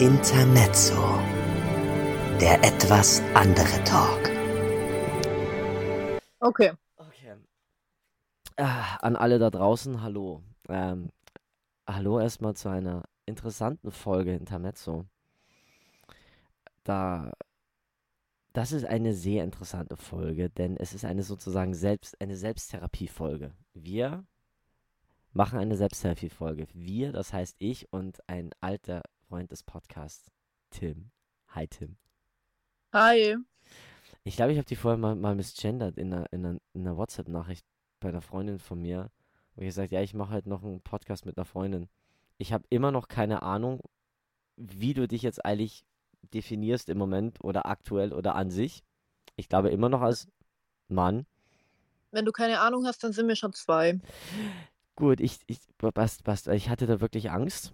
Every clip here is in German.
Intermezzo. Der etwas andere Talk. Okay. Okay. Ah, an alle da draußen, hallo. Ähm, hallo erstmal zu einer interessanten Folge Intermezzo. Da, das ist eine sehr interessante Folge, denn es ist eine sozusagen selbst, eine Selbsttherapie-Folge. Wir machen eine Selbsttherapie-Folge. Wir, das heißt ich und ein alter Freund des Podcasts, Tim. Hi Tim. Hi. Ich glaube, ich habe die vorher mal, mal misgendert in einer, in einer, in einer WhatsApp-Nachricht bei einer Freundin von mir. Wo ich gesagt ja, ich mache halt noch einen Podcast mit einer Freundin. Ich habe immer noch keine Ahnung, wie du dich jetzt eigentlich definierst im Moment oder aktuell oder an sich. Ich glaube immer noch als Mann. Wenn du keine Ahnung hast, dann sind wir schon zwei. Gut, ich, ich, Bast, Bast, ich hatte da wirklich Angst.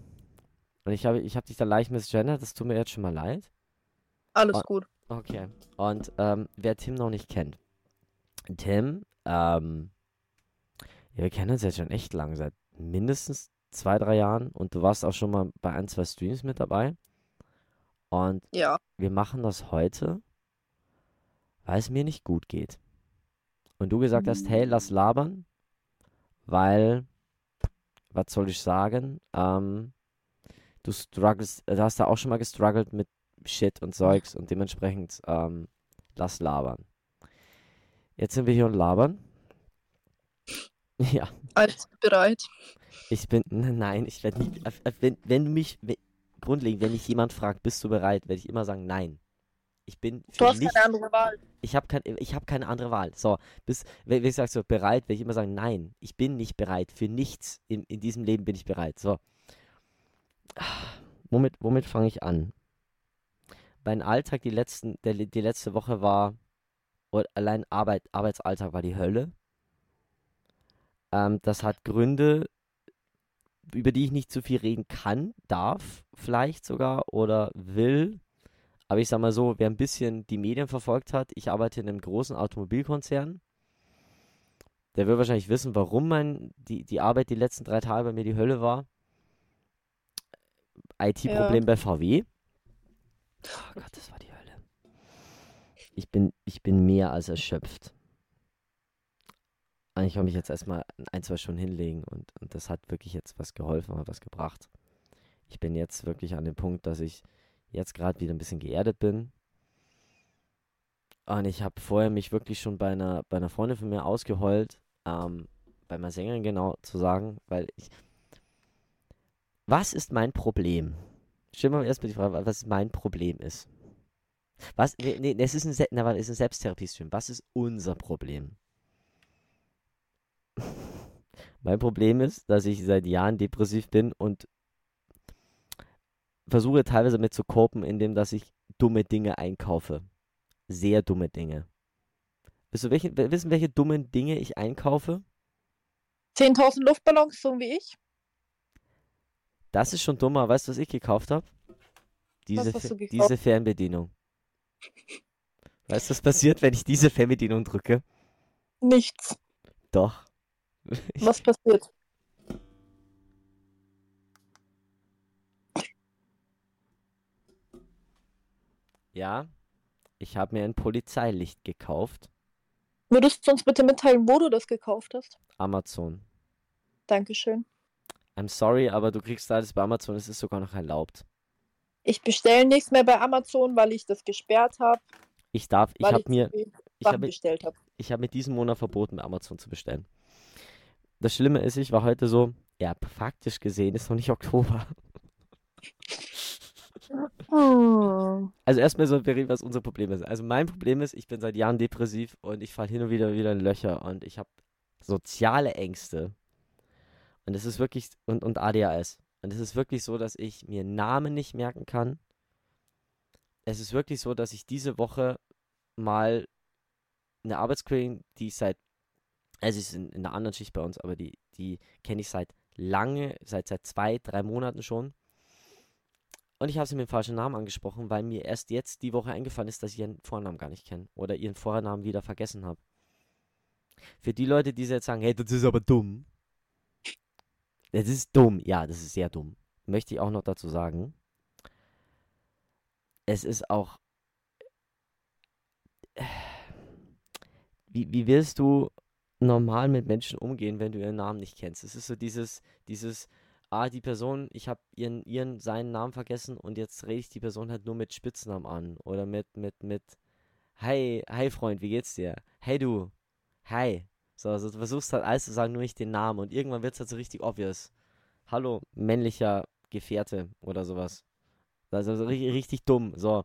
Und ich habe ich hab dich da leicht misgendert, das tut mir jetzt schon mal leid. Alles Oh. gut. Okay. Und ähm, wer Tim noch nicht kennt. Tim, ähm, ja, wir kennen uns jetzt schon echt lang, seit mindestens zwei, drei Jahren. Und du warst auch schon mal bei ein, zwei Streams mit dabei. Und Ja. wir machen das heute, weil es mir nicht gut geht. Und du gesagt hast, hey, lass labern, weil, was soll ich sagen, ähm, du struggles, du hast da auch schon mal gestruggelt mit Shit und Zeugs und dementsprechend, ähm, lass labern. Jetzt sind wir hier und labern. Ja, Alles bereit. ich bin, nein, ich werde nie, äh, wenn, wenn du mich, wenn, grundlegend, wenn mich jemand fragt, bist du bereit, werde ich immer sagen, nein. Ich bin Du hast nichts, keine andere Wahl. ich habe kein, ich hab keine andere Wahl. So, bis, wenn, wenn ich sage so, bereit, werde ich immer sagen, nein, ich bin nicht bereit. Für nichts in, in diesem Leben bin ich bereit. So. Womit, womit fange ich an? Mein Alltag die, letzten, der, die letzte Woche war, oder allein Arbeit, Arbeitsalltag war die Hölle. Ähm, das hat Gründe, über die ich nicht zu viel reden kann, darf vielleicht sogar oder will. Aber ich sag mal so, wer ein bisschen die Medien verfolgt hat, ich arbeite in einem großen Automobilkonzern. Der wird wahrscheinlich wissen, warum mein, die, die Arbeit die letzten drei Tage bei mir die Hölle war. IT-Problem bei VW. Oh Gott, das war die Hölle. Ich bin, ich bin mehr als erschöpft. Eigentlich kann mich jetzt erstmal ein, zwei Stunden hinlegen und, und das hat wirklich jetzt was geholfen, hat was gebracht. Ich bin jetzt wirklich an dem Punkt, dass ich jetzt gerade wieder ein bisschen geerdet bin. Und ich habe vorher mich wirklich schon bei einer, bei einer Freundin von mir ausgeheult, ähm, bei meiner Sängerin genau zu sagen, weil ich. Was ist mein Problem? Stell mir erstmal die Frage, was mein Problem ist. Was, nee, nee, es ist ein, Se- ein Selbsttherapie-Stream. Was ist unser Problem? mein Problem ist, dass ich seit Jahren depressiv bin und versuche teilweise damit zu copen, indem dass ich dumme Dinge einkaufe. Sehr dumme Dinge. Du welche, wissen, welche dummen Dinge ich einkaufe? 10.000 Luftballons, so wie ich. Das ist schon dummer. Weißt du, was ich gekauft habe? Diese, gekauft? diese Fernbedienung. Weißt du, was passiert, wenn ich diese Fernbedienung drücke? Nichts. Doch. Was passiert? ja, ich habe mir ein Polizeilicht gekauft. Würdest du uns bitte mitteilen, wo du das gekauft hast? Amazon. Dankeschön. I'm sorry, aber du kriegst alles bei Amazon. Es ist sogar noch erlaubt. Ich bestelle nichts mehr bei Amazon, weil ich das gesperrt habe, Ich darf, ich habe mir, ich habe, habe. ich habe mir diesen Monat verboten, bei Amazon zu bestellen. Das Schlimme ist, ich war heute so, ja, faktisch gesehen ist noch nicht Oktober. Hm. Also erstmal so, bereden, was unser Problem ist. Also mein Problem ist, ich bin seit Jahren depressiv und ich falle hin und wieder wieder in Löcher und ich habe soziale Ängste. Und es ist wirklich, und, und ADHS. Und es ist wirklich so, dass ich mir Namen nicht merken kann. Es ist wirklich so, dass ich diese Woche mal eine Arbeitskollegin, die ich seit, also ist in, in einer anderen Schicht bei uns, aber die, die kenne ich seit lange, seit, seit zwei, drei Monaten schon. Und ich habe sie mit dem falschen Namen angesprochen, weil mir erst jetzt die Woche eingefallen ist, dass ich ihren Vornamen gar nicht kenne oder ihren Vornamen wieder vergessen habe. Für die Leute, die jetzt sagen, hey, das ist aber dumm. Das ist dumm, ja, das ist sehr dumm. Möchte ich auch noch dazu sagen. es ist auch. Wie, wie willst du normal mit Menschen umgehen, wenn du ihren Namen nicht kennst? Es ist so dieses, dieses, ah, die Person, ich habe ihren, ihren, seinen Namen vergessen und jetzt rede ich die Person halt nur mit Spitznamen an oder mit, mit, mit, hi, hi Freund, wie geht's dir? Hey du, hi. So, also du versuchst halt alles zu sagen, nur nicht den Namen und irgendwann wird es halt so richtig obvious. Hallo, männlicher Gefährte oder sowas. Also so richtig, richtig dumm, so.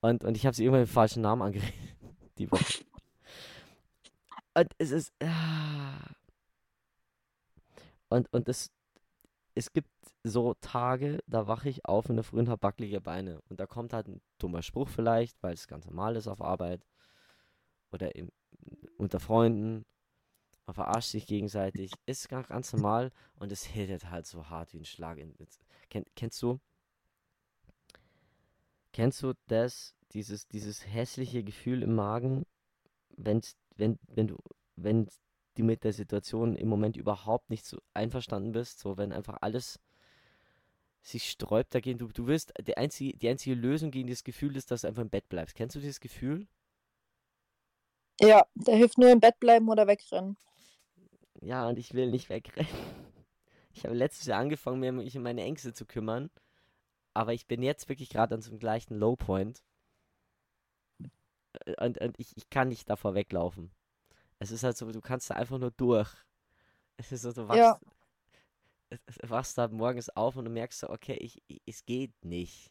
Und, und ich habe sie irgendwann mit dem falschen Namen angeredet. Die Woche. Und es ist. Ah. Und, und es, es gibt so Tage, da wache ich auf in der Früh und habe wackelige Beine. Und da kommt halt ein dummer Spruch vielleicht, weil es ganz normal ist auf Arbeit. Oder im, unter Freunden. Man verarscht sich gegenseitig. Ist ganz, ganz normal. Und es hittet halt so hart wie ein Schlag. In, kenn, kennst du? Kennst du das, dieses, dieses hässliche Gefühl im Magen, wenn's, wenn, wenn du, wenn du mit der Situation im Moment überhaupt nicht so einverstanden bist, so wenn einfach alles sich sträubt dagegen. Du, du wirst, die einzige, die einzige Lösung gegen dieses Gefühl ist, dass du einfach im Bett bleibst. Kennst du dieses Gefühl? Ja, der hilft nur im Bett bleiben oder wegrennen. Ja, und ich will nicht wegrennen. Ich habe letztes Jahr angefangen, mich um meine Ängste zu kümmern. Aber ich bin jetzt wirklich gerade an so einem gleichen Lowpoint. Äh, und, und ich, ich kann nicht davor weglaufen. Es ist halt so, du kannst da einfach nur durch. Es ist so, du wachst, Ja. wachst da morgens auf und du merkst so, okay, ich, ich, es geht nicht.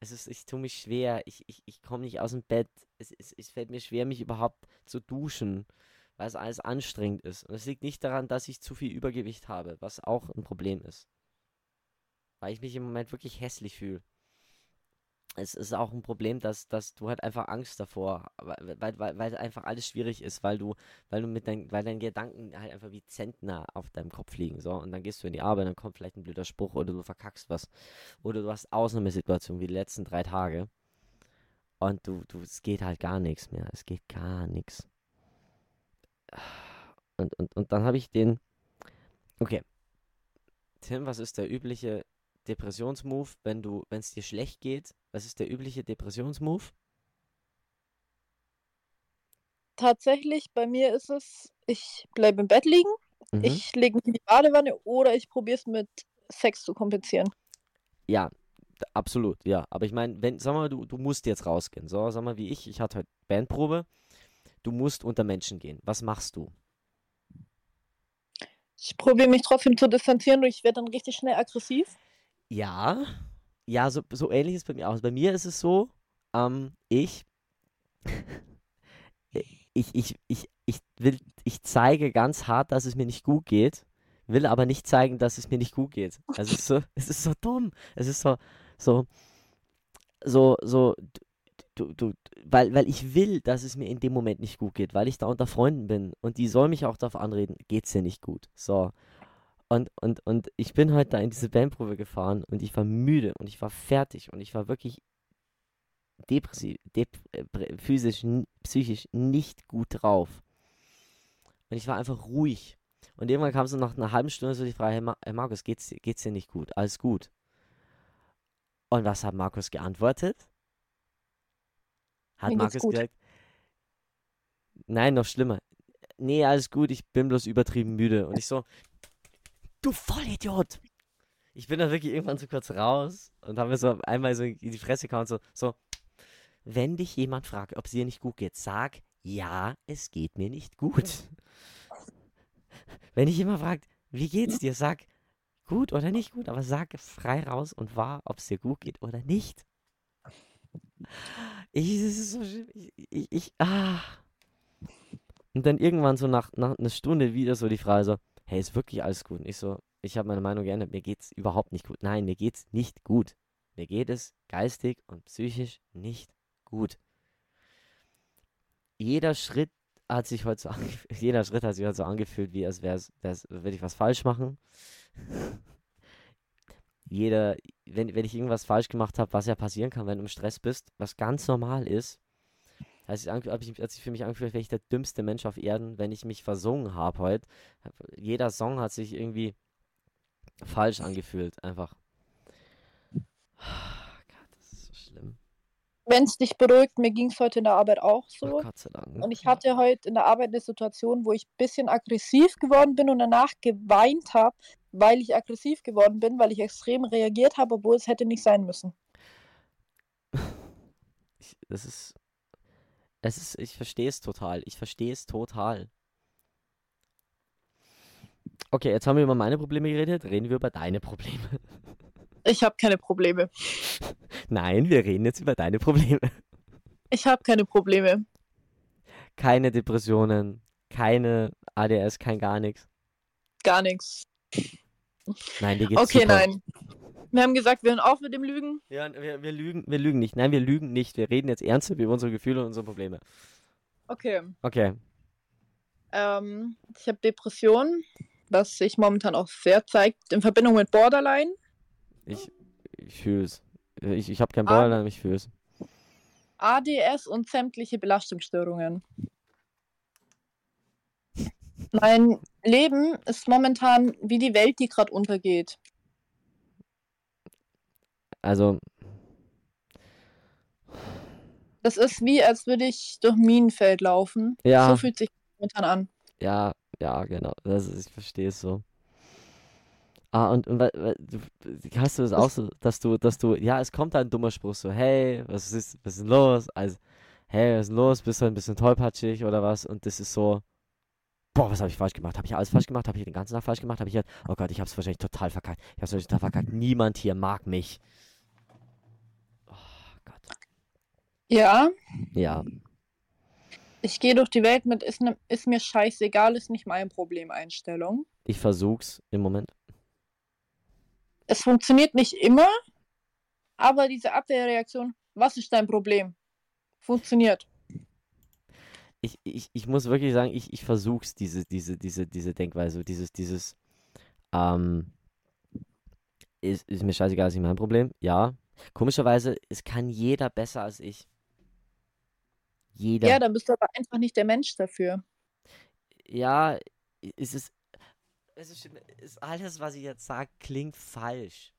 Es ist, ich tue mich schwer, ich, ich, ich komme nicht aus dem Bett. Es, es, es fällt mir schwer, mich überhaupt zu duschen, weil es alles anstrengend ist. Und es liegt nicht daran, dass ich zu viel Übergewicht habe, was auch ein Problem ist. Weil ich mich im Moment wirklich hässlich fühle. Es ist auch ein Problem, dass, dass du halt einfach Angst davor, weil, weil, weil, einfach alles schwierig ist, weil du, weil du mit deinen, weil deine Gedanken halt einfach wie Zentner auf deinem Kopf liegen, so, und dann gehst du in die Arbeit, dann kommt vielleicht ein blöder Spruch oder du verkackst was. Oder du hast Ausnahmesituationen wie die letzten drei Tage. Und du, du, es geht halt gar nichts mehr. Es geht gar nichts. Und, und, und dann habe ich den. Okay. Tim, was ist der übliche Depressionsmove, wenn du, wenn es dir schlecht geht? Was ist der übliche Depressionsmove? Tatsächlich, bei mir ist es, ich bleibe im Bett liegen, Mhm. ich lege mich in die Badewanne oder ich probiere es mit Sex zu kompensieren. Ja, absolut, ja. Aber ich meine, wenn, sag mal, du, du musst jetzt rausgehen. So, sag mal, wie ich, ich hatte heute Bandprobe. Du musst unter Menschen gehen. Was machst du? Ich probiere mich trotzdem zu distanzieren und ich werde dann richtig schnell aggressiv. Ja, ja, so, so ähnlich ist bei mir auch. Bei mir ist es so, ähm, ich, ich, ich, ich, ich will, ich zeige ganz hart, dass es mir nicht gut geht, will aber nicht zeigen, dass es mir nicht gut geht. Also es ist so, es ist so dumm. Es ist so, so, so, so, du, du, weil, weil ich will, dass es mir in dem Moment nicht gut geht, weil ich da unter Freunden bin und die sollen mich auch darauf anreden, geht's dir nicht gut. So. Und, und, und ich bin heute da in diese Bandprobe gefahren und ich war müde und ich war fertig und ich war wirklich depressiv, dep äh, physisch, psychisch nicht gut drauf. Und ich war einfach ruhig. Und irgendwann kam so nach einer halben Stunde so die Frage, hey, Ma hey Markus, geht's, geht's dir nicht gut? Alles gut. Und was hat Markus geantwortet? Hat Markus gesagt, nein, noch schlimmer. Nee, alles gut, ich bin bloß übertrieben müde. Und ich so, du Vollidiot! Ich bin da wirklich irgendwann so kurz raus und habe mir so einmal so in die Fresse gehauen, so, so, wenn dich jemand fragt, ob es dir nicht gut geht, sag, ja, es geht mir nicht gut. Wenn dich jemand fragt, wie geht's dir, sag, gut oder nicht gut, aber sag frei raus und wahr, ob es dir gut geht oder nicht. Ich, es ist so schlimm. Ich, ich, ich, ah. Und dann irgendwann so nach, nach einer Stunde wieder so die Frage so, hey, ist wirklich alles gut? Und ich so, ich habe meine Meinung geändert, mir geht's überhaupt nicht gut. Nein, mir geht's nicht gut. Mir geht es geistig und psychisch nicht gut. Jeder Schritt hat sich heute so angefühlt, jeder Schritt hat sich heute so angefühlt, wie als wäre es, würde ich was falsch machen. Jeder, wenn, wenn ich irgendwas falsch gemacht habe, was ja passieren kann, wenn du im Stress bist, was ganz normal ist, sich, ange- hab ich, hat sich für mich angefühlt, als wäre ich der dümmste Mensch auf Erden, wenn ich mich versungen habe heute. Jeder Song hat sich irgendwie falsch angefühlt, einfach. Gott, das ist so schlimm. Wenn es dich beruhigt, mir ging es heute in der Arbeit auch so. Gott sei Dank. Und ich hatte heute in der Arbeit eine Situation, wo ich ein bisschen aggressiv geworden bin und danach geweint habe, weil ich aggressiv geworden bin, weil ich extrem reagiert habe, obwohl es hätte nicht sein müssen. Ich, das ist. Es ist. Ich verstehe es total. Ich verstehe es total. Okay, jetzt haben wir über meine Probleme geredet. Reden wir über deine Probleme. Ich habe keine Probleme. Nein, wir reden jetzt über deine Probleme. Ich habe keine Probleme. Keine Depressionen, keine ADS, kein gar nichts. Gar nichts. Nein, dir geht's Okay, super. nein. Wir haben gesagt, wir hören auf mit dem Lügen. Ja, wir, wir lügen, wir lügen nicht. Nein, wir lügen nicht. Wir reden jetzt ernsthaft über unsere Gefühle und unsere Probleme. Okay. Okay. Ähm, ich habe Depressionen, was sich momentan auch sehr zeigt in Verbindung mit Borderline. Ich, ich fühl's. Ich, ich habe kein. Borderline, aber ich fühl's. ADS und sämtliche Belastungsstörungen. Mein Leben ist momentan wie die Welt, die gerade untergeht. Also, Das ist wie, als würde ich durch Minenfeld laufen. Ja. So fühlt sich momentan an. ja, ja, genau. Das ist, ich verstehe es so. Ah, und, und hast du das auch so, dass du, dass du, ja, es kommt da ein dummer Spruch so, hey, was ist, was ist denn los? Also, hey, was ist denn los? Bist du ein bisschen tollpatschig oder was? Und das ist so, boah, was habe ich falsch gemacht? Habe ich alles falsch gemacht? Habe ich den ganzen Tag falsch gemacht? Habe ich jetzt, oh Gott, ich habe es wahrscheinlich total verkackt. Ich habe es wahrscheinlich total verkackt. Niemand hier mag mich. Oh Gott. Ja, Ja, ich gehe durch die Welt mit ist, ne, ist mir scheißegal, ist nicht mein Problem Einstellung. ich versuch's im Moment. Es funktioniert nicht immer, aber diese Abwehrreaktion, was ist dein Problem? Funktioniert. Ich, ich, ich muss wirklich sagen, ich, ich versuch's, diese, diese, diese, diese Denkweise, dieses, dieses, ähm, ist, ist mir scheißegal, ist nicht mein Problem. Ja. Komischerweise, es kann jeder besser als ich. Jeder. Ja, dann bist du aber einfach nicht der Mensch dafür. Ja, es ist, es ist, ist alles, was ich jetzt sage, klingt falsch.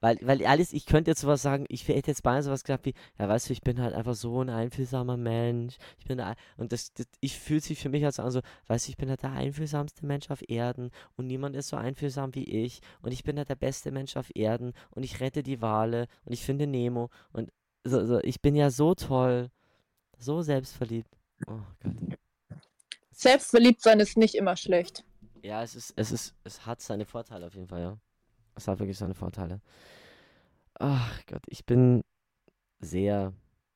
Weil, weil alles, ich könnte jetzt sowas sagen, ich hätte jetzt beinahe sowas gesagt wie, ja, weißt du, ich bin halt einfach so ein einfühlsamer Mensch. Ich bin da, und das, das ich fühle sich für mich als an so, weißt du, ich bin halt der einfühlsamste Mensch auf Erden und niemand ist so einfühlsam wie ich und ich bin halt der beste Mensch auf Erden und ich rette die Wale und ich finde Nemo und so, so, ich bin ja so toll, so selbstverliebt. Oh Gott. Selbstverliebt sein ist nicht immer schlecht. Ja, es ist, es ist, es hat seine Vorteile auf jeden Fall, ja. Es hat wirklich seine Vorteile. Ach Gott, ich bin sehr,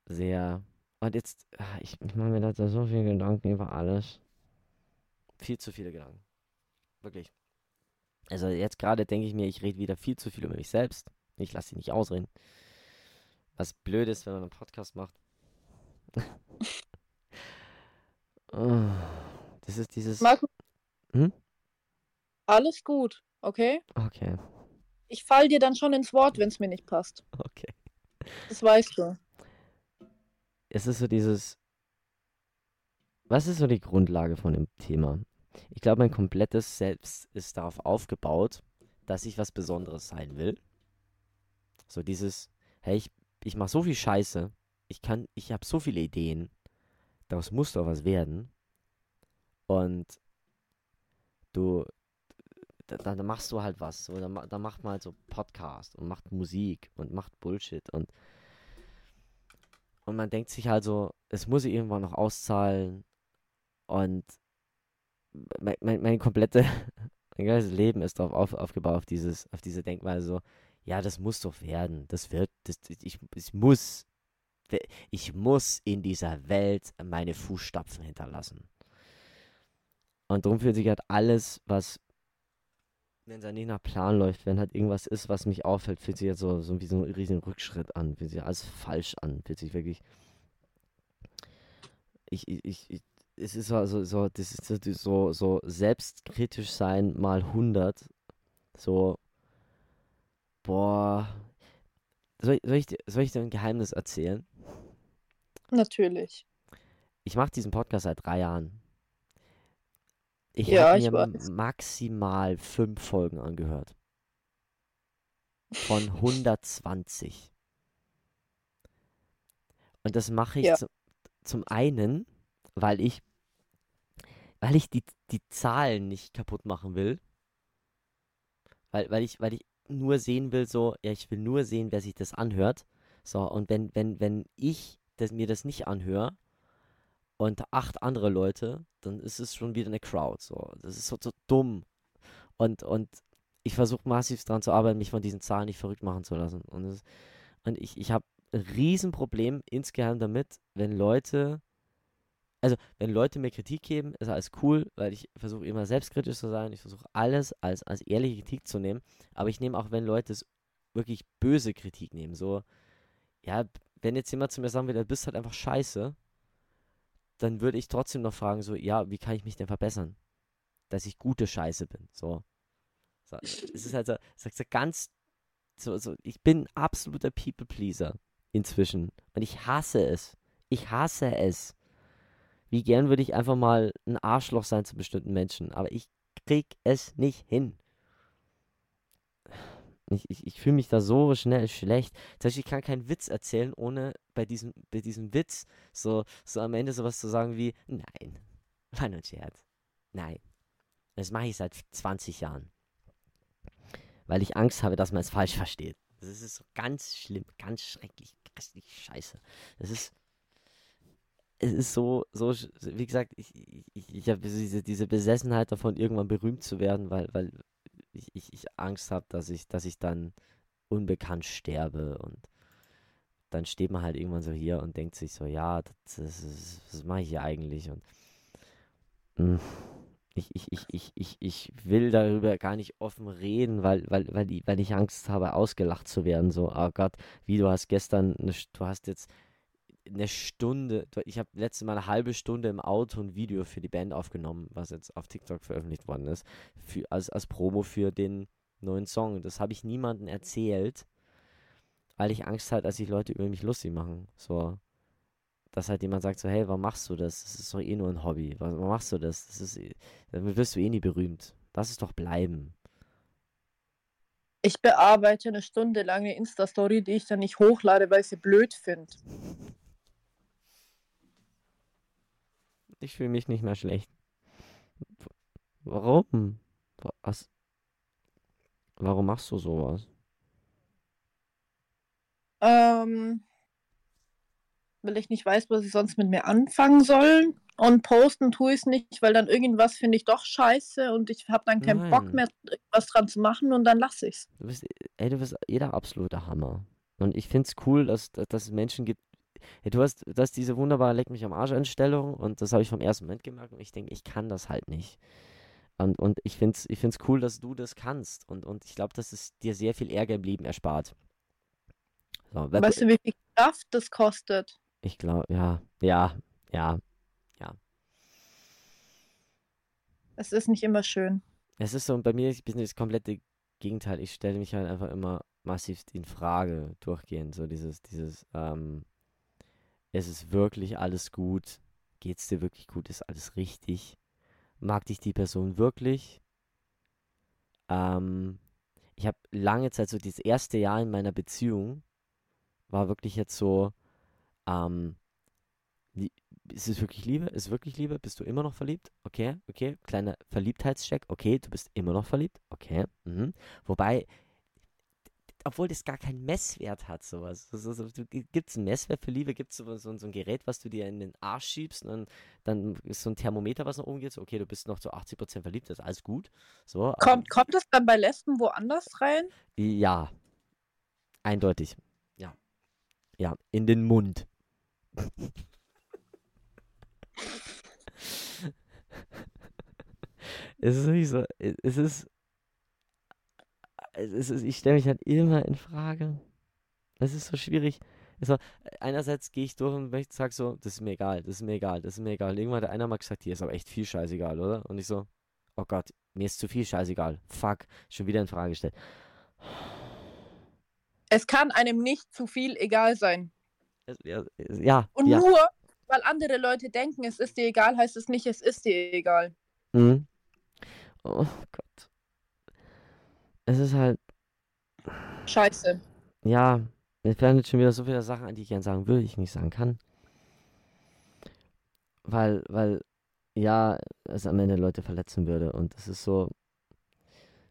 sehr. Und jetzt, ah, ich, ich mache mir da so viele Gedanken über alles. Viel zu viele Gedanken. Wirklich. Also jetzt gerade denke ich mir, ich rede wieder viel zu viel über mich selbst. Ich lasse sie nicht ausreden. Was blöd ist, wenn man einen Podcast macht. Das ist dieses. Hm? alles gut, okay? Okay, Ich fall dir dann schon ins Wort, wenn es mir nicht passt. okay. Das weißt du. es ist so dieses. Was ist so die Grundlage von dem Thema? Ich glaube, mein komplettes Selbst ist darauf aufgebaut, dass ich was Besonderes sein will. So dieses, hey, ich, ich mache so viel Scheiße, ich kann, ich habe so viele Ideen, daraus muss doch was werden. Und du, da, da da machst du halt was. So, da, ma- da macht man halt so Podcast und macht Musik und macht Bullshit und und man denkt sich halt so, es muss sich irgendwann noch auszahlen. Und mein, mein, mein komplette, mein ganzes Leben ist darauf auf, aufgebaut, auf dieses, auf diese Denkweise so, ja, das muss doch werden. Das wird, das, ich, ich muss, ich muss in dieser Welt meine Fußstapfen hinterlassen. Und darum fühlt sich halt alles, was, wenn es nicht nach Plan läuft, wenn halt irgendwas ist, was mich auffällt, fühlt sich halt so, so wie so ein riesen Rückschritt an, fühlt sich alles falsch an, fühlt sich wirklich. Ich, ich, ich, ich es ist so, so, das ist so, so, selbstkritisch sein mal 100. So, boah. Soll, ich- soll, ich, soll ich dir ein Geheimnis erzählen? Natürlich. Ich mache diesen Podcast seit drei Jahren. Ich Ja, habe mir weiß. maximal fünf Folgen angehört. Von 120. Und das mache ich Ja. zum, zum einen, weil ich, weil ich die, die Zahlen nicht kaputt machen will. Weil, weil ich, weil ich nur sehen will, so, ja, ich will nur sehen, wer sich das anhört. So, und wenn, wenn, wenn ich das, mir das nicht anhöre und acht andere Leute, dann ist es schon wieder eine Crowd. So, das ist so, so dumm. Und, und ich versuche massiv daran zu arbeiten, mich von diesen Zahlen nicht verrückt machen zu lassen. Und, das, und ich, ich habe ein Riesenproblem insgeheim damit, wenn Leute, also wenn Leute mir Kritik geben, ist alles cool, weil ich versuche immer selbstkritisch zu sein. Ich versuche alles als, als ehrliche Kritik zu nehmen. Aber ich nehme auch, wenn Leute es wirklich böse Kritik nehmen, so, ja, wenn jetzt jemand zu mir sagen würde, du bist halt einfach scheiße, dann würde ich trotzdem noch fragen, so, ja, wie kann ich mich denn verbessern? Dass ich gute Scheiße bin, so. es ist halt so, ist so ganz, so, so, ich bin absoluter People-Pleaser inzwischen. Und ich hasse es. Ich hasse es. Wie gern würde ich einfach mal ein Arschloch sein zu bestimmten Menschen, aber ich krieg es nicht hin. Ich, ich, ich fühle mich da so schnell schlecht. Zum Beispiel, ich kann keinen Witz erzählen, ohne bei diesem, bei diesem Witz so, so am Ende sowas zu sagen wie, nein, war nur ein Scherz. Nein. Das mache ich seit 20 Jahren. Weil ich Angst habe, dass man es falsch versteht. Das ist so ganz schlimm, ganz schrecklich, richtig scheiße. Das ist, es ist so, so, wie gesagt, ich, ich, ich, ich habe diese, diese Besessenheit davon, irgendwann berühmt zu werden, weil, weil ich, ich, ich Angst habe, dass ich, dass ich dann unbekannt sterbe und dann steht man halt irgendwann so hier und denkt sich so, ja, das, ist- was mache ich hier eigentlich? Und mh, ich, ich, ich, ich, ich, ich will darüber gar nicht offen reden, weil, weil, weil, ich, weil ich Angst habe, ausgelacht zu werden. So, oh Gott, wie du hast gestern, du hast jetzt eine Stunde, ich habe letztes Mal eine halbe Stunde im Auto ein Video für die Band aufgenommen, was jetzt auf TikTok veröffentlicht worden ist, für, als, als Promo für den neuen Song. Das habe ich niemandem erzählt, weil ich Angst hatte, dass sich Leute über mich lustig machen. So, dass halt jemand sagt so, hey, warum machst du das? Das ist doch eh nur ein Hobby. Warum machst du das? Das ist, damit wirst du eh nie berühmt. Lass es doch bleiben. Ich bearbeite eine Stunde lang eine Insta-Story, die ich dann nicht hochlade, weil ich sie blöd finde. Ich fühle mich nicht mehr schlecht. Warum? Was? Warum machst du sowas? Ähm, weil ich nicht weiß, was ich sonst mit mir anfangen soll. Und posten tue ich es nicht, weil dann irgendwas finde ich doch scheiße und ich habe dann keinen Bock Nein. mehr, irgendwas dran zu machen und dann lasse ich es. Du bist, ey, du bist jeder absolute Hammer. Und ich find's cool, dass, dass dass es Menschen gibt. Ey, du hast, du hast diese wunderbare Leck mich am Arsch Einstellung und das habe ich vom ersten Moment gemerkt und ich denke, ich kann das halt nicht. Und, und ich find's, ich find's cool, dass du das kannst. Und, und ich glaube, dass es dir sehr viel Ärger im Leben erspart. So, Weißt du, wie viel Kraft das kostet? ich glaube, ja, ja, ja. Es ist nicht immer schön. Es ist so, bei mir ist das komplette Gegenteil. Ich stelle mich halt einfach immer massiv in Frage durchgehend. So dieses, dieses, ähm, es ist wirklich alles gut? Geht's dir wirklich gut? Ist alles richtig? Mag dich die Person wirklich? Ähm, ich habe lange Zeit, so dieses erste Jahr in meiner Beziehung, war wirklich jetzt so, ähm, ist es wirklich Liebe? Ist es wirklich Liebe? Bist du immer noch verliebt? Okay, okay. Kleiner Verliebtheitscheck. Okay, du bist immer noch verliebt. Okay. Mhm. Wobei, obwohl das gar keinen Messwert hat, sowas. So, so, so, Gibt es einen Messwert für Liebe? Gibt es so, so, ein Gerät, was du dir in den Arsch schiebst und dann, dann ist so ein Thermometer, was nach oben geht? So, okay, du bist noch zu 80% verliebt, das ist alles gut. So, Kommt, kommt es dann bei Lesben woanders rein? ja. Eindeutig. Ja. Ja, in den Mund. es ist wirklich so, es ist, ist, ich stelle mich halt immer in Frage. Es ist so schwierig. War, einerseits gehe ich durch und möchte- sag so, das ist mir egal, das ist mir egal, das ist mir egal. Irgendwann hat einer mal gesagt, hier ist aber echt viel scheißegal, oder? Und ich so, oh Gott, mir ist zu viel scheißegal. Fuck, schon wieder in Frage gestellt. Es kann einem nicht zu viel egal sein. Es- Ja, es- ja, Und ja. nur, weil andere Leute denken, es ist dir egal, heißt es nicht, es ist dir egal. Mhm. Oh Gott. Es ist halt, Scheiße. ja, Mir werden jetzt schon wieder so viele Sachen an, die ich gerne sagen würde, die ich nicht sagen kann. Weil, weil, ja, es am Ende Leute verletzen würde. Und es ist so.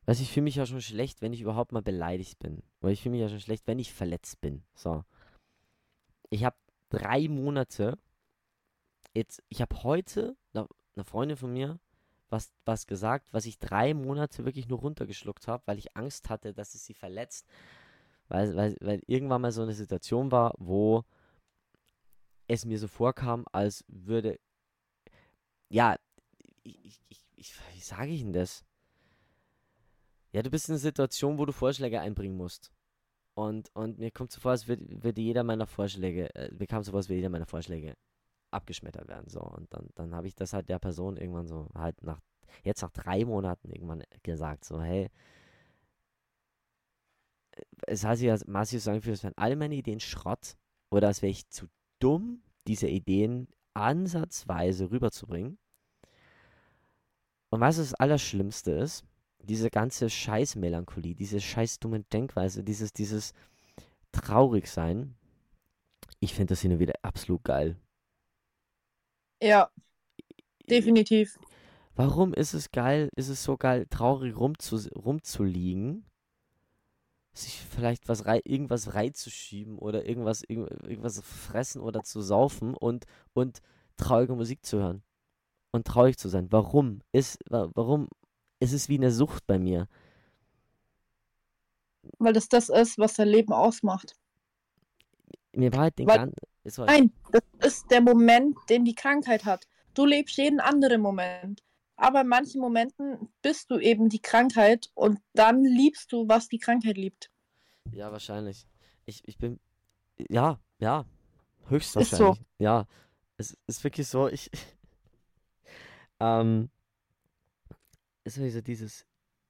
Weißt du, ich fühle mich ja schon schlecht, wenn ich überhaupt mal beleidigt bin. Oder ich fühle mich ja schon schlecht, wenn ich verletzt bin. So. Ich habe drei Monate. Jetzt, ich habe heute eine Freundin von mir was, was gesagt, was ich drei Monate wirklich nur runtergeschluckt habe, weil ich Angst hatte, dass es sie verletzt. Weil, weil, weil irgendwann mal so eine Situation war, wo es mir so vorkam, als würde. Ja, ich, ich, ich, wie sage ich denn das? Ja, du bist in einer Situation, wo du Vorschläge einbringen musst. Und, und mir kommt so vor, als würde, würde jeder meiner Vorschläge, äh, mir so vor, als würde jeder meiner Vorschläge abgeschmettert werden. So. Und dann, dann habe ich das halt der Person irgendwann so halt nach, jetzt nach drei Monaten irgendwann gesagt, so, hey, äh, es heißt ja massiv sagen, es wären alle meine Ideen Schrott oder als wäre ich zu dumm, diese Ideen ansatzweise rüberzubringen. Und was das Allerschlimmste ist, diese ganze Scheißmelancholie, diese scheiß dumme Denkweise, dieses, dieses Traurigsein, ich finde das hin und wieder absolut geil. Ja, definitiv. Warum ist es geil, ist es so geil, traurig rumzu, rumzuliegen? Sich vielleicht was rei irgendwas reinzuschieben oder irgendwas, irgendwas fressen oder zu saufen und, und traurige Musik zu hören. Und traurig zu sein. Warum? Ist, warum? ist Es wie eine Sucht bei mir. Weil das das ist, was dein Leben ausmacht. Mir war halt den ganzen Nein, das ist der Moment, den die Krankheit hat. Du lebst jeden anderen Moment. Aber in manchen Momenten bist du eben die Krankheit und dann liebst du, was die Krankheit liebt. Ja, wahrscheinlich. Ich, ich bin. Ja, ja. Höchstwahrscheinlich. Ist so. Ja. Es ist wirklich so, ich. ähm. Ist wirklich so dieses.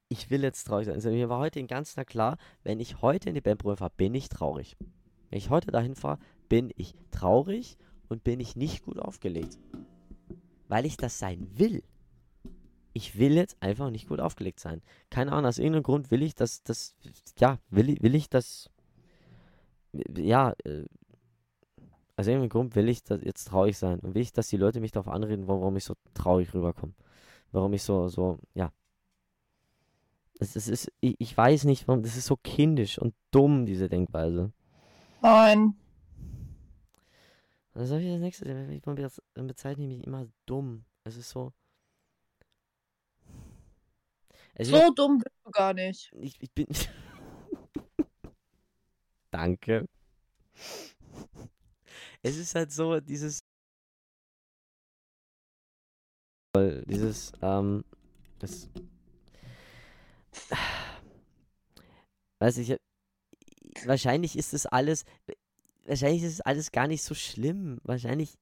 Ich will jetzt traurig sein. Also mir war heute ganz klar, wenn ich heute in die Bandprobe fahre, bin ich traurig. Wenn ich heute dahin fahre, bin ich traurig und bin ich nicht gut aufgelegt. Weil ich das sein will. Ich will jetzt einfach nicht gut aufgelegt sein. Keine Ahnung, aus irgendeinem Grund will ich das, das, ja, will, ich, will ich das, ja, äh, aus irgendeinem Grund will ich das jetzt traurig sein und will ich, dass die Leute mich darauf anreden, warum ich so traurig rüberkomme. Warum ich so, so, ja. Es, es ist, ich, ich weiß nicht, warum, das ist so kindisch und dumm, diese Denkweise. Nein. Dann sag ich das nächste, dann bezeichne ich mich immer dumm. Es ist so. Es so ist, dumm bist du gar nicht. Ich, ich bin. Danke. Es ist halt so, dieses. Dieses, ähm. Das. Weiß ich, wahrscheinlich ist das alles wahrscheinlich ist es alles gar nicht so schlimm. Wahrscheinlich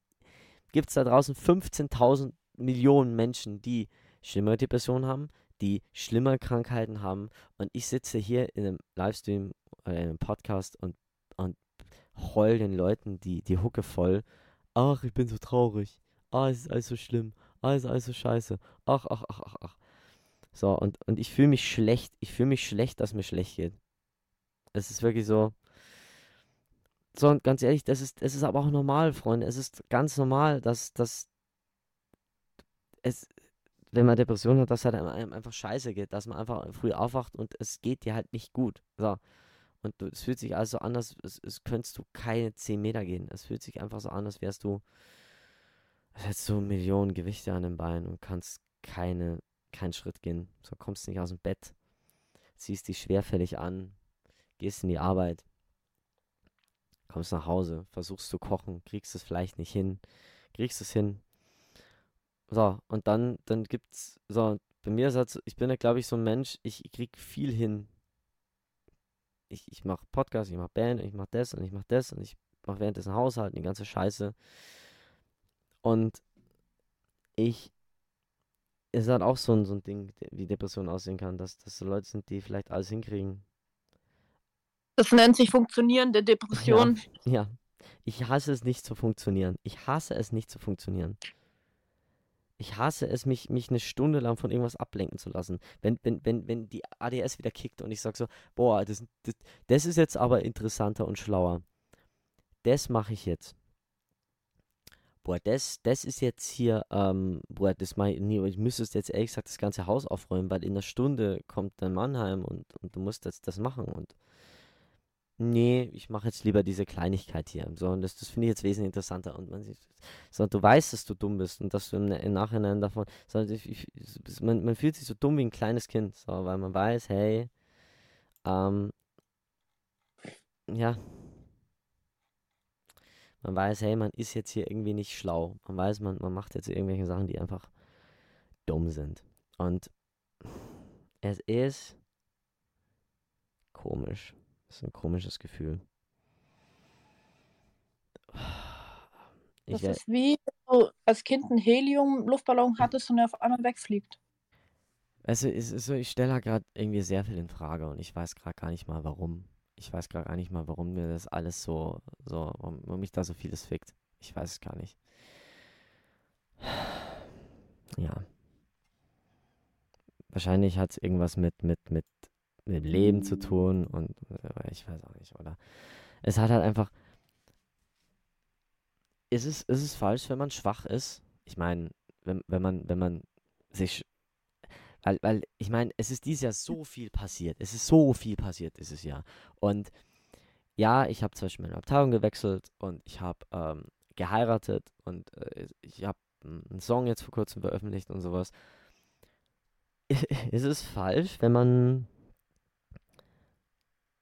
gibt es da draußen 15.000 Millionen Menschen, die schlimmere Depressionen haben, die schlimmere Krankheiten haben. Und ich sitze hier in einem Livestream oder in einem Podcast und, und heul den Leuten die, die Hucke voll. Ach, ich bin so traurig. Ah, es ist alles so schlimm. Ah, es ist alles so scheiße. Ach, ach, ach, ach, ach. So, und, und ich fühle mich schlecht. Ich fühle mich schlecht, dass mir schlecht geht. Es ist wirklich so. So, und ganz ehrlich, das ist, das ist aber auch normal, Freunde. Es ist ganz normal, dass, dass es, wenn man Depressionen hat, dass halt einem einfach scheiße geht, dass man einfach früh aufwacht und es geht dir halt nicht gut. So. Und du, es fühlt sich also an, als, als könntest du keine 10 Meter gehen. Es fühlt sich einfach so an, als wärst du, als hättest du Millionen Gewichte an den Beinen und kannst keine, keinen Schritt gehen. So kommst du nicht aus dem Bett, ziehst dich schwerfällig an, gehst in die Arbeit, kommst nach Hause, versuchst zu kochen, kriegst es vielleicht nicht hin, kriegst es hin. So, und dann, dann gibt's, so, bei mir ist halt, ich bin ja, glaube ich, so ein Mensch, ich, krieg viel hin. Ich, ich mache Podcast, ich mache Band, ich mache das und ich mache das und ich mache währenddessen Haushalt und die ganze Scheiße. Und ich, es ist halt auch so ein, so ein Ding, wie Depression aussehen kann, dass das so Leute sind, die vielleicht alles hinkriegen das nennt sich funktionierende Depression. Ja, ja. Ich hasse es nicht zu funktionieren. Ich hasse es nicht zu funktionieren. Ich hasse es, mich, mich eine Stunde lang von irgendwas ablenken zu lassen. Wenn, wenn, wenn, wenn die ADS wieder kickt und ich sage so, boah, das, das, das ist jetzt aber interessanter und schlauer. Das mache ich jetzt. Boah, das, das ist jetzt hier, ähm, boah, das ich, nee, ich müsste jetzt ehrlich gesagt das ganze Haus aufräumen, weil in einer Stunde kommt dann Mannheim und, und du musst jetzt das machen und nee, ich mache jetzt lieber diese Kleinigkeit hier. So, und das, das finde ich jetzt wesentlich interessanter. Und man sieht, so, du weißt, dass du dumm bist und dass du im, im Nachhinein davon, so, ich, ich, man, man fühlt sich so dumm wie ein kleines Kind, so, weil man weiß, hey, ähm, ja, man weiß, hey, man ist jetzt hier irgendwie nicht schlau. Man weiß, man, man macht jetzt irgendwelche Sachen, die einfach dumm sind. Und es ist komisch. Es ist ein komisches Gefühl. Ich das ist wie, du als Kind einen Helium-Luftballon hattest und er auf einmal wegfliegt. Also, es ist so, ich stelle gerade irgendwie sehr viel in Frage und ich weiß gerade gar nicht mal warum ich weiß gerade gar nicht mal, warum mir das alles so, so, warum, warum mich da so vieles fickt. Ich weiß es gar nicht. Ja. Wahrscheinlich hat es irgendwas mit, mit, mit, mit Leben zu tun und äh, ich weiß auch nicht, oder? Es hat halt einfach. Ist es, ist es falsch, wenn man schwach ist? Ich meine, wenn, wenn man, wenn man sich weil, weil ich meine, es ist dieses Jahr so viel passiert. Es ist so viel passiert dieses Jahr. Und ja, ich habe zum Beispiel meine Abteilung gewechselt und ich habe ähm, geheiratet und äh, ich habe einen Song jetzt vor kurzem veröffentlicht und sowas. ist es falsch, wenn man.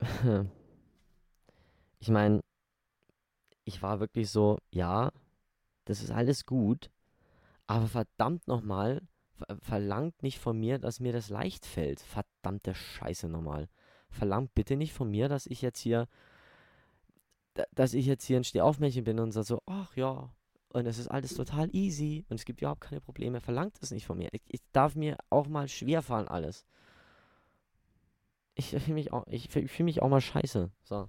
ich meine, ich war wirklich so, ja, das ist alles gut, aber verdammt nochmal, verlangt nicht von mir, dass mir das leicht fällt. Verdammte Scheiße nochmal. Verlangt bitte nicht von mir, dass ich jetzt hier, dass ich jetzt hier ein Stehaufmännchen bin und sage so, ach ja, und es ist alles total easy und es gibt überhaupt keine Probleme. Verlangt es nicht von mir. Ich, ich darf mir auch mal schwer fallen alles. Ich fühle mich, auch, ich fühl mich auch mal scheiße. So.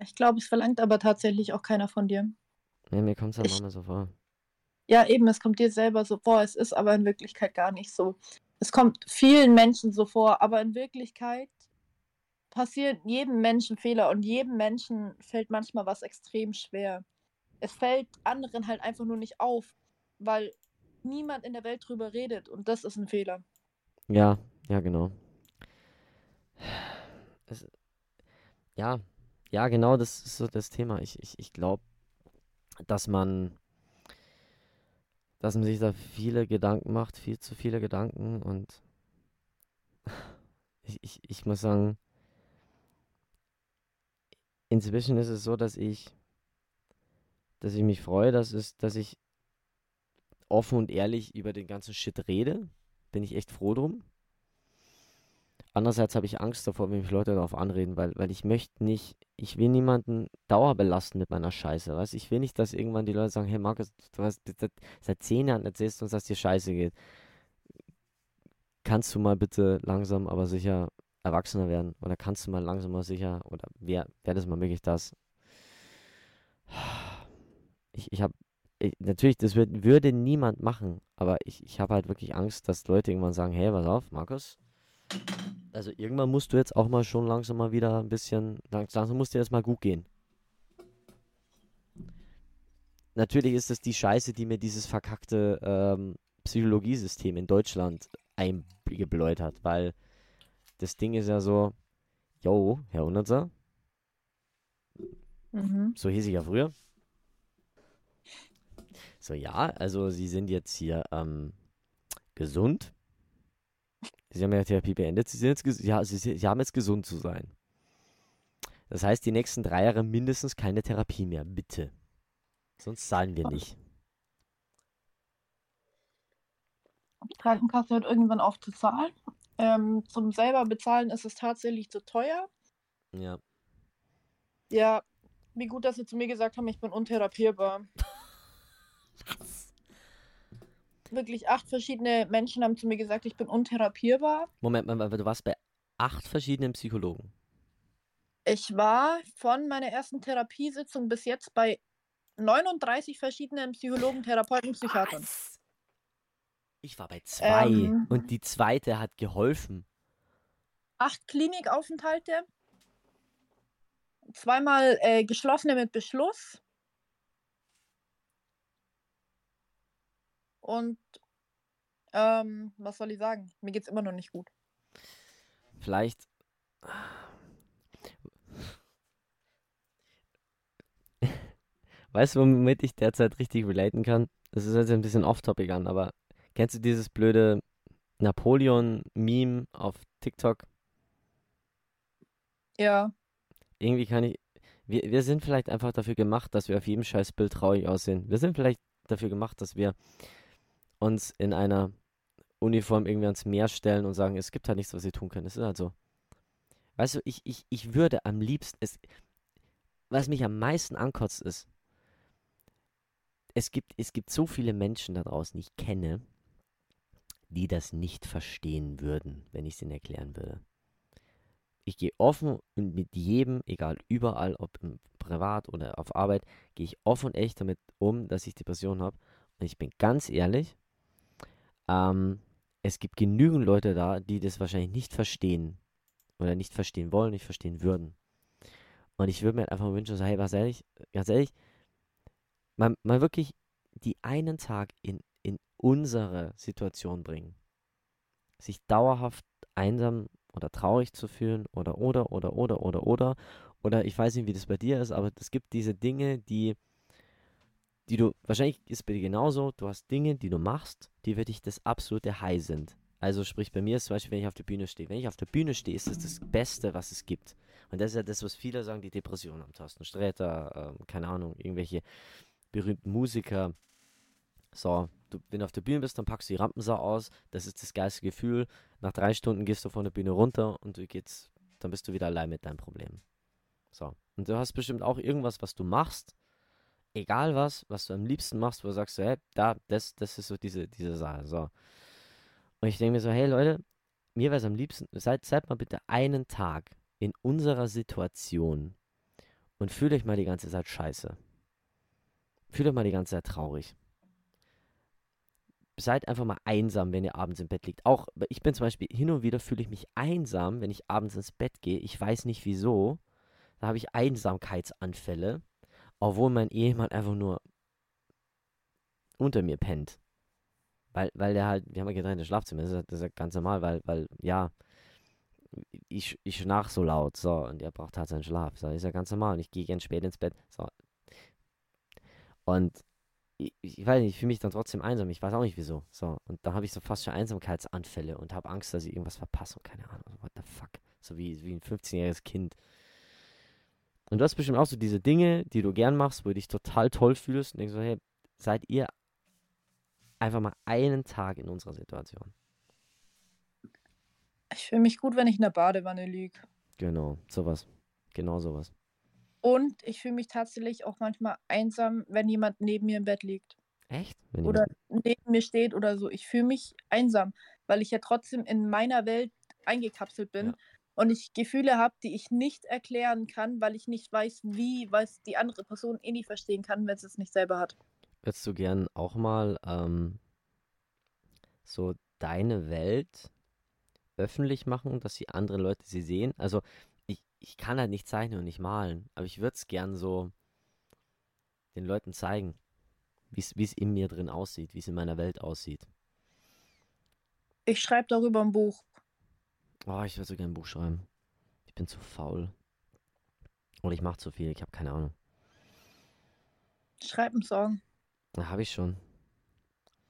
Ich glaube, es verlangt aber tatsächlich auch keiner von dir. Ja, mir kommt es halt manchmal so vor. Ja, eben, es kommt dir selber so vor, es ist aber in Wirklichkeit gar nicht so. Es kommt vielen Menschen so vor, aber in Wirklichkeit passiert jedem Menschen Fehler und jedem Menschen fällt manchmal was extrem schwer. Es fällt anderen halt einfach nur nicht auf, weil niemand in der Welt drüber redet und das ist ein Fehler. Ja, ja, genau. Es, ja, ja, genau, das ist so das Thema. Ich, ich, ich glaube, dass man dass man sich da viele Gedanken macht, viel zu viele Gedanken und ich, ich, ich muss sagen, inzwischen ist es so, dass ich, dass ich mich freue, dass, es, dass ich offen und ehrlich über den ganzen Shit rede. Bin ich echt froh drum. Andererseits habe ich Angst davor, wenn mich Leute darauf anreden, weil, weil ich möchte nicht, ich will niemanden dauerbelasten mit meiner Scheiße, weißt Ich will nicht, dass irgendwann die Leute sagen, hey Markus, du hast seit zehn Jahren erzählst du uns, dass dir Scheiße geht. Kannst du mal bitte langsam, aber sicher erwachsener werden? Oder kannst du mal langsam, aber sicher, oder wäre wär das mal möglich, dass ich, ich habe, natürlich, das wird, würde niemand machen, aber ich, ich habe halt wirklich Angst, dass Leute irgendwann sagen, hey, pass auf, Markus, also irgendwann musst du jetzt auch mal schon langsam mal wieder ein bisschen, langsam muss dir das mal gut gehen. Natürlich ist es die Scheiße, die mir dieses verkackte ähm, Psychologiesystem in Deutschland eingebläut hat, weil das Ding ist ja so, yo, Herr Hundertser, mhm. so hieß ich ja früher. So, ja, also Sie sind jetzt hier ähm, gesund, Sie haben ja Therapie beendet. Sie, sind jetzt, ja, sie, sie haben jetzt gesund zu sein. Das heißt, die nächsten drei Jahre mindestens keine Therapie mehr. Bitte. Sonst zahlen wir nicht. Die Krankenkasse hört irgendwann auf zu zahlen. Ähm, zum selber bezahlen ist es tatsächlich zu teuer. Ja. Ja, wie gut, dass Sie zu mir gesagt haben, ich bin untherapierbar. Wirklich acht verschiedene Menschen haben zu mir gesagt, ich bin untherapierbar. Moment mal, du warst bei acht verschiedenen Psychologen. Ich war von meiner ersten Therapiesitzung bis jetzt bei 39 verschiedenen Psychologen, Therapeuten, Psychiatern. Was? Ich war bei zwei Ähm. und die zweite hat geholfen. Acht Klinikaufenthalte. Zweimal äh, geschlossene mit Beschluss. Und ähm, was soll ich sagen? Mir geht's immer noch nicht gut. Vielleicht. Weißt du, womit ich derzeit richtig relaten kann? Das ist jetzt ein bisschen off-topic an, aber kennst du dieses blöde Napoleon-Meme auf TikTok? Ja, Irgendwie kann ich. Wir, wir sind vielleicht einfach dafür gemacht, dass wir auf jedem scheiß Bild traurig aussehen. Wir sind vielleicht dafür gemacht, dass wir uns in einer Uniform irgendwie ans Meer stellen und sagen, es gibt halt nichts, was wir tun können. Es ist halt so. Weißt du, ich, ich, ich würde am liebsten, es, was mich am meisten ankotzt, ist, es gibt, es gibt so viele Menschen da draußen, die ich kenne, die das nicht verstehen würden, wenn ich es ihnen erklären würde. Ich gehe offen und mit jedem, egal überall, ob im privat oder auf Arbeit, gehe ich offen und echt damit um, dass ich Depressionen habe. Und ich bin ganz ehrlich, ähm, es gibt genügend Leute da, die das wahrscheinlich nicht verstehen oder nicht verstehen wollen, nicht verstehen würden. Und ich würde mir halt einfach wünschen, hey, was ehrlich, ganz ehrlich, mal, mal wirklich die einen Tag in, in unsere Situation bringen. Sich dauerhaft einsam oder traurig zu fühlen oder, oder, oder, oder, oder, oder. Oder ich weiß nicht, wie das bei dir ist, aber es gibt diese Dinge, die, die du, wahrscheinlich ist bei dir genauso, du hast Dinge, die du machst, die für dich das absolute High sind. Also sprich, bei mir ist zum Beispiel, wenn ich auf der Bühne stehe. Wenn ich auf der Bühne stehe, ist es das Beste, was es gibt. Und das ist ja das, was viele sagen, die Depressionen haben. Thorsten Sträter, ähm, keine Ahnung, irgendwelche berühmten Musiker. So, du, wenn du auf der Bühne bist, dann packst du die Rampensau aus. Das ist das geilste Gefühl. Nach drei Stunden gehst du von der Bühne runter und du geht's, dann bist du wieder allein mit deinem Problem. So. Und du hast bestimmt auch irgendwas, was du machst, egal was, was du am liebsten machst, wo du sagst, so, hey, da, das, das ist so diese, diese Sache. So. Und ich denke mir so, hey Leute, mir wäre es am liebsten, seid, seid mal bitte einen Tag in unserer Situation und fühlt euch mal die ganze Zeit scheiße. Fühlt euch mal die ganze Zeit traurig. Seid einfach mal einsam, wenn ihr abends im Bett liegt. Auch, ich bin zum Beispiel, hin und wieder fühle ich mich einsam, wenn ich abends ins Bett gehe. Ich weiß nicht wieso. Da habe ich Einsamkeitsanfälle, obwohl mein Ehemann einfach nur unter mir pennt. Weil, weil der halt, wir haben ja getrennte Schlafzimmer, das ist, das ist ganz normal, weil, weil, ja, ich, ich schnarch so laut, so, und er braucht halt seinen Schlaf, so, ist ja ganz normal, und ich gehe gern spät ins Bett, so. Und ich, ich weiß nicht, ich fühle mich dann trotzdem einsam, ich weiß auch nicht wieso, so, und dann habe ich so fast schon Einsamkeitsanfälle und habe Angst, dass ich irgendwas verpasse und keine Ahnung, what the fuck, so wie, wie ein 15-jähriges Kind. Und du hast bestimmt auch so diese Dinge, die du gern machst, wo du dich total toll fühlst und denkst so, hey, seid ihr einfach mal einen Tag in unserer Situation. ich fühle mich gut, wenn ich in der Badewanne liege. Genau, sowas. Genau sowas. Und ich fühle mich tatsächlich auch manchmal einsam, wenn jemand neben mir im Bett liegt. Echt? Wenn Oder jemand- neben mir steht oder so. Ich fühle mich einsam, weil ich ja trotzdem in meiner Welt eingekapselt bin Ja. Und ich Gefühle habe, die ich nicht erklären kann, weil ich nicht weiß, wie, weil es die andere Person eh nicht verstehen kann, wenn sie es nicht selber hat. Würdest du gern auch mal ähm, so deine Welt öffentlich machen, dass die anderen Leute sie sehen? Also ich, ich kann halt nicht zeichnen und nicht malen, aber ich würde es gern so den Leuten zeigen, wie es in mir drin aussieht, wie es in meiner Welt aussieht. Ich schreibe darüber ein Buch. Oh, ich würde so gern ein Buch schreiben. Ich bin zu faul. Oder ich mache zu viel, ich habe keine Ahnung. Schreib einen Song. Habe ich schon.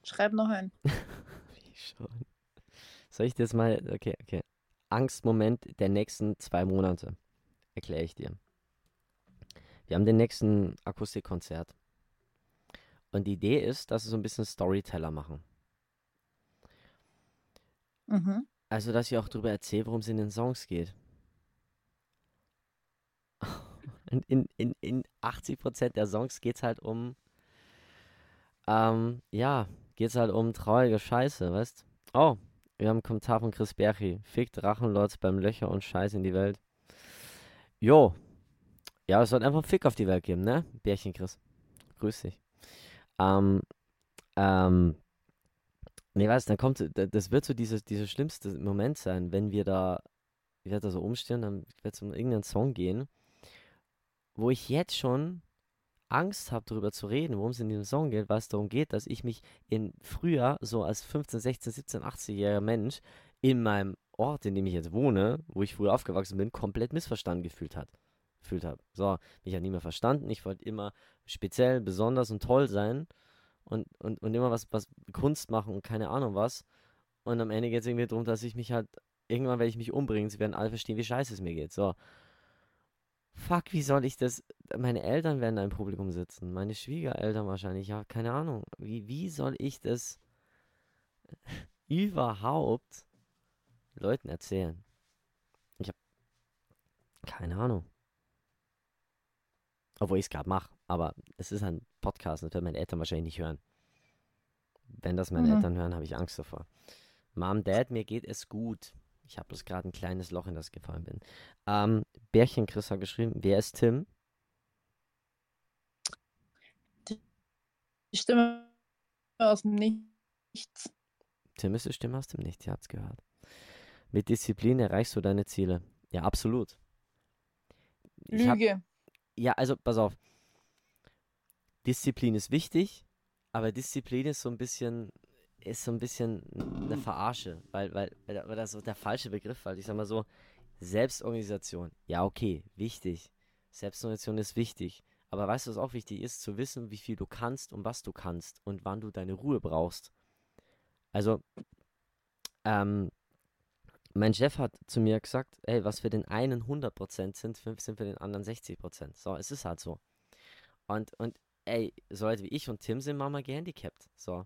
Schreib noch einen. Wie schon. Soll ich das mal. Okay, okay. Angstmoment der nächsten zwei Monate. Erkläre ich dir. Wir haben den nächsten Akustikkonzert. Und die Idee ist, dass wir so ein bisschen Storyteller machen. Mhm. Also, dass ich auch darüber erzähle, worum es in den Songs geht. In, in, in 80% der Songs geht es halt um. Ähm, ja, geht es halt um traurige Scheiße, weißt Oh, wir haben einen Kommentar von Chris Berchi. Fickt Drachenlords beim Löcher und Scheiß in die Welt. Jo. Ja, es soll einfach Fick auf die Welt geben, ne? Bärchen Chris. grüß dich. Ähm, ähm, nee, weißt dann kommt, das wird so dieser, dieser schlimmste Moment sein, wenn wir da, ich werde da so umstehen, dann wird es um irgendeinen Song gehen, wo ich jetzt schon Angst habe, darüber zu reden, worum es in diesem Song geht, weil es darum geht, dass ich mich in früher, so als 15, 16, 17, 18-jähriger Mensch, in meinem Ort, in dem ich jetzt wohne, wo ich früher aufgewachsen bin, komplett missverstanden gefühlt hat. Gefühlt habe. So, mich hat nie mehr verstanden. Ich wollte immer speziell, besonders und toll sein und, und, und immer was, was Kunst machen und keine Ahnung was. Und am Ende geht es irgendwie darum, dass ich mich halt, irgendwann werde ich mich umbringen. Sie werden alle verstehen, wie scheiße es mir geht. So. Fuck, wie soll ich das? Meine Eltern werden da im Publikum sitzen. Meine Schwiegereltern wahrscheinlich. Ja, keine Ahnung. Wie, wie soll ich das überhaupt Leuten erzählen? Ich habe keine Ahnung. Obwohl ich es gerade mache. Aber es ist ein Podcast, das werden meine Eltern wahrscheinlich nicht hören. Wenn das meine mhm. Eltern hören, habe ich Angst davor. Mom, Dad, mir geht es gut. Ich habe bloß gerade ein kleines Loch, in das gefallen bin. Ähm, Bärchen Chris hat geschrieben, wer ist Tim? Die Stimme aus dem Nichts. Tim ist die Stimme aus dem Nichts, ihr habt es gehört. Mit Disziplin erreichst du deine Ziele. Ja, absolut. Ich Lüge. Hab, ja, also pass auf. Disziplin ist wichtig, aber Disziplin ist so ein bisschen, ist so ein bisschen eine Verarsche, weil, weil, weil das so der falsche Begriff, weil ich sag mal so, Selbstorganisation, ja okay, wichtig. Selbstorganisation ist wichtig. Aber weißt du, was auch wichtig ist? Zu wissen, wie viel du kannst und was du kannst und wann du deine Ruhe brauchst. Also, ähm, mein Chef hat zu mir gesagt, ey, was für den einen 100% sind, sind für den anderen 60%. So, es ist halt so. Und, und ey, so Leute wie ich und Tim sind manchmal gehandicapt. So.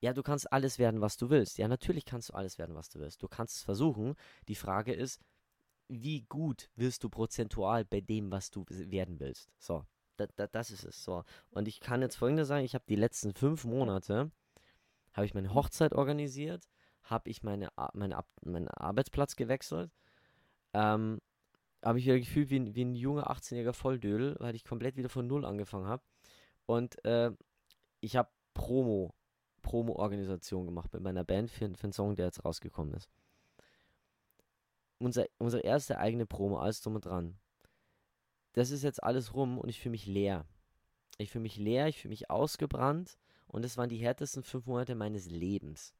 Ja, du kannst alles werden, was du willst. Ja, natürlich kannst du alles werden, was du willst. Du kannst es versuchen. Die Frage ist, wie gut wirst du prozentual bei dem, was du werden willst? So, da, da, das ist es. So. Und ich kann jetzt folgendes sagen: Ich habe die letzten fünf Monate, habe ich meine Hochzeit organisiert, habe ich meine, meine, meinen Arbeitsplatz gewechselt, ähm, habe ich wieder gefühlt wie, wie ein junger 18-jähriger Volldödel, weil ich komplett wieder von Null angefangen habe. Und äh, ich habe Promo, Promo-Organisation gemacht mit meiner Band für, für einen Song, der jetzt rausgekommen ist. Unser, unsere erste eigene Promo, alles drum und dran. Das ist jetzt alles rum und ich fühle mich leer. Ich fühle mich leer, ich fühle mich ausgebrannt und es waren die härtesten fünf Monate meines Lebens.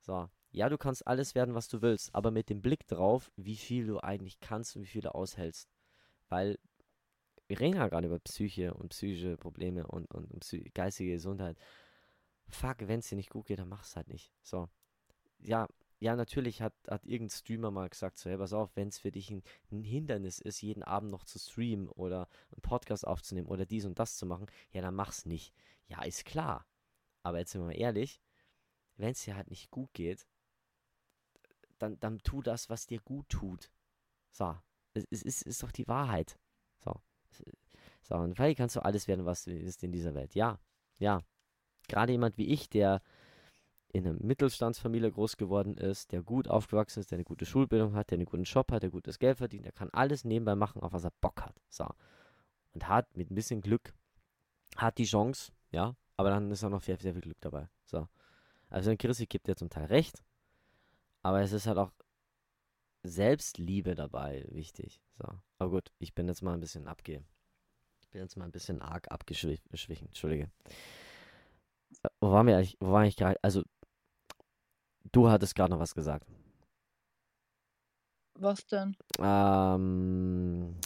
So, ja, du kannst alles werden, was du willst, aber mit dem Blick drauf, wie viel du eigentlich kannst und wie viel du aushältst. Weil wir reden ja gerade über Psyche und psychische Probleme und, und, und geistige Gesundheit. Fuck, wenn es dir nicht gut geht, dann mach es halt nicht. So. Ja, ja, natürlich hat, hat irgendein Streamer mal gesagt, so, hey, pass auf, wenn es für dich ein, ein, Hindernis ist, jeden Abend noch zu streamen oder einen Podcast aufzunehmen oder dies und das zu machen, ja, dann mach's nicht. Ja, ist klar. Aber jetzt sind wir mal ehrlich, wenn es dir halt nicht gut geht, dann, dann tu das, was dir gut tut. So, es, es ist, ist doch die Wahrheit. Und vielleicht kannst du alles werden, was du ist in dieser Welt. Ja, ja. Gerade jemand wie ich, der in einer Mittelstandsfamilie groß geworden ist, der gut aufgewachsen ist, der eine gute Schulbildung hat, der einen guten Job hat, der gutes Geld verdient, der kann alles nebenbei machen, auf was er Bock hat. So. Und hat mit ein bisschen Glück, hat die Chance, ja, aber dann ist auch noch sehr, sehr viel Glück dabei. So. Also ein Chrissy gibt dir zum Teil recht, aber es ist halt auch Selbstliebe dabei wichtig. So. Aber gut, ich bin jetzt mal ein bisschen abge bin jetzt mal ein bisschen arg abgeschwichen, entschuldige. Äh, wo waren wir eigentlich, wo war ich gerade? Also, du hattest gerade noch was gesagt. Was denn? Ähm,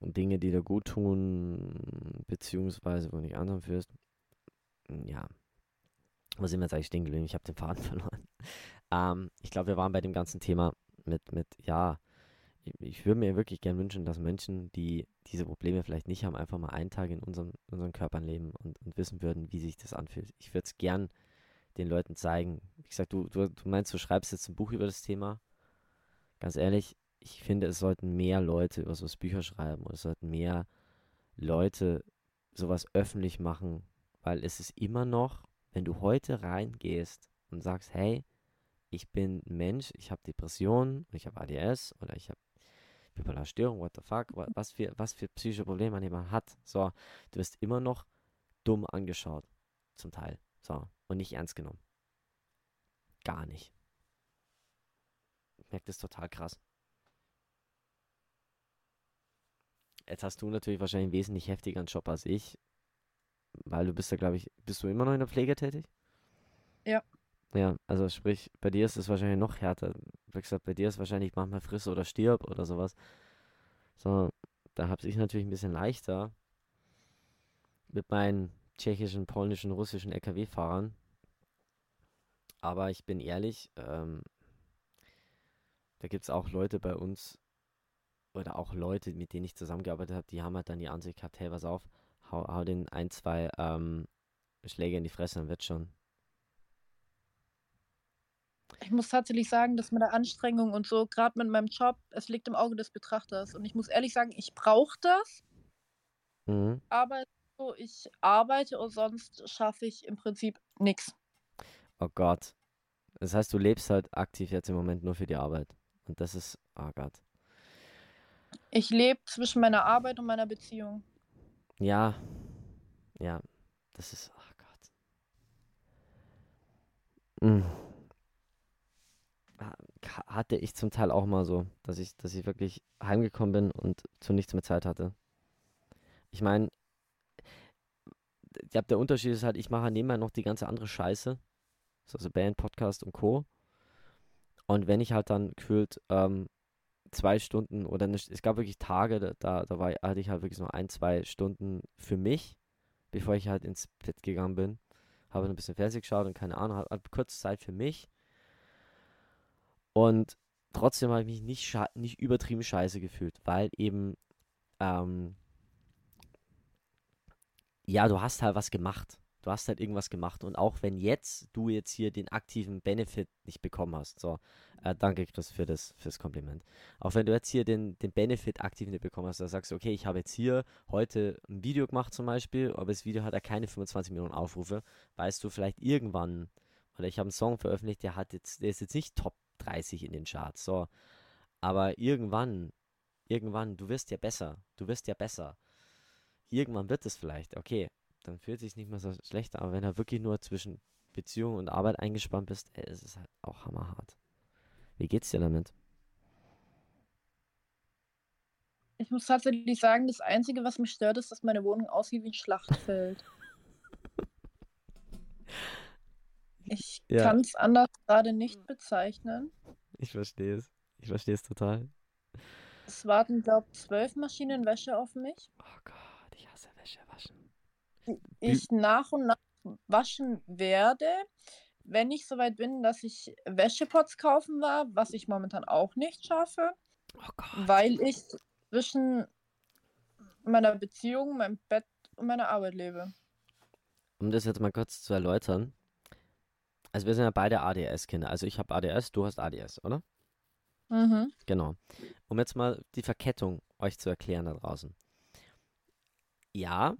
Dinge, die dir gut tun, beziehungsweise wo du nicht anderen führst. Ja. Wo sind wir jetzt eigentlich stehen geblieben? Ich habe den Faden verloren. Ähm, ich glaube, wir waren bei dem ganzen Thema mit, mit, ja, ich würde mir wirklich gern wünschen, dass Menschen, die diese Probleme vielleicht nicht haben, einfach mal einen Tag in unserem, unseren Körpern leben und, und wissen würden, wie sich das anfühlt. Ich würde es gern den Leuten zeigen. Wie gesagt, du, du, du meinst, du schreibst jetzt ein Buch über das Thema. Ganz ehrlich, ich finde, es sollten mehr Leute über sowas Bücher schreiben oder es sollten mehr Leute sowas öffentlich machen, weil es ist immer noch, wenn du heute reingehst und sagst, hey, ich bin ein Mensch, ich habe Depressionen, ich habe ADS oder ich habe bipolare Störung, what the fuck, wa- was für, was für psychische Probleme man jemand hat. So, du wirst immer noch dumm angeschaut, zum Teil. So, und nicht ernst genommen. Gar nicht. Ich merke das total krass. Jetzt hast du natürlich wahrscheinlich einen wesentlich heftigeren Job als ich, weil du bist ja, glaube ich, bist du immer noch in der Pflege tätig? Ja. Ja, also sprich, bei dir ist es wahrscheinlich noch härter. Wie gesagt, bei dir ist wahrscheinlich manchmal friss oder stirb oder sowas. So, da habe ich natürlich ein bisschen leichter mit meinen tschechischen, polnischen, russischen LKW-Fahrern. Aber ich bin ehrlich, ähm, da gibt es auch Leute bei uns oder auch Leute, mit denen ich zusammengearbeitet habe, die haben halt dann die Ansicht gehabt, hey, pass auf, hau, hau den ein, zwei ähm, Schläge in die Fresse, dann wird schon. Ich muss tatsächlich sagen, dass mit der Anstrengung und so, gerade mit meinem Job, es liegt im Auge des Betrachters. Und ich muss ehrlich sagen, ich brauche das, Mhm. aber so, ich arbeite und sonst schaffe ich im Prinzip nichts. Oh Gott. Das heißt, du lebst halt aktiv jetzt im Moment nur für die Arbeit. Und das ist, oh Gott. Ich lebe zwischen meiner Arbeit und meiner Beziehung. Ja, ja, das ist, oh Gott. Mm. Hatte ich zum Teil auch mal so, dass ich, dass ich wirklich heimgekommen bin und zu nichts mehr Zeit hatte. Ich meine, ich der Unterschied ist halt, ich mache nebenbei noch die ganze andere Scheiße. So, Also Band, Podcast und Co. Und wenn ich halt dann gefühlt ähm, zwei Stunden oder ne, es gab wirklich Tage, da, da, war, hatte ich halt wirklich nur ein, zwei Stunden für mich, bevor ich halt ins Bett gegangen bin. Habe ein bisschen Fernsehen geschaut und keine Ahnung, hatte kurz Zeit für mich. Und trotzdem habe ich mich nicht, nicht übertrieben scheiße gefühlt, weil eben, ähm, ja, du hast halt was gemacht. Du hast halt irgendwas gemacht. Und auch wenn jetzt du jetzt hier den aktiven Benefit nicht bekommen hast, so, äh, danke Chris für das, fürs Kompliment. Auch wenn du jetzt hier den, den Benefit aktiv nicht bekommen hast, da sagst du, okay, ich habe jetzt hier heute ein Video gemacht zum Beispiel, aber das Video hat ja keine 25 Millionen Aufrufe, weißt du vielleicht irgendwann, oder ich habe einen Song veröffentlicht, der hat jetzt, der ist jetzt nicht Top 30 in den Charts, so, aber irgendwann, irgendwann, du wirst ja besser, du wirst ja besser. Irgendwann wird es vielleicht, okay, dann fühlt sich nicht mehr so schlecht aber wenn du wirklich nur zwischen Beziehung und Arbeit eingespannt bist, ey, es ist halt auch hammerhart. Wie geht's dir damit? Ich muss tatsächlich sagen, das Einzige, was mich stört, ist, dass meine Wohnung aussieht wie ein Schlachtfeld. Ich Ja. kann es anders gerade nicht bezeichnen. Ich verstehe es. Ich verstehe es total. Es warten, glaube ich, zwölf Maschinen Wäsche auf mich. Oh Gott, ich hasse Wäsche waschen. Ich nach und nach waschen werde, wenn ich soweit bin, dass ich Wäschepots kaufen war, was ich momentan auch nicht schaffe, Oh Gott. weil ich zwischen meiner Beziehung, meinem Bett und meiner Arbeit lebe. Um das jetzt mal kurz zu erläutern. Also wir sind ja beide ADS-Kinder. Also ich habe ADS, du hast ADS, oder? Mhm. Genau. Um jetzt mal die Verkettung euch zu erklären da draußen. Ja,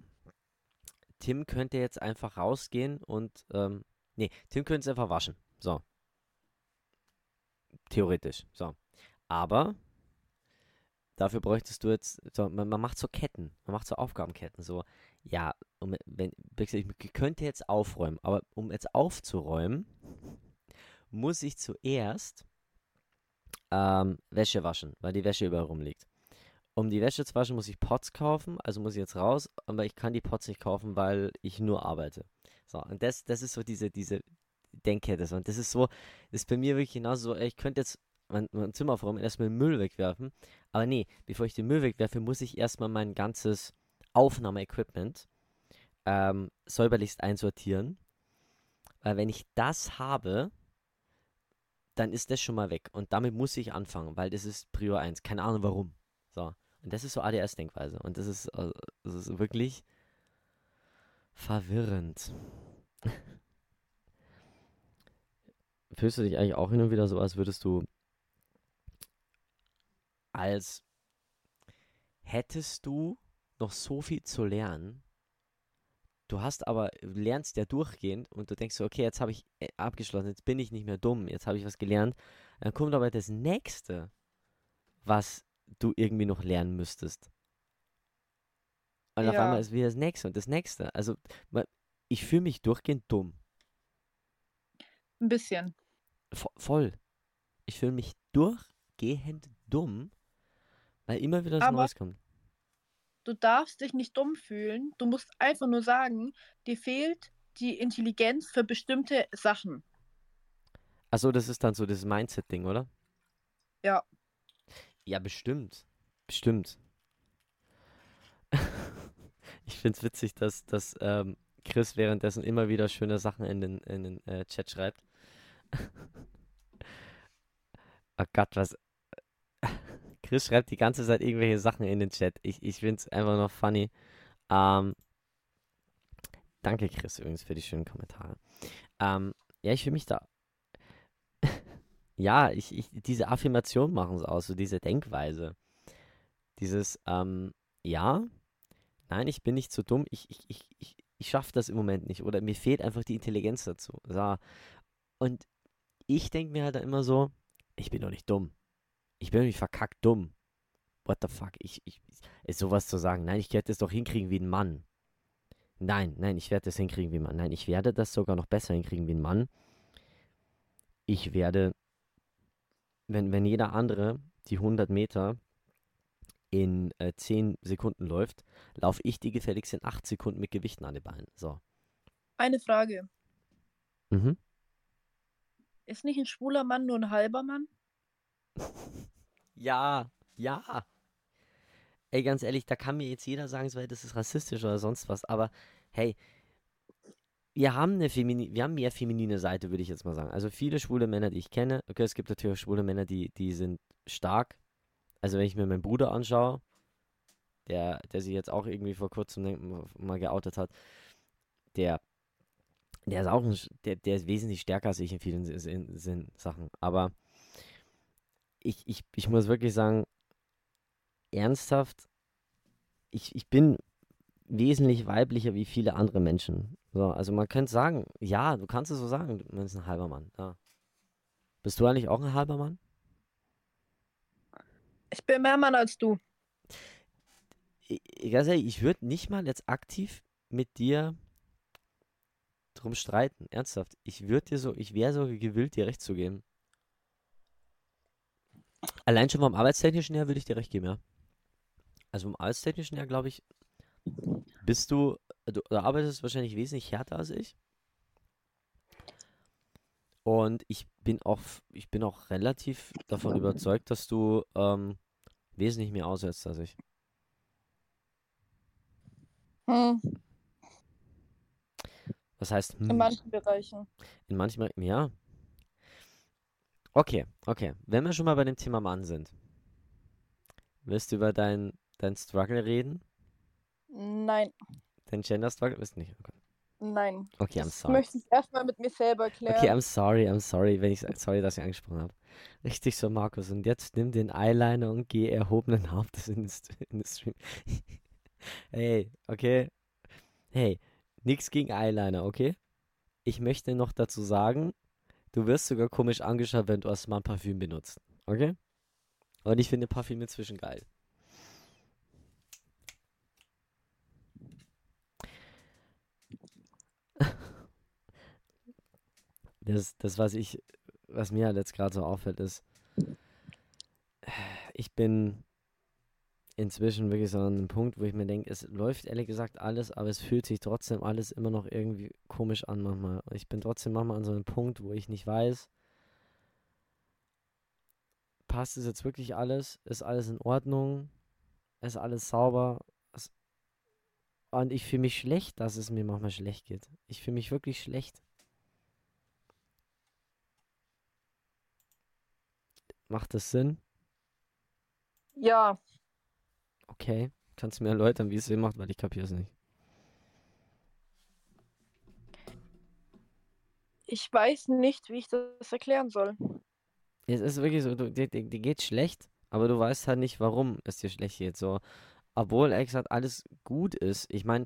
Tim könnte jetzt einfach rausgehen und, ähm, nee, Tim könnte es einfach waschen. So. Theoretisch. So. Aber dafür bräuchtest du jetzt, so, man, man macht so Ketten, man macht so Aufgabenketten, so, ja, um, wenn, ich könnte jetzt aufräumen, aber um jetzt aufzuräumen, muss ich zuerst ähm, Wäsche waschen, weil die Wäsche überall rumliegt. Um die Wäsche zu waschen, muss ich Pots kaufen, also muss ich jetzt raus, aber ich kann die Pots nicht kaufen, weil ich nur arbeite. So, und das, das ist so diese, diese Denkkette. so. Und das ist so, das ist bei mir wirklich genauso ich könnte jetzt mein, mein Zimmer aufräumen, erstmal den Müll wegwerfen. Aber nee, bevor ich den Müll wegwerfe, muss ich erstmal mein ganzes Aufnahmeequipment ähm, säuberlichst einsortieren. Weil wenn ich das habe, dann ist das schon mal weg. Und damit muss ich anfangen, weil das ist Prior 1. Keine Ahnung warum. So. Und das ist so ADS-Denkweise. Und das ist, äh, das ist wirklich verwirrend. Fühlst du dich eigentlich auch hin und wieder so, als würdest du als hättest du noch so viel zu lernen, du hast aber, lernst ja durchgehend und du denkst so, okay, jetzt habe ich äh, abgeschlossen, jetzt bin ich nicht mehr dumm, jetzt habe ich was gelernt. Dann kommt aber das nächste, was du irgendwie noch lernen müsstest. Und auf Ja. einmal ist wieder das nächste und das nächste. Also ich fühle mich durchgehend dumm. Ein bisschen. Vo voll. Ich fühle mich durchgehend dumm, weil immer wieder was Aber- Neues kommt. Du darfst dich nicht dumm fühlen. Du musst einfach nur sagen, dir fehlt die Intelligenz für bestimmte Sachen. Achso, das ist dann so das Mindset-Ding, oder? Ja. Ja, bestimmt. Bestimmt. ich find's witzig, dass, dass ähm, Chris währenddessen immer wieder schöne Sachen in den, in den äh, Chat schreibt. oh Gott, was. Chris schreibt die ganze Zeit irgendwelche Sachen in den Chat. Ich, ich find's einfach noch funny. Ähm, danke, Chris, übrigens, für die schönen Kommentare. Ähm, ja, ich fühle mich da ja, ich, ich, diese Affirmation machen es aus, so diese Denkweise. Dieses, ähm, ja, nein, ich bin nicht so dumm, ich, ich, ich, ich, ich schaffe das im Moment nicht oder mir fehlt einfach die Intelligenz dazu. So. Und ich denke mir halt dann immer so, ich bin doch nicht dumm. Ich bin nicht verkackt dumm. What the fuck? Ich, ich, ist sowas zu sagen, nein, ich werde das doch hinkriegen wie ein Mann. Nein, nein, ich werde das hinkriegen wie ein Mann. Nein, ich werde das sogar noch besser hinkriegen wie ein Mann. Ich werde wenn, wenn jeder andere die 100 Meter in äh, 10 Sekunden läuft, laufe ich die gefälligst in 8 Sekunden mit Gewichten an den Beinen. So. Eine Frage. Mhm. Ist nicht ein schwuler Mann nur ein halber Mann? Ja, ja. Ey, ganz ehrlich, da kann mir jetzt jeder sagen, das ist rassistisch oder sonst was, aber hey, wir haben eine Femini wir haben mehr feminine Seite, würde ich jetzt mal sagen. Also viele schwule Männer, die ich kenne, okay, es gibt natürlich auch schwule Männer, die, die sind stark. Also wenn ich mir meinen Bruder anschaue, der, der sich jetzt auch irgendwie vor kurzem mal geoutet hat, der, der ist auch ein, der, der ist wesentlich stärker als ich in vielen Sin- Sin- Sin Sachen. Aber ich, ich, ich muss wirklich sagen, ernsthaft, ich, ich bin wesentlich weiblicher wie viele andere Menschen. So, also man könnte sagen, ja, du kannst es so sagen, du bist ein halber Mann. Ja. Bist du eigentlich auch ein halber Mann? Ich bin mehr Mann als du. Ich, ich, ganz ehrlich, ich würde nicht mal jetzt aktiv mit dir drum streiten. Ernsthaft. Ich würde dir so, ich wäre so gewillt, dir recht zu geben. Allein schon vom Arbeitstechnischen her würde ich dir recht geben, ja. Also vom Arbeitstechnischen her, glaube ich, bist du, du, du arbeitest wahrscheinlich wesentlich härter als ich. Und ich bin auch, ich bin auch relativ davon überzeugt, dass du ähm, wesentlich mehr aussetzt als ich. Hm, Was heißt, in hm, manchen Bereichen. in manchmal, ja. Okay, okay. Wenn wir schon mal bei dem Thema Mann sind, willst du über dein, dein Struggle reden? Nein, Dein Gender Struggle? Du nicht? Okay, nein. okay I'm sorry. möchte ich erstmal mit mir selber klären. Okay, I'm sorry, I'm sorry, wenn ich sorry, dass ich angesprochen habe. Richtig so, Markus. Und jetzt nimm den Eyeliner und geh erhobenen Hauptes in den, Stream. hey, okay. Hey, nix gegen Eyeliner, okay? Ich möchte noch dazu sagen, du wirst sogar komisch angeschaut, wenn du als Mann Parfüm benutzt. Okay? Und ich finde Parfüm inzwischen geil. Das, das, was ich, was mir halt jetzt gerade so auffällt, ist, ich bin inzwischen wirklich so an einem Punkt, wo ich mir denke, es läuft ehrlich gesagt alles, aber es fühlt sich trotzdem alles immer noch irgendwie komisch an manchmal. Ich bin trotzdem manchmal an so einem Punkt, wo ich nicht weiß, passt es jetzt wirklich alles? Ist alles in Ordnung? Ist alles sauber? Und ich fühle mich schlecht, dass es mir manchmal schlecht geht. Ich fühle mich wirklich schlecht. Macht das Sinn? Ja, Okay. Kannst du mir erläutern, wie es Sinn macht, weil ich kapiere es nicht. ich weiß nicht, wie ich das erklären soll. Es ist wirklich so, du, dir, geht schlecht, aber du weißt halt nicht, warum es dir schlecht geht. So, obwohl, ehrlich gesagt, alles gut ist. Ich meine,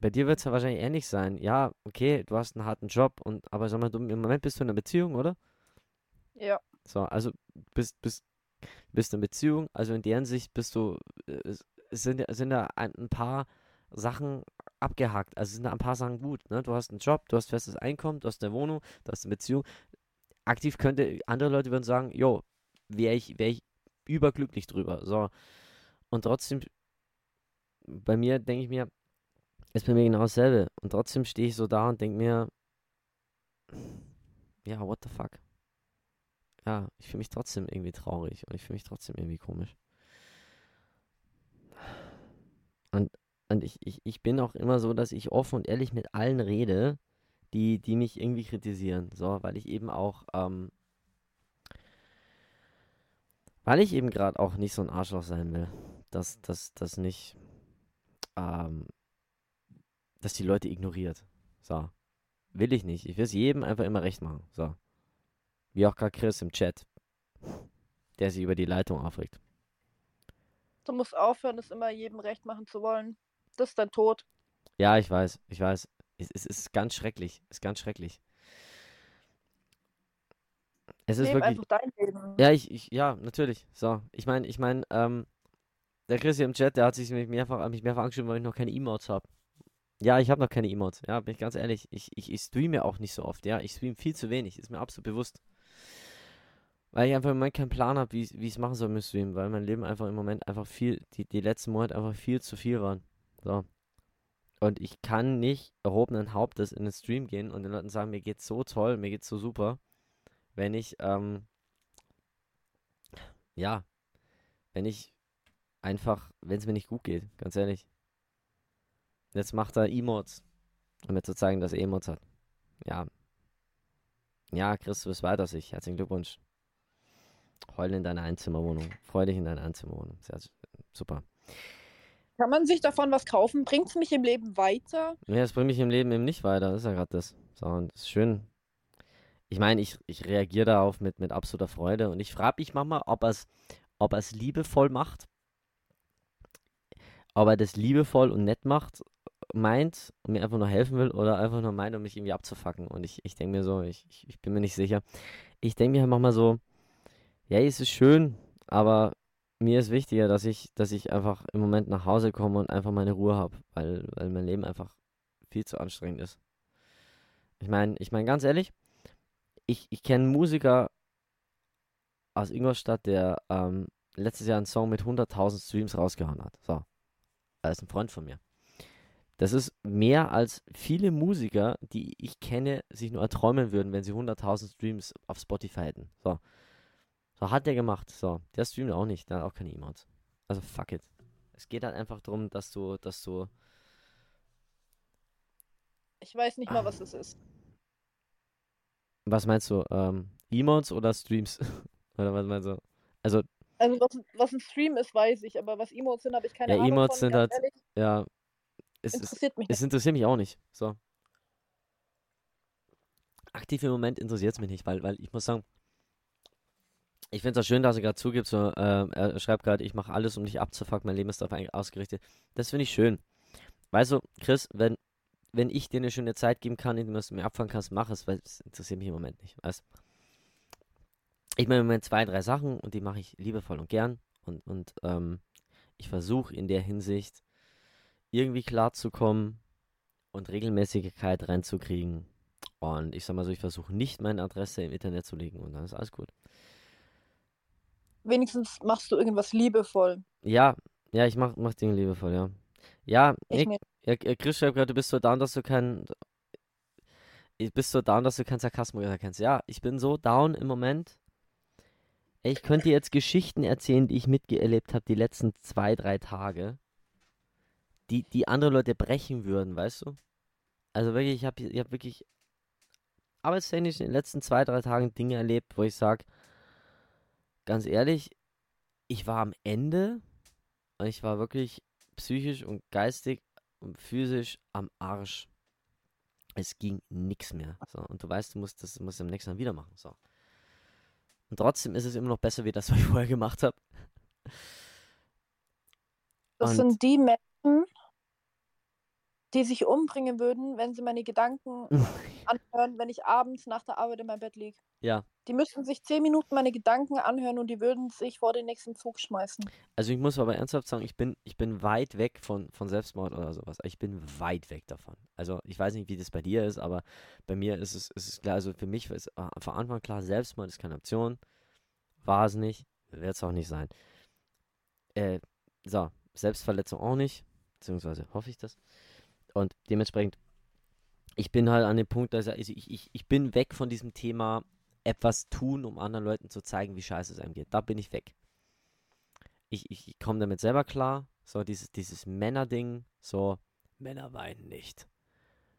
bei dir wird es ja wahrscheinlich ähnlich sein. Ja, okay, du hast einen harten Job, und aber sag mal, du, im Moment bist du in einer Beziehung, oder? Ja, So, also bist, bist, bist in Beziehung, also in deren Sicht bist du, äh, sind, sind da ein, ein paar Sachen abgehakt. Also sind da ein paar Sachen gut. Ne? Du hast einen Job, du hast festes Einkommen, du hast eine Wohnung, du hast eine Beziehung. Aktiv könnte, andere Leute würden sagen, jo, wäre ich, wär ich überglücklich drüber. So. Und trotzdem, bei mir denke ich mir, ist bei mir genau dasselbe. Und trotzdem stehe ich so da und denke mir, ja, what the fuck? Ja, ich fühle mich trotzdem irgendwie traurig und ich fühle mich trotzdem irgendwie komisch. Und, und ich, ich, ich bin auch immer so, dass ich offen und ehrlich mit allen rede, die, die mich irgendwie kritisieren. So, weil ich eben auch, ähm, weil ich eben gerade auch nicht so ein Arschloch sein will. Dass das, das nicht, ähm, dass die Leute ignoriert. So. Will ich nicht. Ich will es jedem einfach immer recht machen. So. Wie auch gerade Chris im Chat, der sich über die Leitung aufregt. Du musst aufhören, es immer jedem recht machen zu wollen. Das ist dein Tod. Ja, ich weiß, ich weiß. Es, es ist ganz schrecklich. Es ist ganz schrecklich. Es ist wirklich. einfach dein Leben. Ja, ich, ich, ja, natürlich. So. Ich meine, ich meine, ähm, der Chris hier im Chat, der hat sich mich mehrfach, mich mehrfach angeschrieben, weil ich noch keine Emotes habe. Ja, ich habe noch keine Emotes. Ja, bin ich ganz ehrlich. Ich, ich, ich streame auch nicht so oft. Ja, ich streame viel zu wenig. Ist mir absolut bewusst. Weil ich einfach im Moment keinen Plan habe, wie ich es machen soll mit Stream, weil mein Leben einfach im Moment einfach viel, die, die letzten Monate einfach viel zu viel waren. So. Und ich kann nicht erhobenen Hauptes in den Stream gehen und den Leuten sagen, mir geht's so toll, mir geht's so super, wenn ich, ähm, ja, wenn ich einfach, wenn es mir nicht gut geht, ganz ehrlich. Jetzt macht er Emotes, um mir zu zeigen, dass er Emotes hat. Ja. Ja, Chris, du bist weiter sich. Herzlichen Glückwunsch. Heul in deiner Einzimmerwohnung. Freu dich in deiner Einzimmerwohnung. Sehr, super. Kann man sich davon was kaufen? Bringt es mich im Leben weiter? Ja, das bringt mich im Leben eben nicht weiter. Das ist ja gerade das. So, und das ist schön. Ich meine, ich, ich reagiere darauf mit, mit absoluter Freude und ich frage mich manchmal, ob er es ob er's liebevoll macht. Ob er das liebevoll und nett macht, meint und mir einfach nur helfen will oder einfach nur meint, um mich irgendwie abzufacken. Und ich, ich denke mir so, ich, ich, ich bin mir nicht sicher. Ich denke mir halt manchmal so, ja, es ist schön, aber mir ist wichtiger, dass ich, dass ich einfach im Moment nach Hause komme und einfach meine Ruhe habe, weil, weil mein Leben einfach viel zu anstrengend ist. Ich meine, ich meine ganz ehrlich, ich, ich kenne einen Musiker aus Ingolstadt, der ähm, letztes Jahr einen Song mit 100.000 Streams rausgehauen hat. So. Er ist ein Freund von mir. Das ist mehr als viele Musiker, die ich kenne, sich nur erträumen würden, wenn sie 100.000 Streams auf Spotify hätten. So. So hat der gemacht. So. Der streamt auch nicht. Der hat auch keine Emotes. Also fuck it. Es geht halt einfach darum, dass du, dass du. Ich weiß nicht mal, was es ist. Was meinst du? Ähm, Emotes oder Streams? oder was meinst du? Also. Also was, was ein Stream ist, weiß ich, aber was Emotes sind, habe ich keine Ja, Ahnung Emotes von, sind halt- ehrlich, Ja. Es, interessiert mich es interessiert mich auch nicht. So. Aktiv im Moment interessiert es mich nicht, weil, weil ich muss sagen, ich finde es auch schön, dass er gerade zugibt, so, äh, er schreibt gerade, ich mache alles, um dich abzufucken, mein Leben ist darauf ausgerichtet. Das finde ich schön. Weißt du, Chris, wenn, wenn ich dir eine schöne Zeit geben kann, indem du es mir abfangen kannst, mach es, weil es interessiert mich im Moment nicht. Weißt Ich mache im Moment zwei, drei Sachen und die mache ich liebevoll und gern. Und, und ähm, ich versuche in der Hinsicht irgendwie klarzukommen und Regelmäßigkeit reinzukriegen. Und ich sag mal so, ich versuche nicht meine Adresse im Internet zu legen und dann ist alles gut. Wenigstens machst du irgendwas liebevoll. Ja, ja, ich mach, mach Dinge liebevoll, ja. Ja, Ich nicht. ja, Chris schreibt gerade, du bist so down, dass du kein. Ich bist so down, dass du keinen Sarkasmus erkennst. Ja, ich bin so down im Moment. Ich könnte dir jetzt Geschichten erzählen, die ich mitgelebt habe, die letzten zwei, drei Tage, die, die andere Leute brechen würden, weißt du? Also wirklich, ich habe ich hab wirklich arbeitstechnisch in den letzten zwei, drei Tagen Dinge erlebt, wo ich sage, ganz ehrlich, ich war am Ende und ich war wirklich psychisch und geistig und physisch am Arsch. Es ging nichts mehr. So, und du weißt, du musst das musst du am nächsten Mal wieder machen. So. Und trotzdem ist es immer noch besser, wie das, was ich vorher gemacht habe. Das Und- sind die Menschen, die sich umbringen würden, wenn sie meine Gedanken anhören, wenn ich abends nach der Arbeit in meinem Bett liege. Ja. Die müssten sich zehn Minuten meine Gedanken anhören und die würden sich vor den nächsten Zug schmeißen. Also ich muss aber ernsthaft sagen, ich bin, ich bin weit weg von, von Selbstmord oder sowas. Ich bin weit weg davon. Also ich weiß nicht, wie das bei dir ist, aber bei mir ist es, ist es klar, also für mich ist äh, von Anfang klar, Selbstmord ist keine Option. War es nicht, wird es auch nicht sein. Äh, so, Selbstverletzung auch nicht, beziehungsweise hoffe ich das. Und dementsprechend, ich bin halt an dem Punkt, dass also ich, ich, ich bin weg von diesem Thema etwas tun, um anderen Leuten zu zeigen, wie scheiße es einem geht. Da bin ich weg. Ich, ich, ich komme damit selber klar. So dieses, dieses Männerding, so Männer weinen nicht.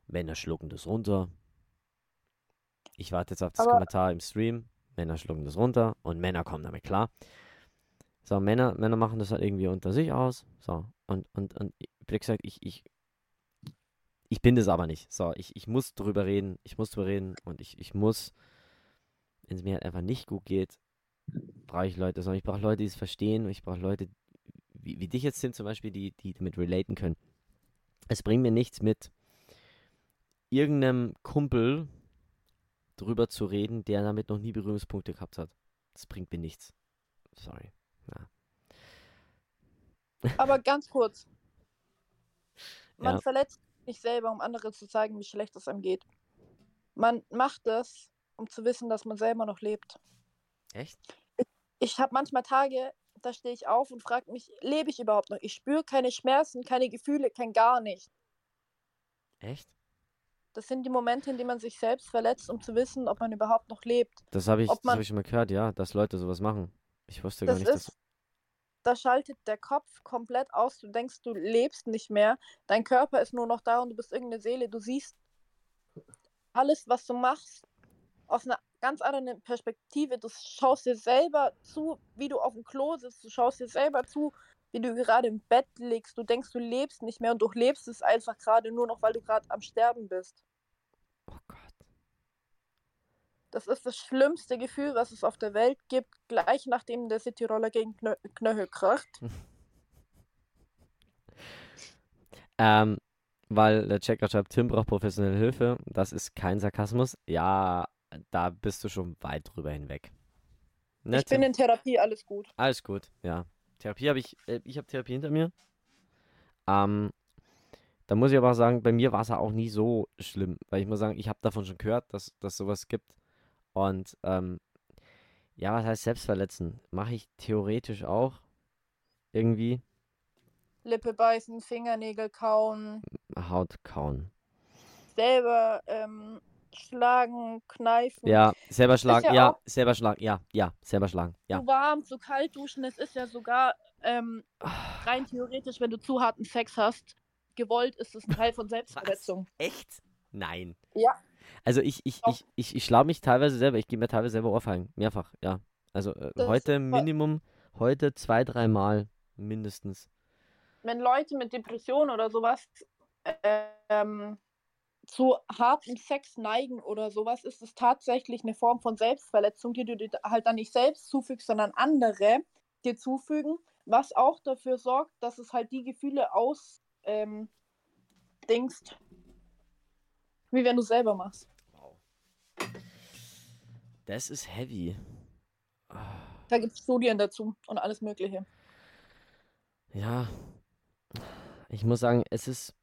Männer schlucken das runter. Ich warte jetzt auf das Aber- Kommentar im Stream. Männer schlucken das runter und Männer kommen damit klar. So, Männer, Männer machen das halt irgendwie unter sich aus. So, und, und, und wie gesagt, ich, ich, ich bin das aber nicht. So, ich, ich muss drüber reden, ich muss drüber reden und ich, ich muss, wenn es mir halt einfach nicht gut geht, brauche ich Leute, sondern ich brauche Leute, die es verstehen und ich brauche Leute, wie, wie dich jetzt sind zum Beispiel, die, die damit relaten können. Es bringt mir nichts mit irgendeinem Kumpel drüber zu reden, der damit noch nie Berührungspunkte gehabt hat. Das bringt mir nichts. Sorry. Aber ganz kurz. Man Ja. verletzt nicht selber, um anderen zu zeigen, wie schlecht es einem geht. Man macht es, um zu wissen, dass man selber noch lebt. Echt? Ich habe manchmal Tage, da stehe ich auf und frage mich, lebe ich überhaupt noch? Ich spüre keine Schmerzen, keine Gefühle, kein gar nicht. Echt? Das sind die Momente, in denen man sich selbst verletzt, um zu wissen, ob man überhaupt noch lebt. Das habe ich, das hab ich schon mal gehört, ja, dass Leute sowas machen. Ich wusste gar nicht, dass. Da schaltet der Kopf komplett aus. Du denkst, du lebst nicht mehr. Dein Körper ist nur noch da und du bist irgendeine Seele. Du siehst alles, was du machst, aus einer ganz anderen Perspektive. Du schaust dir selber zu, wie du auf dem Klo sitzt. Du schaust dir selber zu, wie du gerade im Bett liegst. Du denkst, du lebst nicht mehr und du lebst es einfach gerade nur noch, weil du gerade am Sterben bist. Oh Gott. Das ist das schlimmste Gefühl, was es auf der Welt gibt, gleich nachdem der Cityroller gegen Knö Knöchel kracht. Ähm, weil der Checker schreibt, Tim braucht professionelle Hilfe. Das ist kein Sarkasmus. Ja, da bist du schon weit drüber hinweg. Ne, ich bin Tim? in Therapie, alles gut. Alles gut, ja. Therapie habe ich, äh, ich habe Therapie hinter mir. Ähm, da muss ich aber auch sagen, bei mir war es ja auch nie so schlimm, weil ich muss sagen, ich habe davon schon gehört, dass dass sowas gibt. Und ähm, ja, was heißt selbstverletzen? Mache ich theoretisch auch irgendwie Lippe beißen, Fingernägel kauen, Haut kauen. selber ähm, schlagen, kneifen. Ja, selber schlagen, ja ja, selber schlagen, ja, ja, selber schlagen, ja. Zu warm, zu kalt duschen. Es ist ja sogar ähm, rein theoretisch, wenn du zu harten Sex hast, gewollt ist es ein Teil von Selbstverletzung. Echt? Nein. Ja. Also ich, ich, Doch. ich, ich, ich schlage mich teilweise selber, ich gebe mir teilweise selber Ohrfeigen, mehrfach, ja. Also äh, heute Minimum, heute zwei, dreimal mindestens. Wenn Leute mit Depressionen oder sowas ähm, zu hartem Sex neigen oder sowas, ist es tatsächlich eine Form von Selbstverletzung, die du dir halt dann nicht selbst zufügst, sondern andere dir zufügen, was auch dafür sorgt, dass es halt die Gefühle aus ähm, wie wenn du selber machst. Wow. Das ist heavy. Da gibt es Studien dazu und alles Mögliche. Ja. Ich muss sagen, es ist.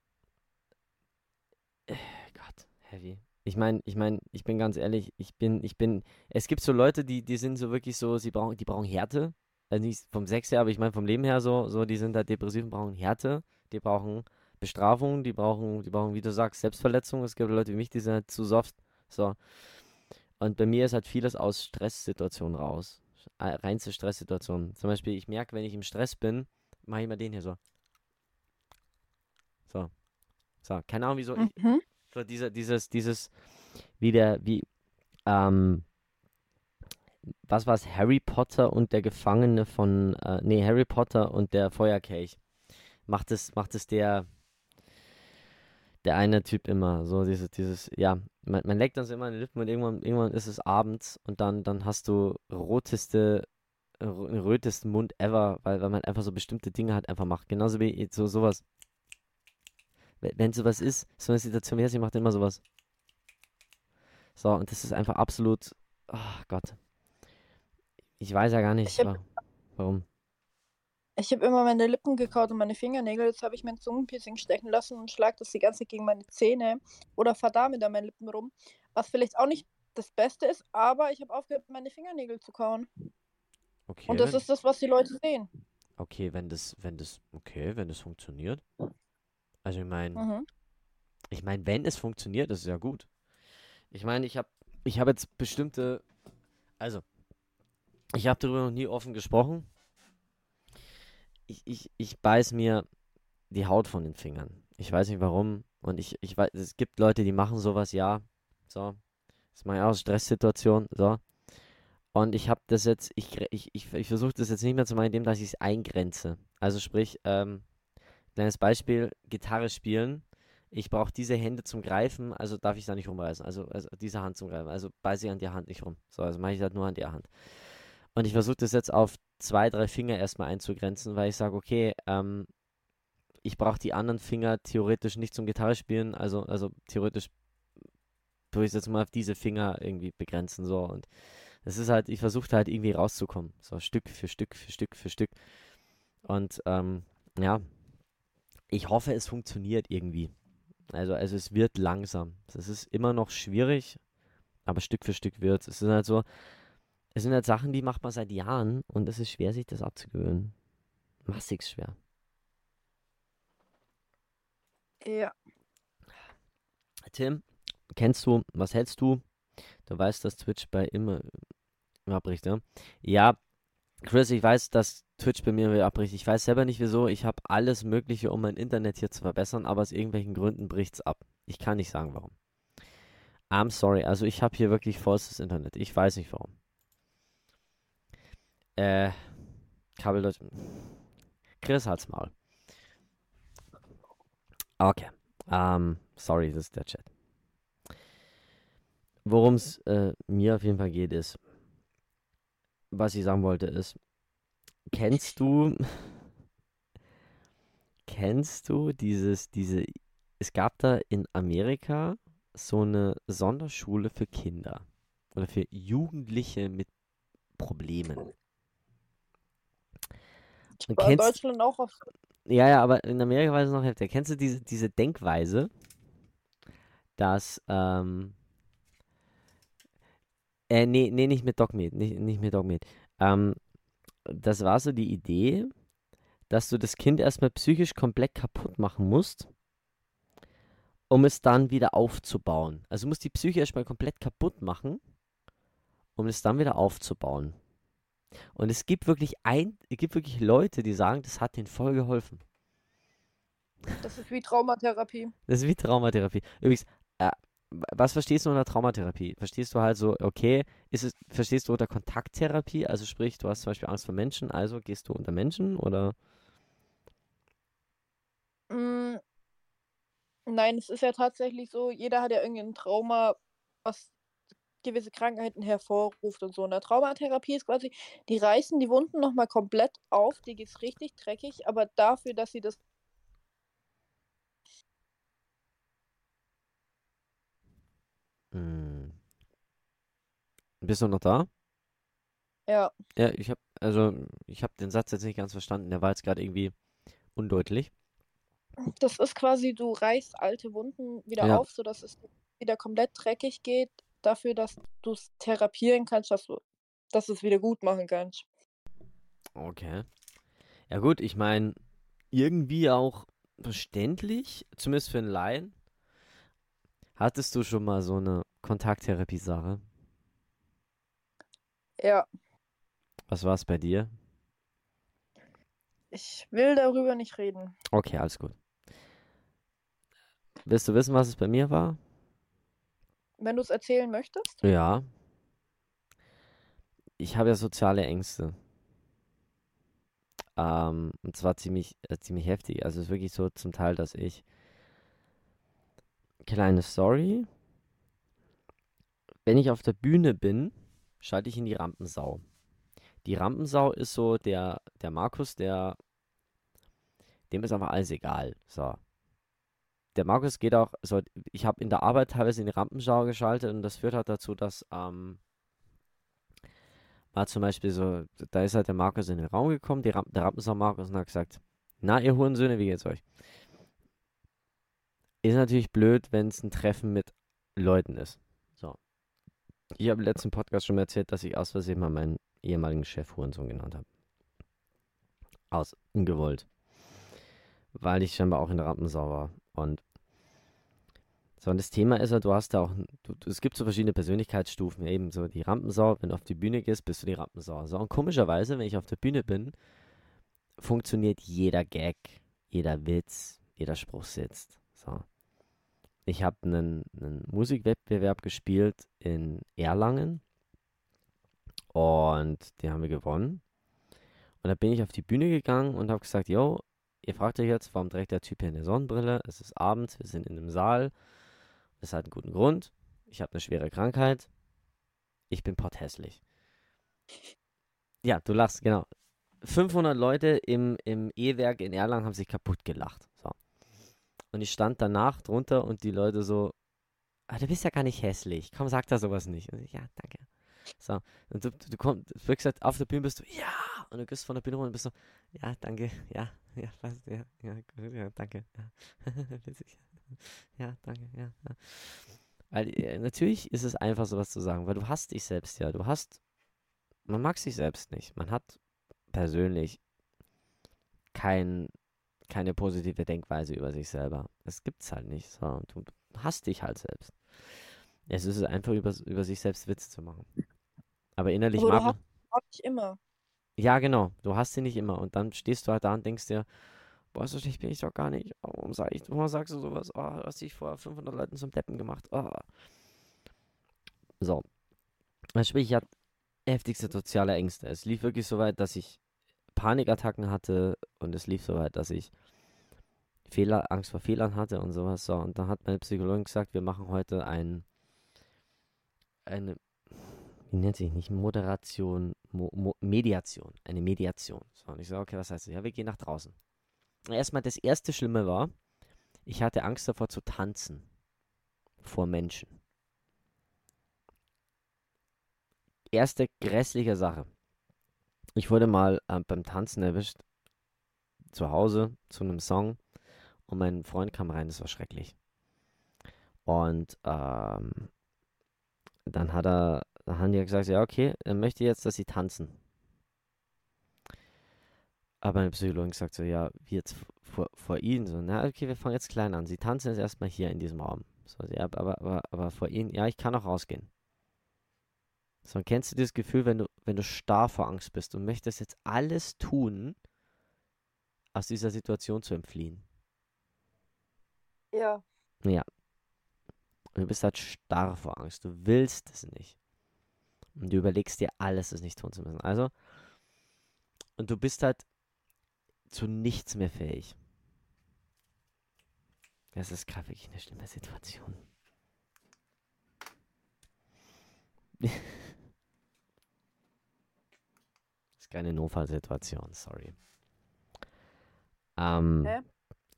Äh, Gott, heavy. Ich meine, ich meine, ich bin ganz ehrlich, ich bin, ich bin. Es gibt so Leute, die, die sind so wirklich so, sie brauchen, die brauchen Härte. Also nicht vom Sex her, aber ich meine vom Leben her so, so, die sind halt depressiv und brauchen Härte. Die brauchen Bestrafung, die brauchen, die brauchen, wie du sagst, Selbstverletzung. Es gibt Leute wie mich, die sind halt zu soft. So. Und bei mir ist halt vieles aus Stresssituationen raus. Äh, Reinste Stresssituationen. Zum Beispiel, ich merke, wenn ich im Stress bin, mache ich mal den hier so. So. So, keine Ahnung, wieso. Ich, Mhm. so dieser, dieses, dieses, wie der, wie, ähm, was war es? Harry Potter und der Gefangene von, äh, nee, Harry Potter und der Feuerkelch. Macht es, macht es der, der eine Typ immer, so dieses, dieses, ja, man, man leckt dann so immer in den Lippen und irgendwann, irgendwann ist es abends und dann, dann hast du roteste, rötesten Mund ever, weil, weil man einfach so bestimmte Dinge halt einfach macht. Genauso wie so sowas. Wenn, sowas ist, so eine Situation wie ich mache immer sowas. So, und das ist einfach absolut. Oh Gott. Ich weiß ja gar nicht, Ich hab- wa- warum. Ich habe immer meine Lippen gekaut und meine Fingernägel. Jetzt habe ich mein Zungenpiercing stechen lassen und schlag das die ganze Zeit gegen meine Zähne oder fahr damit an meinen Lippen rum. Was vielleicht auch nicht das Beste ist, aber ich habe aufgehört, meine Fingernägel zu kauen. Okay, Und das ist das, was die Leute sehen. okay, wenn das, wenn das, okay, wenn das funktioniert. Also ich meine, Mhm. ich meine, wenn es funktioniert, ist es ja gut. Ich meine, ich habe, ich habe jetzt bestimmte, also, ich habe darüber noch nie offen gesprochen. Ich, ich, ich beiß mir die Haut von den Fingern. Ich weiß nicht warum. Und ich, ich weiß, es gibt Leute, die machen sowas, ja. So. Das ist meine auch Stresssituation. So. Und ich habe das jetzt, ich, ich, ich, ich versuche das jetzt nicht mehr zu machen, indem dass ich es eingrenze. Also sprich, ähm, kleines Beispiel, Gitarre spielen. Ich brauche diese Hände zum Greifen, also darf ich da nicht rumreißen. Also, also diese Hand zum Greifen. Also beiße ich an der Hand nicht rum. So, also mache ich das nur an der Hand. Und ich versuche das jetzt auf zwei, drei Finger erstmal einzugrenzen, weil ich sage, okay, ähm, ich brauche die anderen Finger theoretisch nicht zum Gitarre spielen, also, also theoretisch tue ich es jetzt mal auf diese Finger irgendwie begrenzen, so. Und das ist halt, ich versuche halt irgendwie rauszukommen, so Stück für Stück für Stück für Stück. Und ähm, ja, ich hoffe, es funktioniert irgendwie. Also, also es wird langsam. Es ist immer noch schwierig, aber Stück für Stück wird es. Es sind halt so, es sind halt Sachen, die macht man seit Jahren und es ist schwer, sich das abzugewöhnen. Massig schwer. Ja. Tim, kennst du, was hältst du? Du weißt, dass Twitch bei immer abbricht, ja? Ja, Chris, ich weiß, dass Twitch bei mir wieder abbricht. Ich weiß selber nicht wieso. Ich habe alles Mögliche, um mein Internet hier zu verbessern, aber aus irgendwelchen Gründen bricht's ab. Ich kann nicht sagen, warum. I'm sorry. Also ich habe hier wirklich vollstes Internet. Ich weiß nicht warum. Äh, Kabeldeutsch. Chris, halt's Maul. Okay. Ähm, sorry, das ist der Chat. Worum es äh, mir auf jeden Fall geht, ist, was ich sagen wollte, ist, kennst du, kennst du dieses, diese, es gab da in Amerika so eine Sonderschule für Kinder oder für Jugendliche mit Problemen. Und war in Deutschland auch auf. Ja, ja, aber in Amerika war es noch heftiger. Kennst du diese, diese Denkweise, dass, ähm, äh, nee, nee, nicht mit Dogmeat, nicht, nicht mit Dogmeat. Ähm, das war so die Idee, dass du das Kind erstmal psychisch komplett kaputt machen musst, um es dann wieder aufzubauen. Also du musst die Psyche erstmal komplett kaputt machen, um es dann wieder aufzubauen. Und es gibt wirklich ein, es gibt wirklich Leute, die sagen, das hat denen voll geholfen. Das ist wie Traumatherapie. Das ist wie Traumatherapie. Übrigens, äh, was verstehst du unter Traumatherapie? Verstehst du halt so, okay, ist es, verstehst du unter Kontakttherapie? Also sprich, du hast zum Beispiel Angst vor Menschen, also gehst du unter Menschen oder? Mm, Nein, es ist ja tatsächlich so, jeder hat ja irgendein Trauma, was gewisse Krankheiten hervorruft und so. Und der Traumatherapie ist quasi, die reißen die Wunden nochmal komplett auf, die geht's richtig dreckig, aber dafür, dass sie das. Hm. Bist du noch da? Ja, Ja, ich habe, also ich habe den Satz jetzt nicht ganz verstanden. Der war jetzt gerade irgendwie undeutlich. das ist quasi, du reißt alte Wunden wieder Ja. auf, sodass es wieder komplett dreckig geht, dafür, dass du es therapieren kannst, dass du, dass du es wieder gut machen kannst. Okay. Ja gut, ich meine, irgendwie auch verständlich, zumindest für einen Laien. Hattest du schon mal so eine Kontakttherapie-Sache? Ja, Was war es bei dir? ich will darüber nicht reden. Okay, alles gut. Willst du wissen, was es bei mir war? Wenn du es erzählen möchtest. Ja. Ich habe ja soziale Ängste. Ähm, und zwar ziemlich, äh, ziemlich heftig. Also es ist wirklich so zum Teil, dass ich. Kleine Story. Wenn ich auf der Bühne bin, schalte ich in die Rampensau. Die Rampensau ist so der, der Markus, der. Dem ist einfach alles egal. So. Der Markus geht auch, also ich habe in der Arbeit teilweise in die Rampenschau geschaltet und das führt halt dazu, dass ähm, war zum Beispiel so, da ist halt der Markus in den Raum gekommen, die Ramp der Rampensau Markus und hat gesagt, na ihr Hurensöhne, wie geht's euch? Ist natürlich blöd, wenn es ein Treffen mit Leuten ist. So. Ich habe im letzten Podcast schon mal erzählt, dass ich aus Versehen mal meinen ehemaligen Chef Hurensohn genannt habe. Aus ungewollt. Weil ich scheinbar auch in der Rampensau war. Und so, und das Thema ist ja, du hast da auch, du, es gibt so verschiedene Persönlichkeitsstufen, eben so die Rampensau, wenn du auf die Bühne gehst, bist du die Rampensau. So, und komischerweise, wenn ich auf der Bühne bin, funktioniert jeder Gag, jeder Witz, jeder Spruch sitzt. So. Ich habe einen, einen Musikwettbewerb gespielt in Erlangen und den haben wir gewonnen. Und da bin ich auf die Bühne gegangen und habe gesagt, yo, ihr fragt euch jetzt, warum trägt der Typ hier eine Sonnenbrille? Es ist abends, wir sind in einem Saal. Das hat einen guten Grund. Ich habe eine schwere Krankheit. Ich bin potthässlich. Ja, du lachst, genau. 500 Leute im, im E-Werk in Erlangen haben sich kaputt gelacht. So. Und ich stand danach drunter und die Leute so, ah, du bist ja gar nicht hässlich. Komm, sag da sowas nicht. Ich, ja, danke. So, und du, du, du kommst, wirklich gesagt, auf der Bühne bist du, ja, und du gehst von der Bühne runter und bist so, ja, danke, ja, ja, was, ja, ja, gut, ja, danke, ja, ja, danke, ja, ja. Weil äh, natürlich ist es einfach sowas zu sagen, weil du hast dich selbst ja, du hast, man mag sich selbst nicht, man hat persönlich kein, keine positive Denkweise über sich selber. Das gibt's halt nicht. So, du hast dich halt selbst. Es ist einfach über, über sich selbst Witze zu machen. Aber innerlich Aber du mag man. nicht immer. Ja, genau. Du hast sie nicht immer. Und dann stehst du halt da und denkst dir, boah, so schlecht bin ich doch gar nicht. Oh, warum, sag ich, warum sagst du sowas? Oh, hast dich vor 500 Leuten zum Deppen gemacht. Oh. So. Also sprich, ich hatte heftigste soziale Ängste. Es lief wirklich so weit, dass ich Panikattacken hatte und es lief so weit, dass ich Fehler, Angst vor Fehlern hatte und sowas. So, und dann hat meine Psychologin gesagt, wir machen heute ein, eine, wie nennt sich nicht, Moderation, Mo, Mo, Mediation, eine Mediation. So, und ich so, okay, was heißt das? Ja, wir gehen nach draußen. Erstmal, das erste Schlimme war, ich hatte Angst davor zu tanzen vor Menschen. Erste grässliche Sache. Ich wurde mal äh, beim Tanzen erwischt, zu Hause, zu einem Song, und mein Freund kam rein, das war schrecklich. Und ähm, dann hat er, dann haben die gesagt, ja, okay, er möchte jetzt, dass sie tanzen. Aber meine Psychologin sagt so, ja, wie jetzt vor, vor Ihnen? So, na, okay, wir fangen jetzt klein an. Sie tanzen jetzt erstmal hier in diesem Raum. So, ja, aber, aber, aber vor Ihnen, ja, ich kann auch rausgehen. So, kennst du dieses Gefühl, wenn du, wenn du starr vor Angst bist und möchtest jetzt alles tun, aus dieser Situation zu entfliehen? Ja. Ja. Und du bist halt starr vor Angst. Du willst es nicht. Und du überlegst dir alles, es nicht tun zu müssen. Also, und du bist halt zu nichts mehr fähig. Das ist gerade wirklich eine schlimme Situation. das ist keine Notfallsituation, sorry. Ähm, Hä?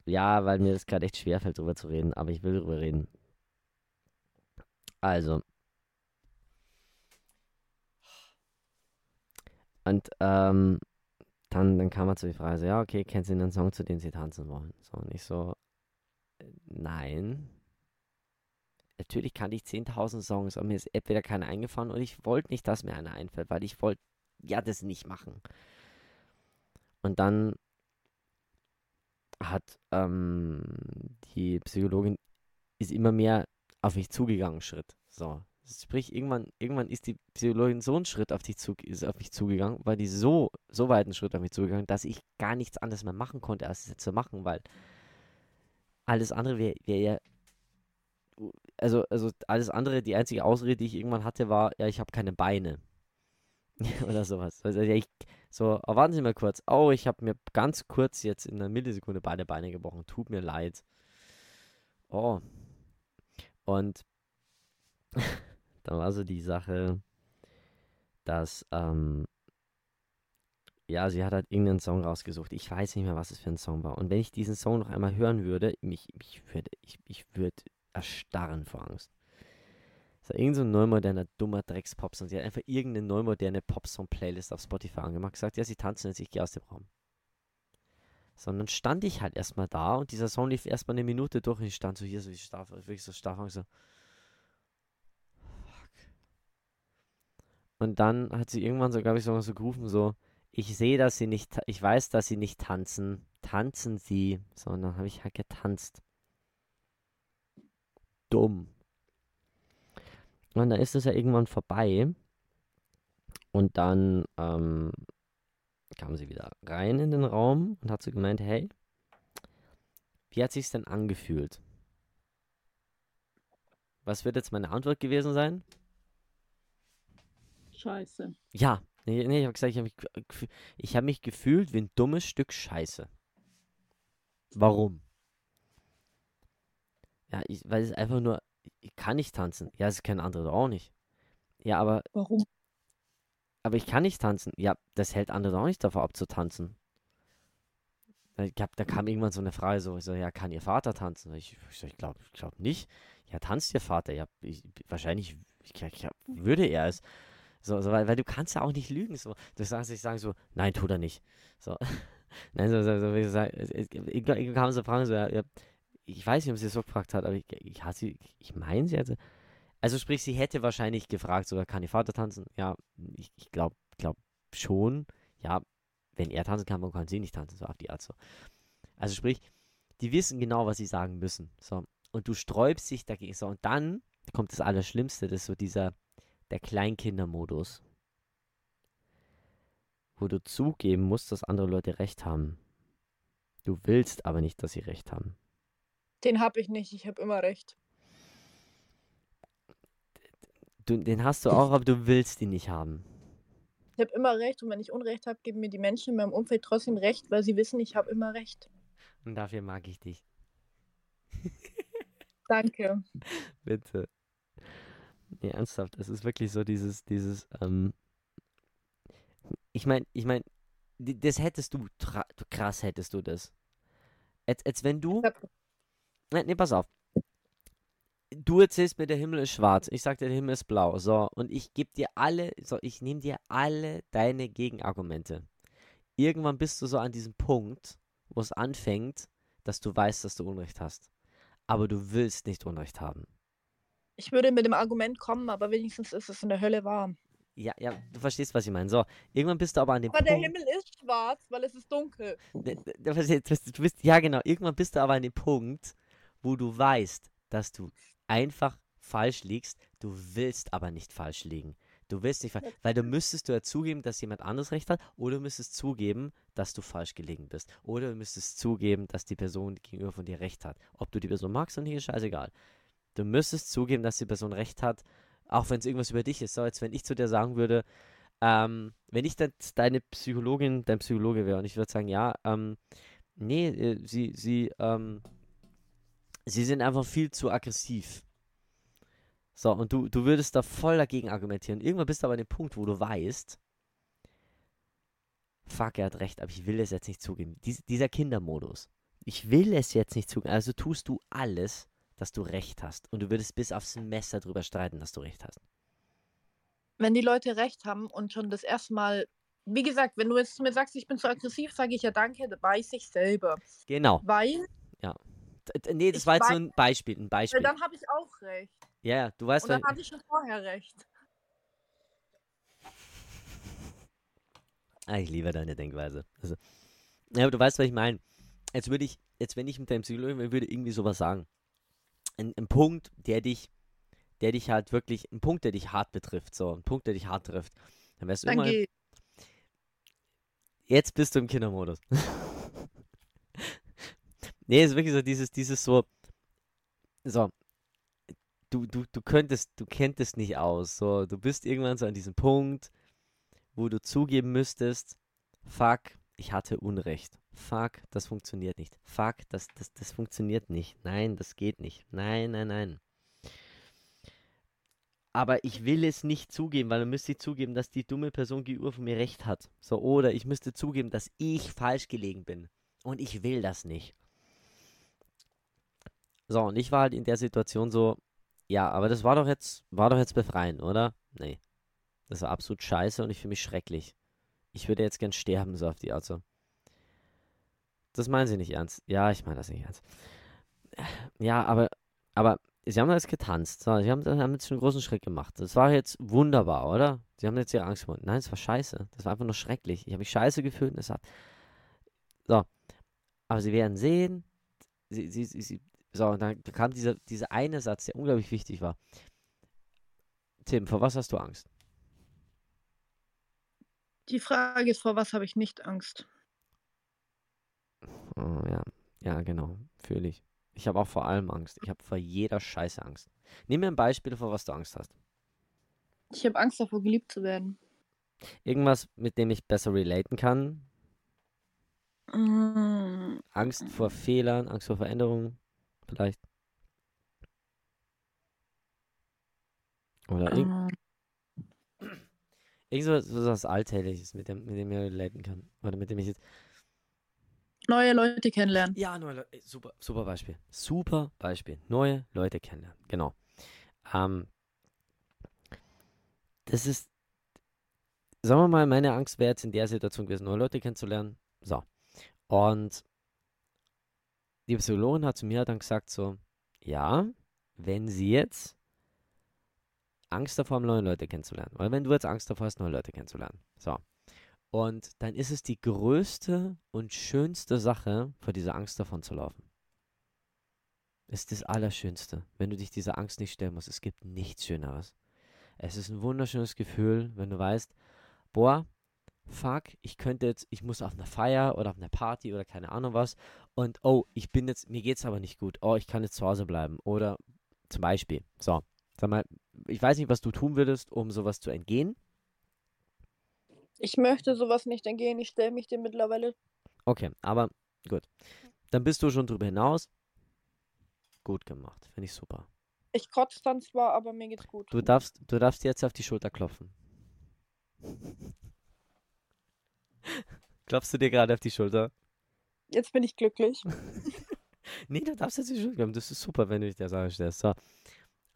ja, weil mir das gerade echt schwerfällt, drüber zu reden, aber ich will drüber reden. Also. Und ähm, dann, dann kam er zu die Frage, so, ja, okay, kennst du einen Song, zu dem sie tanzen wollen? So, und ich so, äh, nein. Natürlich kannte ich 10.000 Songs, aber mir ist entweder keiner eingefallen und ich wollte nicht, dass mir einer einfällt, weil ich wollte ja das nicht machen. Und dann hat ähm, die Psychologin ist immer mehr auf mich zugegangen, Schritt. So. Sprich, irgendwann, irgendwann ist die Psychologin so einen Schritt auf, dich zu, ist auf mich zugegangen, weil die so, so weit einen Schritt auf mich zugegangen, dass ich gar nichts anderes mehr machen konnte, als es zu machen, weil alles andere wäre wär ja. Also, also alles andere, die einzige Ausrede, die ich irgendwann hatte, war, ja, ich habe keine Beine. Oder sowas. Also, ich, so, oh, warten Sie mal kurz. Oh, ich habe mir ganz kurz jetzt in einer Millisekunde beide Beine gebrochen. Tut mir leid. Oh. Und dann war so die Sache, dass ähm, ja, sie hat halt irgendeinen Song rausgesucht. Ich weiß nicht mehr, was es für ein Song war. Und wenn ich diesen Song noch einmal hören würde, mich, mich würde, ich, ich würde erstarren vor Angst. So, irgend so ein neumoderner, dummer Drecks-Popsong. Sie hat einfach irgendeine neumoderne Popsong-Playlist auf Spotify angemacht, gesagt, ja, sie tanzen jetzt, ich gehe aus dem Raum. Sondern stand ich halt erstmal da und dieser Song lief erstmal eine Minute durch und ich stand so hier, so ich starr, wirklich so starr und so. Und dann hat sie irgendwann so, glaube ich, so, so gerufen, so, ich sehe, dass sie nicht, ich weiß, dass sie nicht tanzen. Tanzen sie. So, und dann habe ich halt getanzt. Dumm. Und dann ist es ja irgendwann vorbei. Und dann ähm, kam sie wieder rein in den Raum und hat so gemeint, hey, wie hat sich's denn angefühlt? Was wird jetzt meine Antwort gewesen sein? Scheiße. Ja, nee, nee ich habe gesagt, ich habe mich, ich hab mich gefühlt wie ein dummes Stück Scheiße. Warum? Ja, ich, weil es einfach nur, ich kann nicht tanzen. Ja, es können andere auch nicht. Ja, aber, Warum? aber ich kann nicht tanzen. Ja, das hält andere doch auch nicht davor ab zu tanzen. Ich hab, da kam irgendwann so eine Frage so, so, ja, kann ihr Vater tanzen? Ich, ich, ich glaube ich glaub nicht. Ja, tanzt ihr Vater? Ja, ich, wahrscheinlich ich, ich, würde er es. So, so weil, weil du kannst ja auch nicht lügen. So. Du sagst, ich sage so, nein, tut er nicht. So. nein, so, so, so wie gesagt, irgendwann kam so Fragen so, ja, ich weiß nicht, ob sie es so gefragt hat, aber ich, ich, ich, ich meine, sie hätte. Also sprich, sie hätte wahrscheinlich gefragt, sogar kann ihr Vater tanzen? Ja, ich, ich glaube glaub schon. Ja, wenn er tanzen kann, warum kann sie nicht tanzen? So auf die Art so. Also sprich, die wissen genau, was sie sagen müssen. So. Und du sträubst dich dagegen. So, und dann kommt das Allerschlimmste, das ist so dieser, der Kleinkindermodus. Wo du zugeben musst, dass andere Leute recht haben. Du willst aber nicht, dass sie recht haben. Den habe ich nicht, ich habe immer recht. Du, den hast du auch, aber du willst ihn nicht haben. Ich habe immer recht und wenn ich Unrecht habe, geben mir die Menschen in meinem Umfeld trotzdem recht, weil sie wissen, ich habe immer recht. Und dafür mag ich dich. Danke. Bitte. Nee, ernsthaft, es ist wirklich so dieses, dieses, ähm, ich meine, ich meine, das hättest du, krass hättest du das. Als, als wenn du, nee, nee, pass auf, du erzählst mir, der Himmel ist schwarz. Ich sag dir, der Himmel ist blau. So, und ich gebe dir alle, so, ich nehme dir alle deine Gegenargumente. Irgendwann bist du so an diesem Punkt, wo es anfängt, dass du weißt, dass du Unrecht hast. Aber du willst nicht Unrecht haben. Ich würde mit dem Argument kommen, aber wenigstens ist es in der Hölle warm. Ja, ja, du verstehst, was ich meine. So, irgendwann bist du aber an dem aber Punkt. Aber der Himmel ist schwarz, weil es ist dunkel. Du, du bist, ja, genau. Irgendwann bist du aber an dem Punkt, wo du weißt, dass du einfach falsch liegst, du willst aber nicht falsch liegen. Du willst nicht falsch, weil du müsstest du ja zugeben, dass jemand anderes recht hat, oder du müsstest zugeben, dass du falsch gelegen bist. Oder du müsstest zugeben, dass die Person gegenüber von dir recht hat. Ob du die Person magst oder nicht, ist scheißegal. Du müsstest zugeben, dass die Person recht hat, auch wenn es irgendwas über dich ist. So, als wenn ich zu dir sagen würde, ähm, wenn ich deine Psychologin, dein Psychologe wäre und ich würde sagen, ja, ähm, nee, äh, sie, sie, ähm, sie sind einfach viel zu aggressiv. So, und du, du würdest da voll dagegen argumentieren. Irgendwann bist du aber an dem Punkt, wo du weißt, fuck, er hat recht, aber ich will es jetzt nicht zugeben. Dies, dieser Kindermodus. Ich will es jetzt nicht zugeben. Also tust du alles, dass du recht hast. Und du würdest bis aufs Messer drüber streiten, dass du recht hast. Wenn die Leute recht haben und schon das erste Mal, wie gesagt, wenn du jetzt zu mir sagst, ich bin zu aggressiv, sage ich ja danke, weiß ich selber. Genau. Weil ja. Nee, das war jetzt nur ein Beispiel. Ein Beispiel. Dann habe ich auch recht. Ja, yeah, du weißt. Und dann hatte ich schon vorher recht. Ah, ich liebe deine Denkweise. Also, ja, aber du weißt, was ich meine. Jetzt würde ich, jetzt wenn ich mit deinem Psychologen würde irgendwie sowas sagen. Ein, ein Punkt, der dich, der dich halt wirklich, ein Punkt, der dich hart betrifft, so, ein Punkt, der dich hart trifft. Dann wärst du immer. Jetzt bist du im Kindermodus. Nee, es ist wirklich so dieses, dieses so, so, du, du, du könntest, du kenntest nicht aus. So, du bist irgendwann so an diesem Punkt, wo du zugeben müsstest, fuck, ich hatte Unrecht. Fuck, das funktioniert nicht. Fuck, das, das, das funktioniert nicht. Nein, das geht nicht. Nein, nein, nein. aber ich will es nicht zugeben, weil dann müsste ich zugeben, dass die dumme Person gegenüber von mir recht hat. So, oder ich müsste zugeben, dass ich falsch gelegen bin. Und ich will das nicht. So, und ich war halt in der Situation so, ja, aber das war doch jetzt, war doch jetzt befreiend, oder? Nee. Das war absolut scheiße und ich fühle mich schrecklich. Ich würde jetzt gern sterben, so auf die Art so. Das meinen sie nicht ernst. Ja, ich meine das nicht ernst. Ja, aber, aber sie haben jetzt getanzt. Sie haben, haben jetzt einen großen Schritt gemacht. Das war jetzt wunderbar, oder? Sie haben jetzt ihre Angst gewonnen. Nein, es war scheiße. Das war einfach nur schrecklich. Ich habe mich scheiße gefühlt. Es hat... So. Aber sie werden sehen, sie, sie, sie, sie, so, und dann kam dieser, dieser eine Satz, der unglaublich wichtig war. Tim, vor was hast du Angst? Die Frage ist, vor was habe ich nicht Angst? Oh, ja, ja, genau, fühle ich. Ich habe auch vor allem Angst. Ich habe vor jeder Scheiße Angst. Nimm mir ein Beispiel, vor was du Angst hast. Ich habe Angst davor, geliebt zu werden. Irgendwas, mit dem ich besser relaten kann. Mm. Angst vor Fehlern, Angst vor Veränderungen, vielleicht. Oder irgend, Mm. irgend so so was Alltägliches, mit dem, mit dem ich relaten kann. Oder mit dem ich jetzt. Neue Leute kennenlernen. Ja, neue Leute. Super, super Beispiel. Super Beispiel. Neue Leute kennenlernen. Genau. Ähm, das ist, sagen wir mal, meine Angst wäre jetzt in der Situation gewesen, neue Leute kennenzulernen. So. Und die Psychologin hat zu mir dann gesagt so, ja, wenn sie jetzt Angst davor haben, neue Leute kennenzulernen, weil wenn du jetzt Angst davor hast, neue Leute kennenzulernen, so. Und dann ist es die größte und schönste Sache, vor dieser Angst davon zu laufen. Ist das Allerschönste, wenn du dich dieser Angst nicht stellen musst. Es gibt nichts Schöneres. Es ist ein wunderschönes Gefühl, wenn du weißt, boah, fuck, ich könnte jetzt, ich muss auf einer Feier oder auf einer Party oder keine Ahnung was und oh, ich bin jetzt, mir geht's aber nicht gut. Oh, ich kann jetzt zu Hause bleiben. Oder zum Beispiel, so, sag mal, ich weiß nicht, was du tun würdest, um sowas zu entgehen. Ich möchte sowas nicht entgehen. Ich stelle mich dem mittlerweile. Okay, aber gut. Dann bist du schon drüber hinaus. Gut gemacht, finde ich super. Ich kotze dann zwar, aber mir geht's gut. Du darfst, du darfst jetzt auf die Schulter klopfen. Klopfst du dir gerade auf die Schulter? Jetzt bin ich glücklich. Nee, du darfst jetzt die Schulter klopfen. Das ist super, wenn du dich der Sache stellst. So.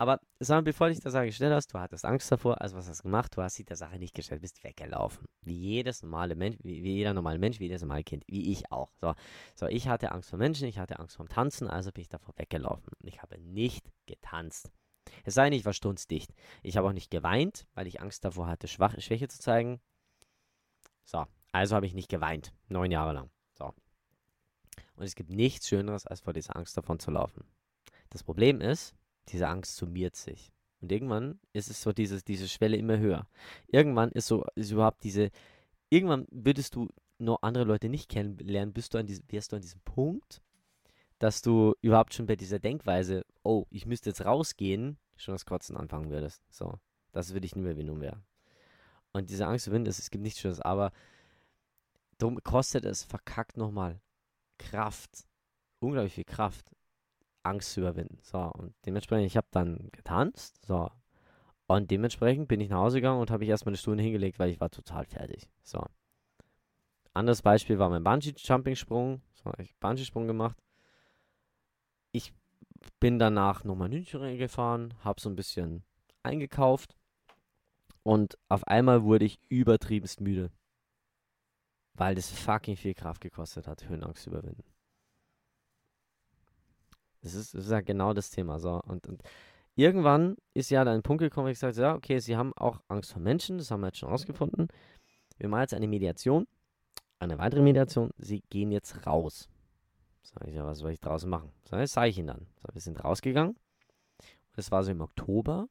Aber sag mal, bevor dich der Sache gestellt hast, du hattest Angst davor, also was hast du gemacht? Du hast dich der Sache nicht gestellt, bist weggelaufen. Wie jedes normale Mensch, wie, wie jeder normale Mensch, wie jedes normale Kind, wie ich auch. So. so, ich hatte Angst vor Menschen, ich hatte Angst vor dem Tanzen, also bin ich davor weggelaufen. Ich habe nicht getanzt. Es sei denn, ich war stunzdicht. Ich habe auch nicht geweint, weil ich Angst davor hatte, Schwach Schwäche zu zeigen. So, also habe ich nicht geweint. Neun Jahre lang. So. Und es gibt nichts Schöneres, als vor dieser Angst davon zu laufen. Das Problem ist, diese Angst summiert sich. Und irgendwann ist es so dieses, diese Schwelle immer höher. Irgendwann ist so, ist überhaupt diese, irgendwann würdest du noch andere Leute nicht kennenlernen, bist du an diesem, wärst du an diesem Punkt, dass du überhaupt schon bei dieser Denkweise, oh, ich müsste jetzt rausgehen, schon das Kotzen anfangen würdest. So, das würde ich nie mehr Überwindung wäre. Und diese Angst zu überwinden, es gibt nichts Schönes, aber darum kostet es verkackt nochmal Kraft, unglaublich viel Kraft, Angst zu überwinden. So, und dementsprechend, ich habe dann getanzt, so. Und dementsprechend bin ich nach Hause gegangen und habe ich erstmal eine Stunde hingelegt, weil ich war total fertig. So. Anderes Beispiel war mein Bungee-Jumping-Sprung. So, ich Bungee-Sprung gemacht. Ich bin danach nochmal München gefahren, habe so ein bisschen eingekauft und auf einmal wurde ich übertriebenst müde. Weil das fucking viel Kraft gekostet hat, Höhenangst zu überwinden. Das ist, das ist ja genau das Thema. So. Und, und irgendwann ist ja dann ein Punkt gekommen, wo ich gesagt habe, ja, okay, sie haben auch Angst vor Menschen, das haben wir jetzt schon rausgefunden. Wir machen jetzt eine Mediation, eine weitere Mediation. Sie gehen jetzt raus. Sag ich, ja, was soll ich draußen machen? So, das sage ich ihnen dann. So, wir sind rausgegangen. Es war so im Oktober.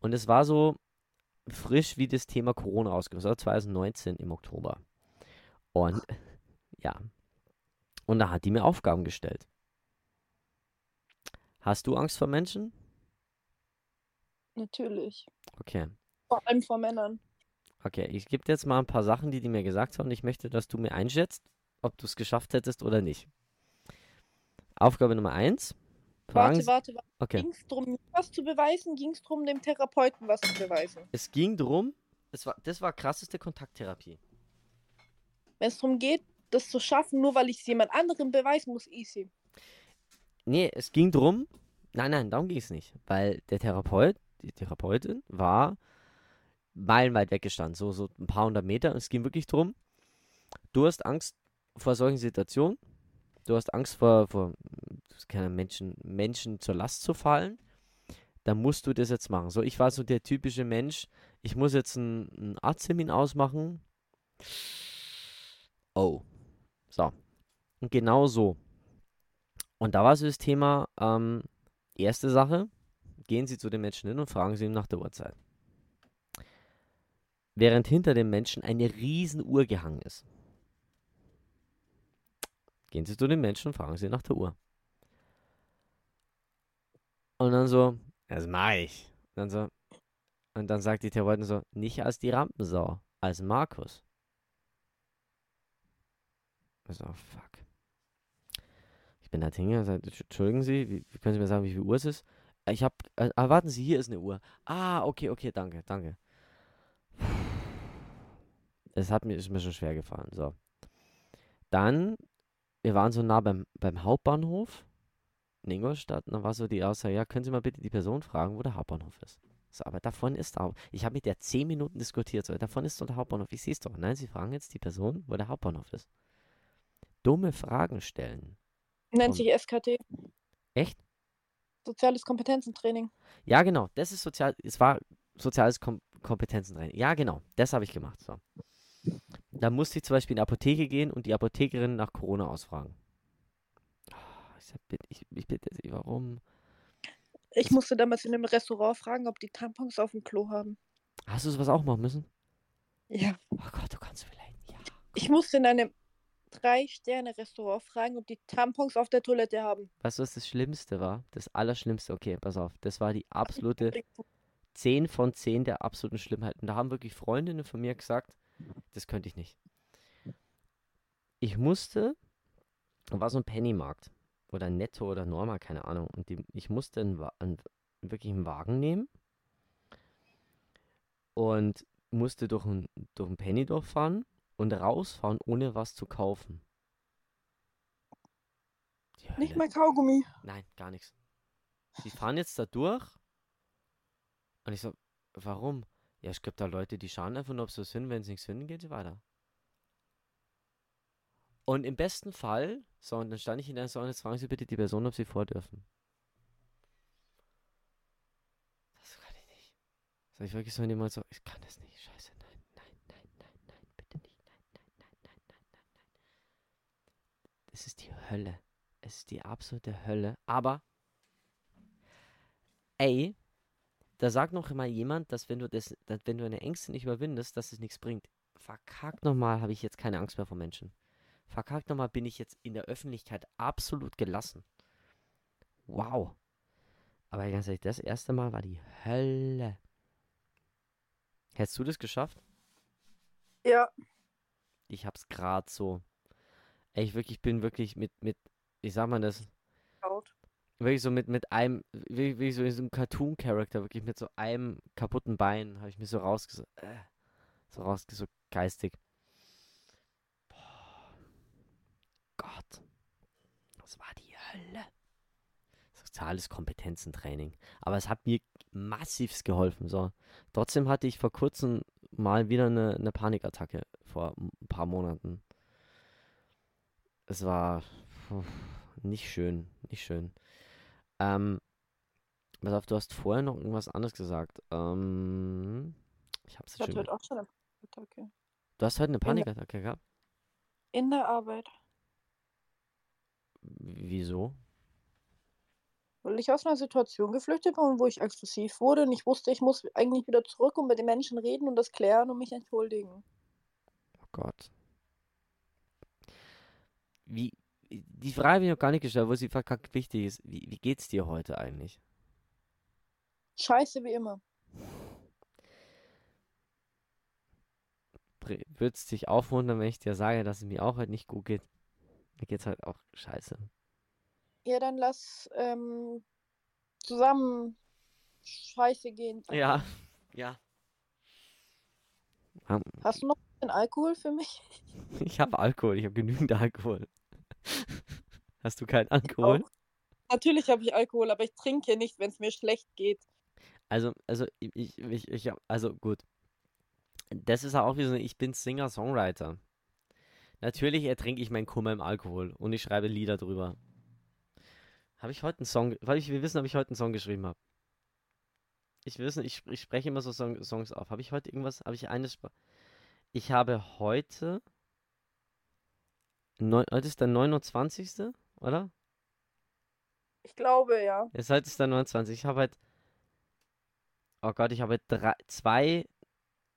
Und es war so frisch wie das Thema Corona rausgekommen. Das war 2019 im Oktober. Und ja. Und da hat die mir Aufgaben gestellt. Hast du Angst vor Menschen? Natürlich. Okay. Vor allem vor Männern. Okay, ich gebe dir jetzt mal ein paar Sachen, die die mir gesagt haben. Ich möchte, dass du mir einschätzt, ob du es geschafft hättest oder nicht. Aufgabe Nummer eins. Fragen Warte, Sie- warte, warte. Okay. Ging es darum, mir was zu beweisen? Ging es darum, dem Therapeuten was zu beweisen? Es ging drum, es war, das war krasseste Kontakttherapie. Wenn es darum geht, das zu schaffen, nur weil ich es jemand anderem beweisen muss, easy. Nee, es ging drum, nein, nein, darum ging es nicht. Weil der Therapeut, die Therapeutin, war meilenweit weggestanden, so, so ein paar hundert Meter. Es ging wirklich drum, du hast Angst vor solchen Situationen, du hast Angst vor, vor keine Menschen, Menschen zur Last zu fallen, dann musst du das jetzt machen. So, ich war so der typische Mensch, ich muss jetzt einen, einen Arzttermin ausmachen. Oh. So. Und genau so. Und da war so das Thema, ähm, erste Sache, gehen Sie zu den Menschen hin und fragen Sie ihn nach der Uhrzeit. Während hinter dem Menschen eine riesen Uhr gehangen ist. Gehen Sie zu den Menschen und fragen Sie nach der Uhr. Und dann so, das mache ich. Und dann so, und dann sagt die Therapeutin so, nicht als die Rampensau, als Markus. Ich so, fuck. Ich bin da hingegangen und gesagt, entschuldigen Sie, wie, können Sie mir sagen, wie viel Uhr es ist? Ich habe, äh, ah, warten Sie, hier ist eine Uhr. Ah, okay, okay, danke, danke. Es hat mir, ist mir schon schwer gefallen, so. Dann, wir waren so nah beim, beim Hauptbahnhof in Ingolstadt und dann war so die Aussage, ja, können Sie mal bitte die Person fragen, wo der Hauptbahnhof ist. So, aber davon ist Haupt- Ich habe mit der zehn Minuten diskutiert, so, davon ist doch der Hauptbahnhof. Ich sehe es doch. Nein, Sie fragen jetzt die Person, wo der Hauptbahnhof ist. Dumme Fragen stellen. Nennt sich SKT. Echt? Soziales Kompetenzentraining. Ja, genau. Das ist sozial. Es war soziales Kom Kompetenzentraining. Ja, genau. Das habe ich gemacht. So. Da musste ich zum Beispiel in die Apotheke gehen und die Apothekerin nach Corona ausfragen. Ich, bitte- ich, ich bitte Sie, warum? Ich musste damals in einem Restaurant fragen, ob die Tampons auf dem Klo haben. Hast du sowas auch machen müssen? Ja. Oh Gott, du kannst vielleicht. Ja. Ich musste in einem Drei-Sterne-Restaurant fragen, ob die Tampons auf der Toilette haben. Weißt du, was das Schlimmste war? Das Allerschlimmste. Okay, pass auf. Das war die absolute 10 von 10 der absoluten Schlimmheit. Und da haben wirklich Freundinnen von mir gesagt, das könnte ich nicht. Ich musste, da war so ein Pennymarkt oder Netto oder Norma, keine Ahnung. Und die, ich musste einen, einen, wirklich einen Wagen nehmen und musste durch ein, durch ein Penny durchfahren und rausfahren, ohne was zu kaufen. Die Nicht Hölle. mal Kaugummi. Nein, gar nichts. Die fahren jetzt da durch. Und ich so, warum? Ja, es gibt da Leute, die schauen einfach nur, ob sie was finden. Wenn sie nichts finden, gehen sie weiter. Und im besten Fall, so, und dann stand ich in der so, und jetzt fragen Sie bitte die Person, ob sie vor dürfen. Das kann ich nicht. Sag ich wirklich so in jemand so, ich kann das nicht, scheiße, nein, nein, nein, nein, nein, bitte nicht, nein, nein, nein, nein, nein, nein, Das ist die Hölle. Es ist die absolute Hölle. Aber, ey, da sagt noch mal jemand, dass wenn du das, dass wenn du deine Ängste nicht überwindest, dass es nichts bringt. Verkackt nochmal, habe ich jetzt keine Angst mehr vor Menschen. Verkackt nochmal, bin ich jetzt in der Öffentlichkeit absolut gelassen. Wow. Aber ganz ehrlich, das erste Mal war die Hölle. Hättest du das geschafft? Ja. Ich hab's gerade so. Ey, ich wirklich bin wirklich mit, mit, ich sag mal das, Laut. wirklich so mit, mit einem, wie, wie so in so einem Cartoon-Charakter, wirklich mit so einem kaputten Bein, habe ich mir so rausges... Äh, so raus, so geistig. Boah. Gott. Das war die Hölle. Soziales Kompetenzentraining. Aber es hat mir massivst geholfen. So. Trotzdem hatte ich vor kurzem mal wieder eine, eine Panikattacke vor ein paar Monaten. Es war puh, nicht schön, nicht schön. Ähm, pass auf, du hast vorher noch irgendwas anderes gesagt. Ähm, ich hab's Ich schon. heute auch schon eine Attacke. Du hast heute eine Panikattacke gehabt? In der Arbeit. Wieso? Weil ich aus einer Situation geflüchtet bin, wo ich aggressiv wurde und ich wusste, ich muss eigentlich wieder zurück und mit den Menschen reden und das klären und mich entschuldigen. Oh Gott. Wie, die Frage habe ich noch gar nicht gestellt, wo sie verkackt wichtig ist. Wie, wie geht's dir heute eigentlich? Scheiße wie immer. Würde es dich aufwundern, wenn ich dir sage, dass es mir auch heute nicht gut geht? Mir geht's halt auch scheiße. Ja, dann lass ähm, zusammen Scheiße gehen. Ja, ja. Hast du noch ein Alkohol für mich? Ich habe Alkohol, ich habe genügend Alkohol. Hast du keinen Alkohol? Natürlich habe ich Alkohol, aber ich trinke nicht, wenn es mir schlecht geht. Also, also ich, ich, ich, also gut. Das ist auch wie so, ich bin Singer-Songwriter. Natürlich ertrinke ich meinen Kummer im Alkohol und ich schreibe Lieder drüber. Habe ich heute einen Song, weil ich will wissen, ob ich heute einen Song geschrieben habe. Ich will wissen, ich, ich spreche immer so Song, Songs auf. Habe ich heute irgendwas, habe ich eine, Spr ich habe heute, neun, heute ist der 29., oder? Ich glaube, ja. Jetzt heute ist der 29. Ich habe halt. Oh Gott, ich habe drei, zwei.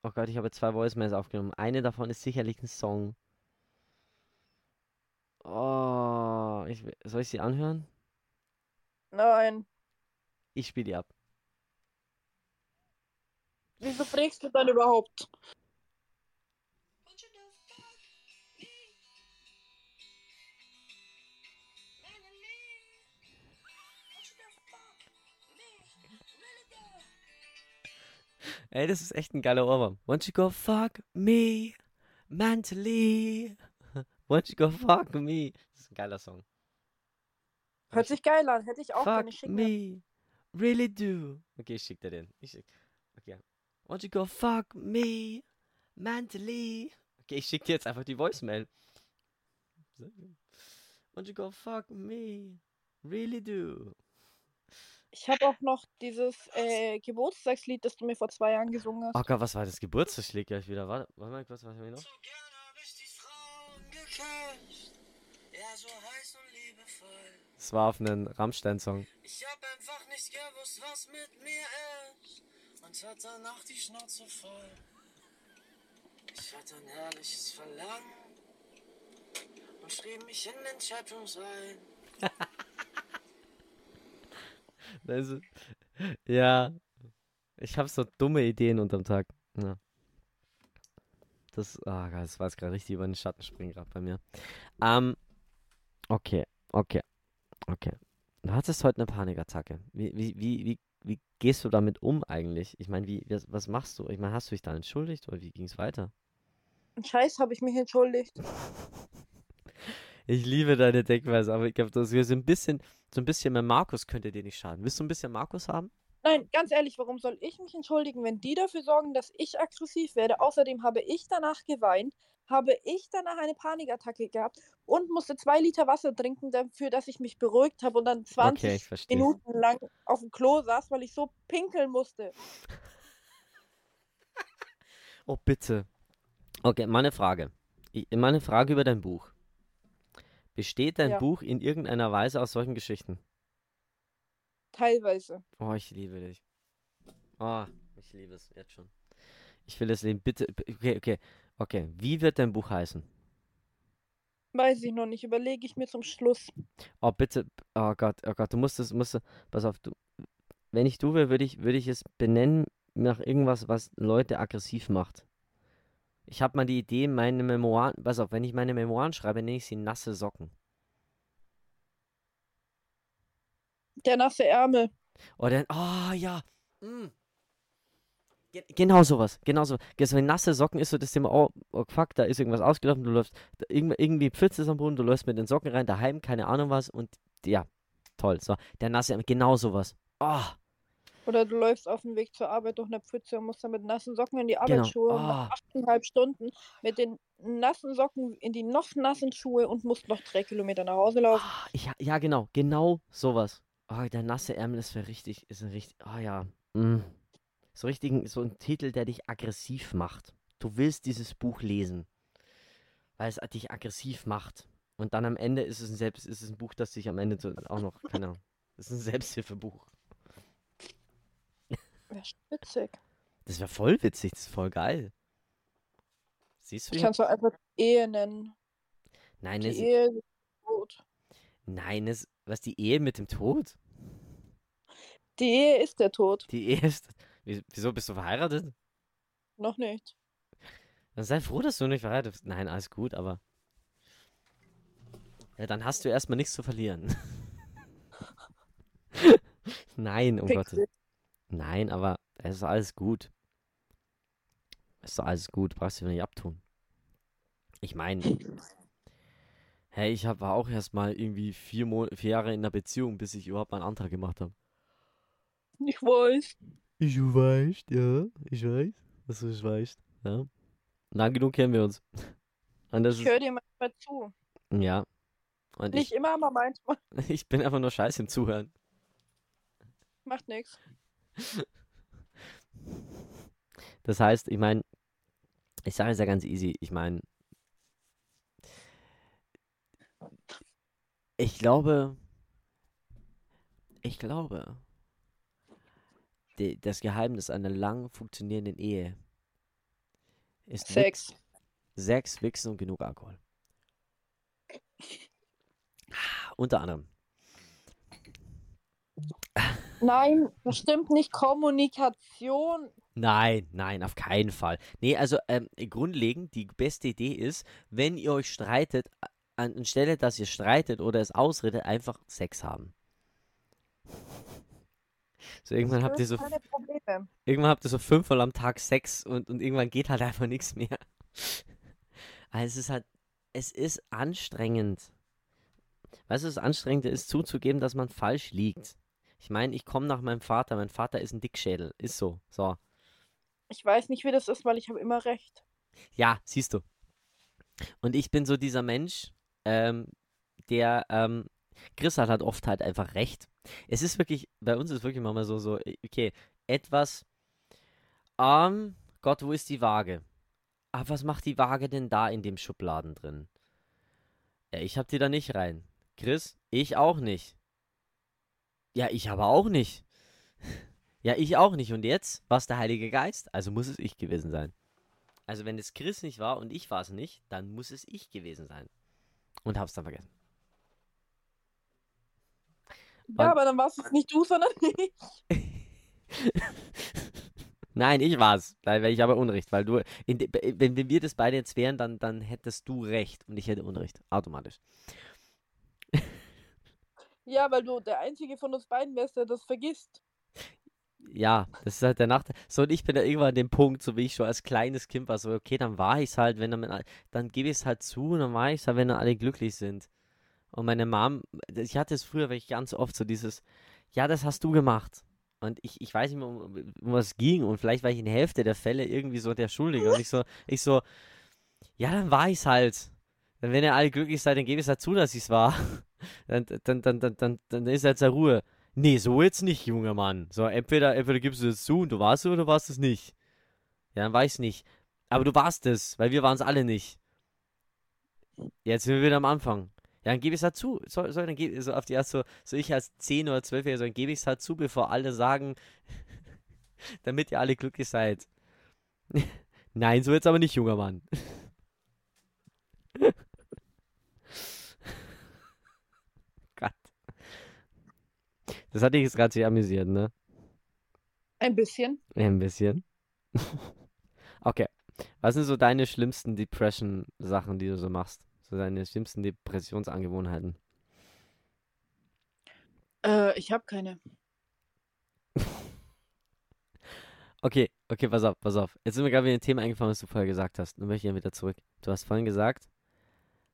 Oh Gott, ich habe zwei Voicemails aufgenommen. Eine davon ist sicherlich ein Song. Oh, ich, soll ich sie anhören? Nein. Ich spiele die ab. Wieso fragst du dann überhaupt? Ey, das ist echt ein geiler Ohrwurm. Won't you go fuck me mentally? Won't you go fuck me? Das ist ein geiler Song. Hört ich- sich geil an. Hätte ich auch gerne Fuck schicken. me, really do. Okay, ich schick dir den. Ich schick. Okay. Won't you go fuck me mentally? Okay, ich schick dir jetzt einfach die Voicemail. Won't you go fuck me, really do. Ich habe auch noch dieses äh, Geburtstagslied, das du mir vor zwei Jahren gesungen hast. Oh Gott, was war das Geburtstagslied gleich wieder? Warte, warte mal kurz, was wir noch? So gern hab ich die Frauen geküsst. Ja, so heiß und liebevoll. Das war auf einen Rammstein-Song. Ich hab einfach nicht gewusst, was mit mir ist. Und hatte danach die Schnauze voll. Ich hatte ein herrliches Verlangen. Und schrieb mich in den Chatrooms ein. Also, ja, ich habe so dumme Ideen unterm Tag. Ja. Das, ah, Gott, das war jetzt gerade richtig über den Schatten springen gerade bei mir. Ähm, okay, okay, okay. Du hattest heute eine Panikattacke. Wie, wie, wie, wie, wie gehst du damit um eigentlich? Ich meine, wie, was, was machst du? Ich meine, hast du dich da entschuldigt oder wie ging es weiter? Scheiß, habe ich mich entschuldigt. Ich liebe deine Denkweise, aber ich glaube, das ist so ein bisschen, so ein bisschen mehr Markus könnte dir nicht schaden. Willst du ein bisschen Markus haben? Nein, ganz ehrlich, warum soll ich mich entschuldigen, wenn die dafür sorgen, dass ich aggressiv werde? Außerdem habe ich danach geweint, habe ich danach eine Panikattacke gehabt und musste zwei Liter Wasser trinken dafür, dass ich mich beruhigt habe und dann 20 Okay. Minuten lang auf dem Klo saß, weil ich so pinkeln musste. Oh, bitte. Okay, meine Frage. Meine Frage über dein Buch. Besteht dein Ja. Buch in irgendeiner Weise aus solchen Geschichten? Teilweise. Oh, ich liebe dich. Oh, ich liebe es jetzt schon. Ich will es leben. Bitte. Okay, okay. Okay. Wie wird dein Buch heißen? Weiß ich noch nicht, überlege ich mir zum Schluss. Oh, bitte. Oh Gott, oh Gott. Du musst es, musst du. Pass auf, du. Wenn ich du wäre, würde ich, würde ich es benennen nach irgendwas, was Leute aggressiv macht. Ich habe mal die Idee, meine Memoiren. Pass auf, wenn ich meine Memoiren schreibe, nenne ich sie nasse Socken. Der nasse Ärmel. Oder, oh ja. Mm. Ge genau sowas, genau so. So nasse Socken ist so das Thema, oh, oh fuck, da ist irgendwas ausgelaufen, du läufst, irgendwie, Pfütze ist am Boden, du läufst mit den Socken rein, daheim, keine Ahnung was und ja, toll. So, der nasse, genau sowas. Oh, Oder du läufst auf dem Weg zur Arbeit durch eine Pfütze und musst dann mit nassen Socken in die Genau. Arbeitsschuhe und nach Ah. achteinhalb Stunden mit den nassen Socken in die noch nassen Schuhe und musst noch drei Kilometer nach Hause laufen. ah, ich, ja, genau, genau sowas. Oh, der nasse Ärmel ist für richtig, ist ein richtig, oh ja. Mm. So richtig, so ein Titel, der dich aggressiv macht. Du willst dieses Buch lesen, weil es dich aggressiv macht. Und dann am Ende ist es ein Selbst, ist es ein Buch, das dich am Ende auch noch, keine Ahnung, ist ein Selbsthilfebuch. Wäre witzig. Das wäre voll witzig, das ist voll geil. Siehst du? Ich kann es einfach Ehe nennen. nein, Die es, Ehe ist tot. nein, es, was die Ehe mit dem Tod? Die Ehe ist der Tod. Die Ehe ist, Wie- wieso bist du verheiratet? Noch nicht. Dann sei froh, dass du nicht verheiratet bist. Nein, alles gut, aber. Ja, dann hast du erstmal nichts zu verlieren. Nein, um Gottes Pixel. Nein, aber es ist alles gut. Es ist alles gut, brauchst du nicht abtun. Ich meine, hey, ich war auch erst mal irgendwie vier, Mon vier Jahre in einer Beziehung, bis ich überhaupt meinen Antrag gemacht habe. Ich weiß. Ich weiß, ja, ich weiß, dass du es weißt, ja. Lang genug kennen wir uns. Ich höre dir manchmal zu. ja. Und Nicht ich, immer, aber manchmal. ich bin einfach nur scheiße im Zuhören. Macht nichts. Das heißt, ich meine, ich sage es ja ganz easy. Ich meine, ich glaube, ich glaube, die, das Geheimnis einer lang funktionierenden Ehe ist Wix- Sex. Sex, Wichsen und genug Alkohol. Ah, Unter anderem. Nein, das stimmt nicht. Kommunikation. Nein, nein, auf keinen Fall. Nee, also ähm, grundlegend, die beste Idee ist, wenn ihr euch streitet, anstelle, dass ihr streitet oder es ausredet, einfach Sex haben. So, irgendwann habt ihr so, irgendwann habt ihr so fünfmal am Tag Sex und, und irgendwann geht halt einfach nichts mehr. Also es ist halt, es ist anstrengend. Weißt du, das Anstrengende ist zuzugeben, dass man falsch liegt. Ich meine, ich komme nach meinem Vater, mein Vater ist ein Dickschädel, ist so, so. Ich weiß nicht, wie das ist, weil ich habe immer recht. Ja, siehst du. Und ich bin so dieser Mensch, ähm, der, ähm, Chris hat halt oft halt einfach recht. Es ist wirklich, bei uns ist wirklich manchmal so, so, äh, okay, etwas, ähm, Gott, wo ist die Waage? Aber was macht die Waage denn da in dem Schubladen drin? Ja, ich hab die da nicht rein. Chris, ich auch nicht. Ja, ich aber auch nicht. Ja, ich auch nicht. Und jetzt? War es der Heilige Geist? Also muss es ich gewesen sein. Also wenn es Chris nicht war und ich war es nicht, dann muss es ich gewesen sein. Und hab's dann vergessen. Ja, Und- aber dann warst es nicht du, sondern ich. Nein, ich war's. Weil weil ich habe Unrecht, weil du, in wenn wir das beide jetzt wären, dann, dann hättest du Recht und ich hätte Unrecht. Automatisch. Ja, weil du der Einzige von uns beiden wärst, der das vergisst. Ja, das ist halt der Nachteil. So, und ich bin da irgendwann an dem Punkt, so wie ich schon als kleines Kind war, so, okay, dann war ich's halt, wenn dann, dann gebe ich es halt zu und dann war ich's halt, wenn dann alle glücklich sind. Und meine Mom, ich hatte es früher, weil ich ganz oft so dieses, ja, das hast du gemacht. Und ich, ich weiß nicht mehr, um, um was es ging. Und vielleicht war ich in der Hälfte der Fälle irgendwie so der Schuldige. Und ich so, ich so, ja, dann war ich's halt. Wenn ihr alle glücklich seid, dann gebe ich es halt zu, dass ich's war. Dann, dann, dann, dann, dann, dann ist jetzt halt Ruhe. Nee, so jetzt nicht, junger Mann. So, entweder, entweder gibst du es zu und du warst es oder du warst es nicht. Ja, dann weiß nicht. Aber du warst es, weil wir waren es alle nicht. Jetzt sind wir wieder am Anfang. Ja, dann gebe ich es halt zu. So, so, dann gebe so auf die erste, so, so ich als 10 oder 12 Jahre, so, dann gebe ich es halt zu, bevor alle sagen, damit ihr alle glücklich seid. Nein, so jetzt aber nicht, junger Mann. Gott. Das hat dich jetzt gerade sehr amüsiert, ne? Ein bisschen. Ein bisschen. Okay. Was sind so deine schlimmsten Depression-Sachen, die du so machst? So deine schlimmsten Depressionsangewohnheiten? Äh, ich habe keine. Okay, okay, pass auf, pass auf. Jetzt sind mir gerade wieder ein Thema eingefallen, was du vorher gesagt hast. Dann möchte ich ja wieder zurück. Du hast vorhin gesagt,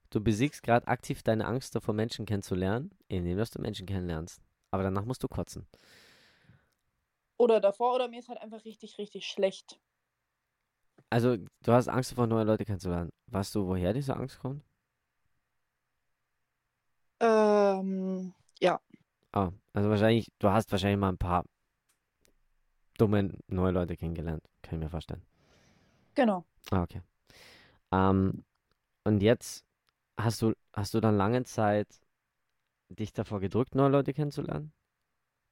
du besiegst gerade aktiv deine Angst davor, Menschen kennenzulernen, indem du Menschen kennenlernst. Aber danach musst du kotzen. Oder davor, oder mir ist halt einfach richtig, richtig schlecht. Also, du hast Angst davor, neue Leute kennenzulernen. Weißt du, woher diese Angst kommt? Ähm, ja. Ah, also wahrscheinlich, du hast wahrscheinlich mal ein paar dumme neue Leute kennengelernt. Kann ich mir vorstellen. Genau. Ah, okay. Ähm, und jetzt hast du, hast du dann lange Zeit dich davor gedrückt, neue Leute kennenzulernen?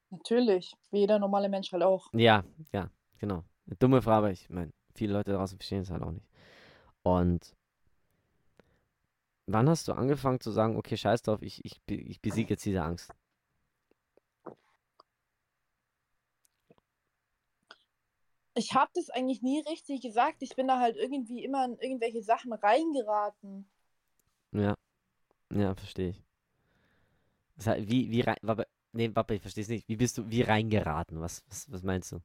Natürlich. Wie jeder normale Mensch halt auch. Ja, ja, genau. Eine dumme Frage, aber ich meine, viele Leute draußen verstehen es halt auch nicht. Und wann hast du angefangen zu sagen, okay, scheiß drauf, ich, ich, ich besiege jetzt diese Angst? Ich habe das eigentlich nie richtig gesagt. Ich bin da halt irgendwie immer in irgendwelche Sachen reingeraten. Ja, ja, verstehe ich. Das heißt, wie, wie rein, nee, Papa, ich verstehe es nicht. Wie bist du, wie reingeraten? Was, was, was meinst du?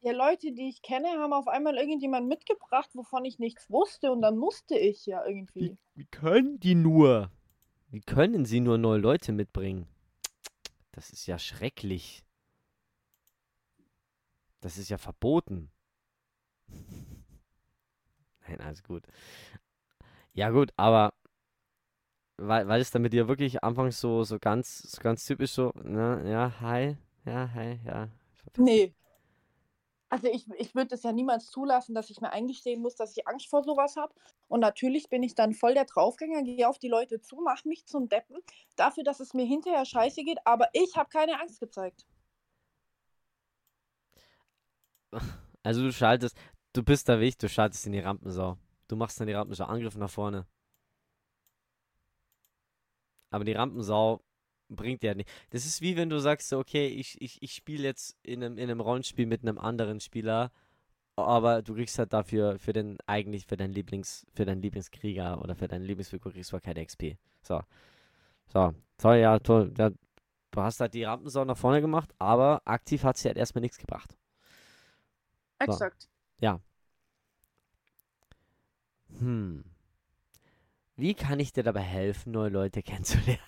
Ja, Leute, die ich kenne, haben auf einmal irgendjemand mitgebracht, wovon ich nichts wusste und dann musste ich ja irgendwie. wie können die nur? Wie können sie nur neue Leute mitbringen? Das ist ja schrecklich. Das ist ja verboten. Nein, alles gut. Ja, gut, aber weil, weil es dann mit dir wirklich anfangs so, so ganz, so ganz typisch so, ne, ja, hi, ja, hi, ja. Nee. Also ich, ich würde es ja niemals zulassen, dass ich mir eingestehen muss, dass ich Angst vor sowas habe. Und natürlich bin ich dann voll der Draufgänger, gehe auf die Leute zu, mache mich zum Deppen, dafür, dass es mir hinterher scheiße geht, aber ich habe keine Angst gezeigt. Also du schaltest, du bist da wichtig, du schaltest in die Rampensau. Du machst dann die Rampensau, Angriff nach vorne. Aber die Rampensau bringt dir nicht. Das ist wie wenn du sagst, okay, ich, ich, ich spiele jetzt in einem, in einem Rollenspiel mit einem anderen Spieler, aber du kriegst halt dafür für den eigentlich für deinen Lieblings für deinen Lieblingskrieger oder für deine Lieblingsfigur kriegst du halt keine XP. So. So, toll, ja, toll. Ja, du hast halt die Rampensau nach vorne gemacht, aber aktiv hat sie halt erstmal nichts gebracht. Exakt. Hm. Wie kann ich dir dabei helfen, neue Leute kennenzulernen?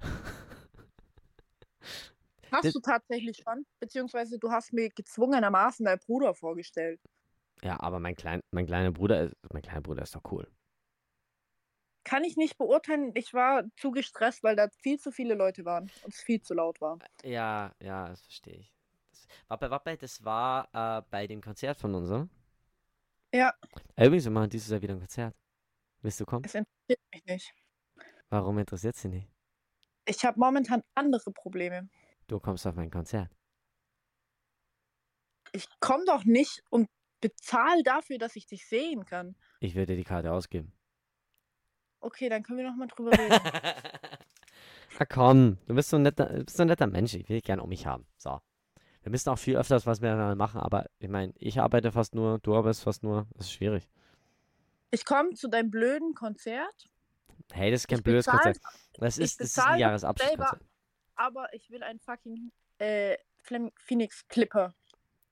Hast Das- du tatsächlich schon, beziehungsweise du hast mir gezwungenermaßen deinen Bruder vorgestellt. Ja, aber mein, klein, mein kleiner Bruder ist, mein kleiner Bruder ist doch cool. Kann ich nicht beurteilen. Ich war zu gestresst, weil da viel zu viele Leute waren und es viel zu laut war. Ja, ja, das verstehe ich. Das, Wappe, Wappe, das war äh, bei dem Konzert von uns, oder? Ja. Äh, Übrigens, wir machen dieses Jahr wieder ein Konzert. Willst du kommen? Es interessiert mich nicht. Warum interessiert sie nicht? Ich habe momentan andere Probleme. Du kommst auf mein Konzert. Ich komme doch nicht und bezahle dafür, dass ich dich sehen kann. Ich würde dir die Karte ausgeben. Okay, dann können wir noch mal drüber reden. Na komm, du bist so ein netter, bist so ein netter Mensch. Ich will dich gerne um mich haben. So. Wir müssen auch viel öfters was miteinander machen, aber ich meine, ich arbeite fast nur, du arbeitest fast nur. Das ist schwierig. Ich komme zu deinem blöden Konzert, Hey, das ist kein Ich blödes bezahl- Konzert. Das ist, das ist ein das Jahresabschlusskonzert. aber ich will einen fucking äh, Phoenix Clipper.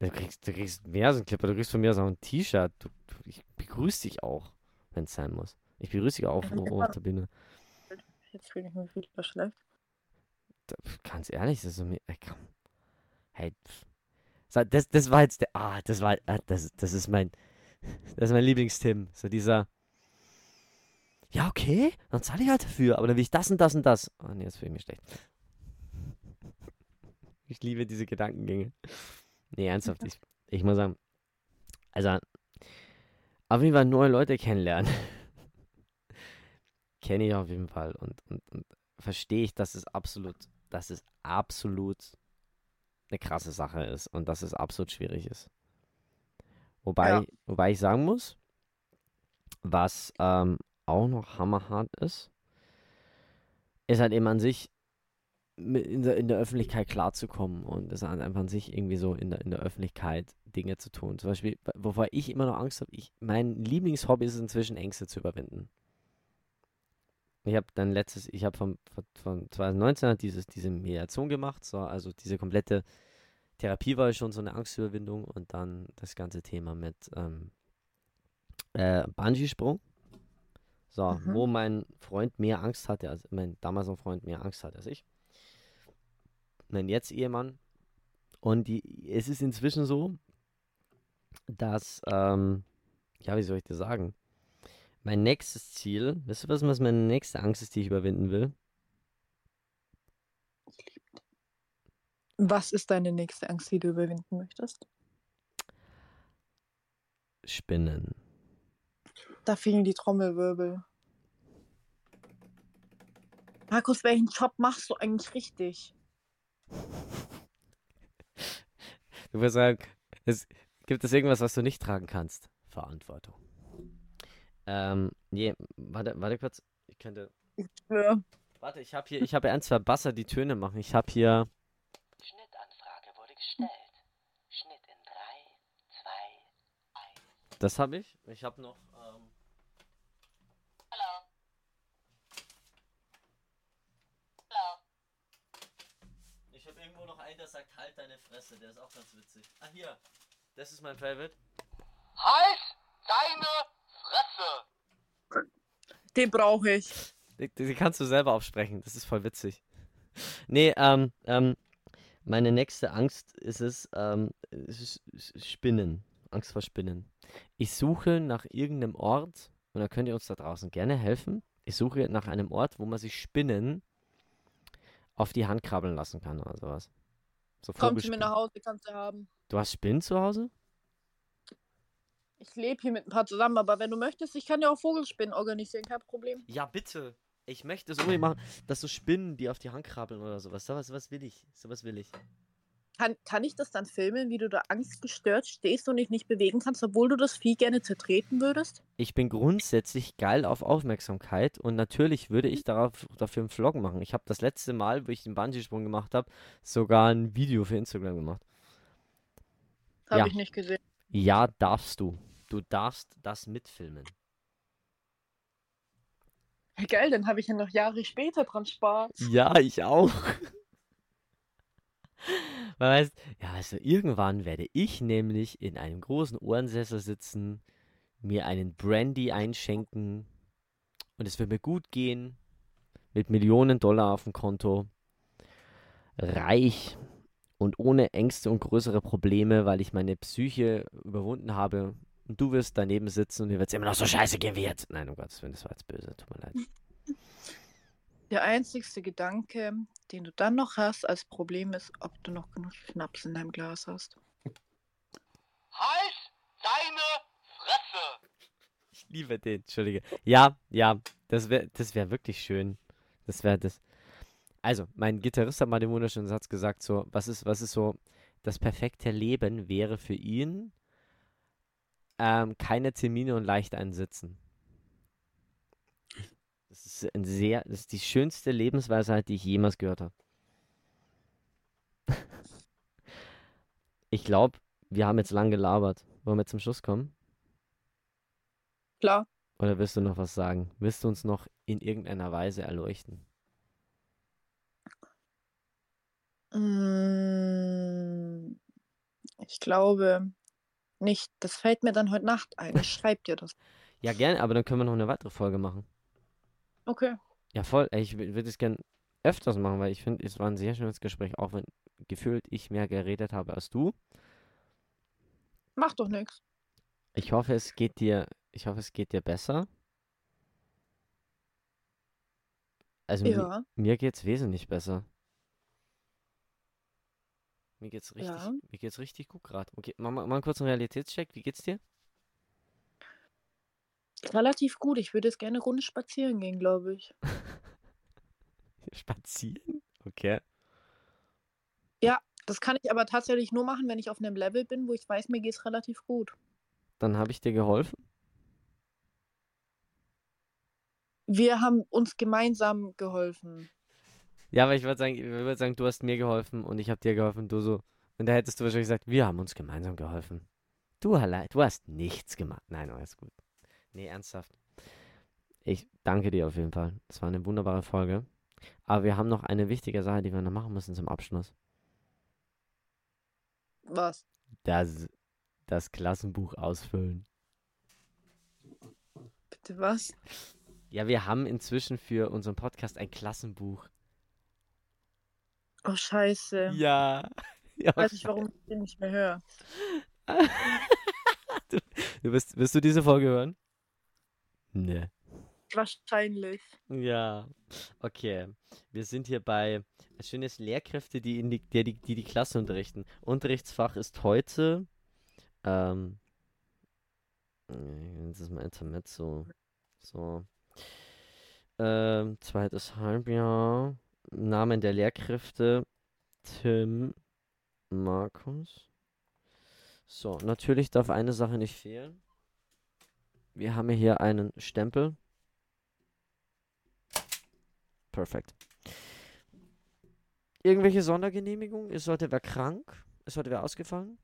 Du kriegst, du kriegst mehr als ein Clipper, du kriegst von mir auch ein T-Shirt. Ich begrüße dich auch, wenn es sein muss. Ich begrüße dich auch auf, auf der Bühne. Jetzt fühle ich mich wieder schlecht. Da, ganz ehrlich, das ist so mir. Ey, komm. Hey. So, das, das war jetzt der. Ah, das war. Ah, das, das ist mein. Das ist mein Lieblingstim. So dieser. Ja, okay, dann zahle ich halt dafür, aber dann will ich das und das und das. Oh nee, jetzt fühle ich mich schlecht. Ich liebe diese Gedankengänge. Nee, ernsthaft, ich, ich muss sagen. Also, auf jeden Fall neue Leute kennenlernen. Kenne ich auf jeden Fall und, und, und verstehe ich, dass es absolut, dass es absolut eine krasse Sache ist und dass es absolut schwierig ist. Wobei, Ja. wobei ich sagen muss, was ähm, auch noch hammerhart ist, ist halt eben an sich in der, in der Öffentlichkeit klarzukommen und es halt einfach an sich irgendwie so in der, in der Öffentlichkeit Dinge zu tun. Zum Beispiel, wovor ich immer noch Angst habe, ich, mein Lieblingshobby ist es inzwischen Ängste zu überwinden. Ich habe dann letztes, ich habe von, von, von 2019 hat dieses, diese Mediation gemacht, so, also diese komplette Therapie war schon so eine Angstüberwindung und dann das ganze Thema mit ähm, äh, Bungee-Sprung. So, Mhm. wo mein Freund mehr Angst hatte, als mein damals noch Freund mehr Angst hatte als ich. Mein jetzt Ehemann. Und die, es ist inzwischen so, dass, ähm, ja, wie soll ich das sagen? Mein nächstes Ziel, weißt du was, was meine nächste Angst ist, die ich überwinden will? Was ist deine nächste Angst, die du überwinden möchtest? Spinnen. Da fehlen die Trommelwirbel. Markus, welchen Job machst du eigentlich richtig? Du wirst sagen, es, gibt es irgendwas, was du nicht tragen kannst? Verantwortung. Ähm, nee, warte, warte kurz. Ich könnte. Ja. Warte, ich habe hier, ich habe ein, zwei Basser, die Töne machen. Ich habe hier. Gestellt. Schnitt in 3, 2, 1. Das habe ich. Ich habe noch. Ähm, Hallo. Hallo. der sagt halt deine Fresse, der ist auch ganz witzig. Ah, hier. Das ist mein Favorite. Halt deine Fresse! Den brauche ich. Die, die kannst du selber aufsprechen, das ist voll witzig. Nee, ähm, ähm, meine nächste Angst ist es, ähm, es ist Spinnen. Angst vor Spinnen. Ich suche nach irgendeinem Ort, und da könnt ihr uns da draußen gerne helfen. Ich suche nach einem Ort, wo man sich Spinnen auf die Hand krabbeln lassen kann oder sowas. So Komm zu mir nach Hause, kannst du haben. Du hast Spinnen zu Hause? Ich lebe hier mit ein paar zusammen, aber wenn du möchtest, ich kann dir auch Vogelspinnen organisieren, kein Problem. Ja, bitte. Ich möchte es unbedingt machen, dass so Spinnen, die auf die Hand krabbeln oder sowas. Sowas, sowas will ich. Sowas will ich. Kann, kann ich das dann filmen, wie du da angstgestört stehst und dich nicht bewegen kannst, obwohl du das Vieh gerne zertreten würdest? Ich bin grundsätzlich geil auf Aufmerksamkeit und natürlich würde ich darauf, dafür einen Vlog machen. Ich habe das letzte Mal, wo ich den Bungee-Sprung gemacht habe, sogar ein Video für Instagram gemacht. Habe Ja. ich nicht gesehen. Ja, darfst du. Du darfst das mitfilmen. Geil, dann habe ich ja noch Jahre später dran Spaß. Ja, ich auch. Weil weißt, ja, also irgendwann werde ich nämlich in einem großen Ohrensessel sitzen, mir einen Brandy einschenken und es wird mir gut gehen, mit Millionen Dollar auf dem Konto, reich und ohne Ängste und größere Probleme, weil ich meine Psyche überwunden habe. Und du wirst daneben sitzen und dir wird es immer noch so scheiße gehen wie jetzt. Nein, um Gottes Willen, das war jetzt böse, tut mir leid. Der einzigste Gedanke, den du dann noch hast als Problem ist, ob du noch genug Schnaps in deinem Glas hast. Halt deine Fresse! Ich liebe den, entschuldige. Ja, ja, das wäre das wär wirklich schön. Das wäre das. Also, mein Gitarrist hat mal den wunderschönen Satz gesagt, so, was ist, was ist so, das perfekte Leben wäre für ihn ähm, keine Termine und leicht einsitzen. Das ist ein sehr, das ist die schönste Lebensweisheit, die ich jemals gehört habe. Ich glaube, wir haben jetzt lang gelabert. Wollen wir zum Schluss kommen? Klar. Oder willst du noch was sagen? Willst du uns noch in irgendeiner Weise erleuchten? Mm, Ich glaube nicht. Das fällt mir dann heute Nacht ein. Ich schreib dir das. Ja, gerne, aber dann können wir noch eine weitere Folge machen. Okay. Ja, voll. Ey, Ich würde es gern öfters machen, weil ich finde, es war ein sehr schönes Gespräch, auch wenn gefühlt ich mehr geredet habe als du. Mach doch nichts. Ich hoffe, es geht dir, ich hoffe, es geht dir besser. Also Ja. mir geht's wesentlich besser. Mir geht's richtig, Ja. mir geht's richtig gut gerade. Okay, mach mal, mal einen kurzen Realitätscheck. Wie geht's dir? Relativ gut. Ich würde jetzt gerne eine Runde spazieren gehen, glaube ich. Spazieren? Okay. Das kann ich aber tatsächlich nur machen, wenn ich auf einem Level bin, wo ich weiß, mir geht es relativ gut. Dann habe ich dir geholfen. Wir haben uns gemeinsam geholfen. Ja, aber ich würde sagen, ich würde sagen, du hast mir geholfen und ich habe dir geholfen, du so. Und da hättest du wahrscheinlich gesagt, wir haben uns gemeinsam geholfen. Du allein, du hast nichts gemacht. Nein, alles gut. Nee, ernsthaft. Ich danke dir auf jeden Fall. Es war eine wunderbare Folge. Aber wir haben noch eine wichtige Sache, die wir noch machen müssen zum Abschluss. Was? Das, das Klassenbuch ausfüllen. Bitte was? Ja, wir haben inzwischen für unseren Podcast ein Klassenbuch. Oh, scheiße. Ja. ja Weiß ich, warum ich den nicht mehr höre. du, du wirst, wirst du diese Folge hören? Nee. Wahrscheinlich. Ja, okay. Wir sind hier bei das Schöne ist Lehrkräfte, die, in die, die, die, die die Klasse unterrichten. Unterrichtsfach ist heute, ähm, äh, das ist mal Intermezzo. So. Ähm, zweites Halbjahr. Namen der Lehrkräfte Tim, Markus. So, natürlich darf eine Sache nicht fehlen. Wir haben hier einen Stempel. Perfekt. Irgendwelche Sondergenehmigungen? Ist heute wer krank? Ist heute wer ausgefallen?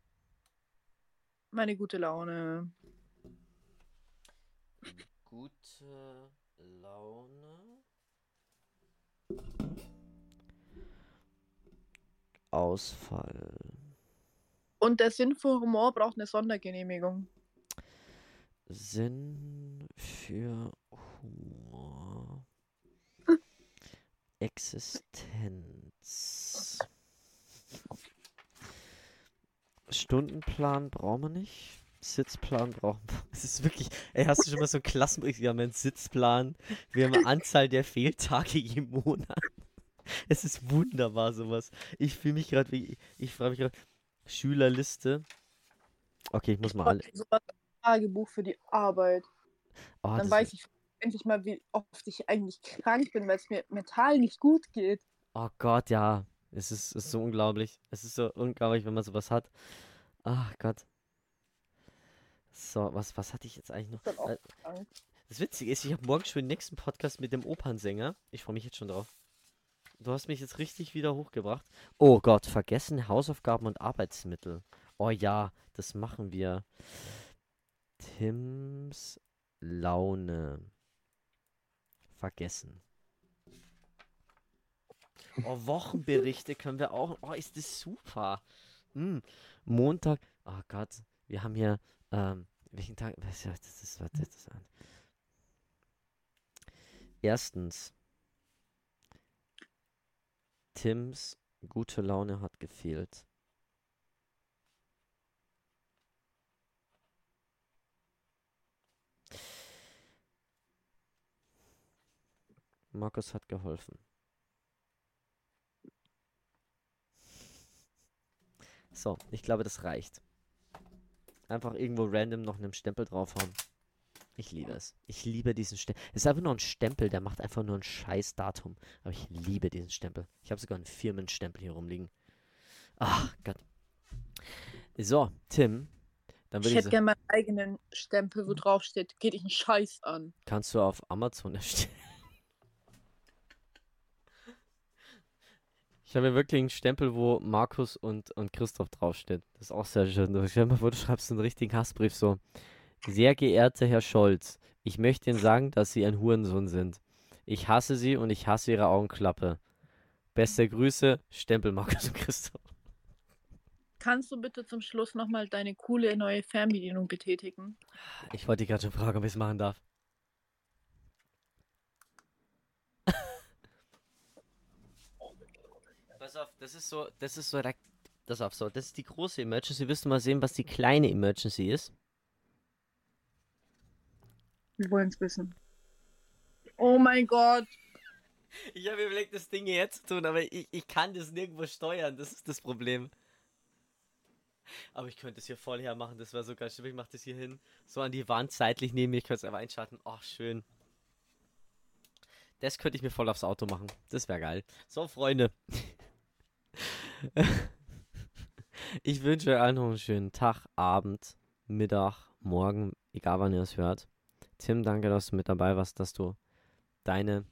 Meine gute Laune. Gute Laune. Ausfall. Und der Sinn für Humor braucht eine Sondergenehmigung. Sinn für Humor. Existenz. Stundenplan brauchen wir nicht. Sitzplan brauchen wir. Es ist wirklich. Ey, hast du schon mal so einen Klassenbericht? Wir haben einen Sitzplan. Wir haben eine Anzahl der Fehltage im Monat. Es ist wunderbar, sowas. Ich fühle mich gerade wie. Ich frage mich gerade. Schülerliste. Okay, ich muss mal alle. So ein Tagebuch für die Arbeit. Oh, Dann weiß ich endlich mal, wie oft ich eigentlich krank bin, weil es mir mental nicht gut geht. Oh Gott, ja. Es ist, ist so unglaublich. Es ist so unglaublich, wenn man sowas hat. Ach Gott. So, was, was hatte ich jetzt eigentlich noch? Äh. Das Witzige ist, ich habe morgen schon den nächsten Podcast mit dem Opernsänger. Ich freue mich jetzt schon drauf. Du hast mich jetzt richtig wieder hochgebracht. Oh Gott, vergessen Hausaufgaben und Arbeitsmittel. Oh ja, das machen wir. Tims Laune. Vergessen. Oh, Wochenberichte können wir auch. Oh, ist das super. Hm, Montag. Oh Gott, wir haben hier. Ähm, welchen Tag? Was, das ist, was ist das? Erstens. Tims gute Laune hat gefehlt. Markus hat geholfen. So, ich glaube, das reicht. Einfach irgendwo random noch einen Stempel draufhauen. Ich liebe es. Ich liebe diesen Stempel. Es ist einfach nur ein Stempel, der macht einfach nur ein scheiß Datum. Aber ich liebe diesen Stempel. Ich habe sogar einen Firmenstempel hier rumliegen. Ach Gott. So, Tim. Dann Ich ich, hätte sagen, gerne meinen eigenen Stempel, wo drauf steht, geht dich einen Scheiß an. kannst du auf Amazon erstellen. Ich habe hier wirklich einen Stempel, wo Markus und, und Christoph draufsteht. Das ist auch sehr schön. Stell dir mal vor, du schreibst einen richtigen Hassbrief so. Sehr geehrter Herr Scholz, ich möchte Ihnen sagen, dass Sie ein Hurensohn sind. Ich hasse Sie und ich hasse Ihre Augenklappe. Beste Grüße, Stempel Markus und Christoph. Kannst du bitte zum Schluss nochmal deine coole neue Fernbedienung betätigen? Ich wollte gerade schon fragen, ob ich es machen darf. Pass auf, das ist so, das ist so, das auf so, das ist die große Emergency. Willst du mal sehen, was die kleine Emergency ist? Wir wollen es wissen. Oh mein Gott. Ich habe überlegt, das Ding jetzt zu tun, aber ich, ich kann das nirgendwo steuern. Das ist das Problem. Aber ich könnte es hier voll hermachen, das wäre so geil. Stimmt, Ich mache das hier hin, so an die Wand seitlich neben mir. Ich könnte es einfach einschalten. Oh, schön. Das könnte ich mir voll aufs Auto machen. Das wäre geil. So, Freunde. ich wünsche euch allen noch einen schönen Tag, Abend, Mittag, Morgen, egal wann ihr es hört. Tim, danke, dass du mit dabei warst, dass du deine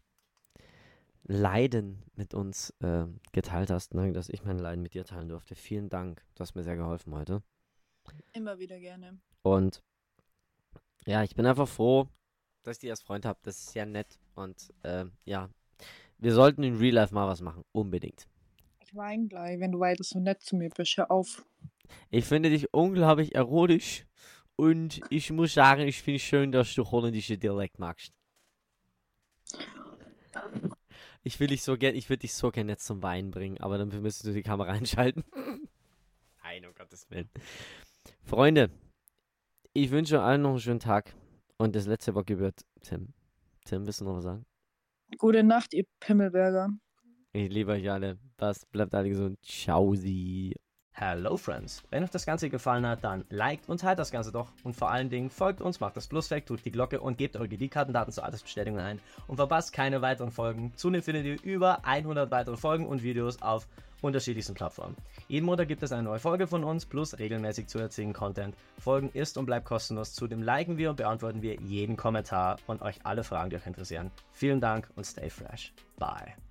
Leiden mit uns äh, geteilt hast. Danke, dass ich meine Leiden mit dir teilen durfte. Vielen Dank. Du hast mir sehr geholfen heute. Immer wieder gerne. Und ja, ich bin einfach froh, dass ich dich als Freund habe. Das ist sehr nett. Und äh, ja, wir sollten in Real Life mal was machen. Unbedingt. Ich weine gleich, wenn du weiter so nett zu mir bist. Hör auf. Ich finde dich unglaublich erotisch. Und ich muss sagen, ich finde es schön, dass du holländische Dialekt magst. Ich will dich so gern, ich würde dich so gerne jetzt zum Wein bringen, aber dann müsstest du die Kamera einschalten. Nein, um Gottes Willen. Freunde, ich wünsche allen noch einen schönen Tag. Und das letzte Wort gebührt Tim. Tim, willst du noch was sagen? Gute Nacht, ihr Pimmelberger. Ich liebe euch alle. Was bleibt alle gesund. Ciao sie. Hello Friends! Wenn euch das Ganze gefallen hat, dann liked und teilt das Ganze doch. Und vor allen Dingen folgt uns, macht das Plus weg, drückt die Glocke und gebt eure Kreditkartendaten zur Altersbestätigung ein. Und verpasst keine weiteren Folgen. Zudem findet ihr über 100 weitere Folgen und Videos auf unterschiedlichsten Plattformen. Jeden Montag gibt es eine neue Folge von uns, plus regelmäßig zusätzlichen Content. Folgen ist und bleibt kostenlos. Zudem liken wir und beantworten wir jeden Kommentar und euch alle Fragen, die euch interessieren. Vielen Dank und stay fresh. Bye.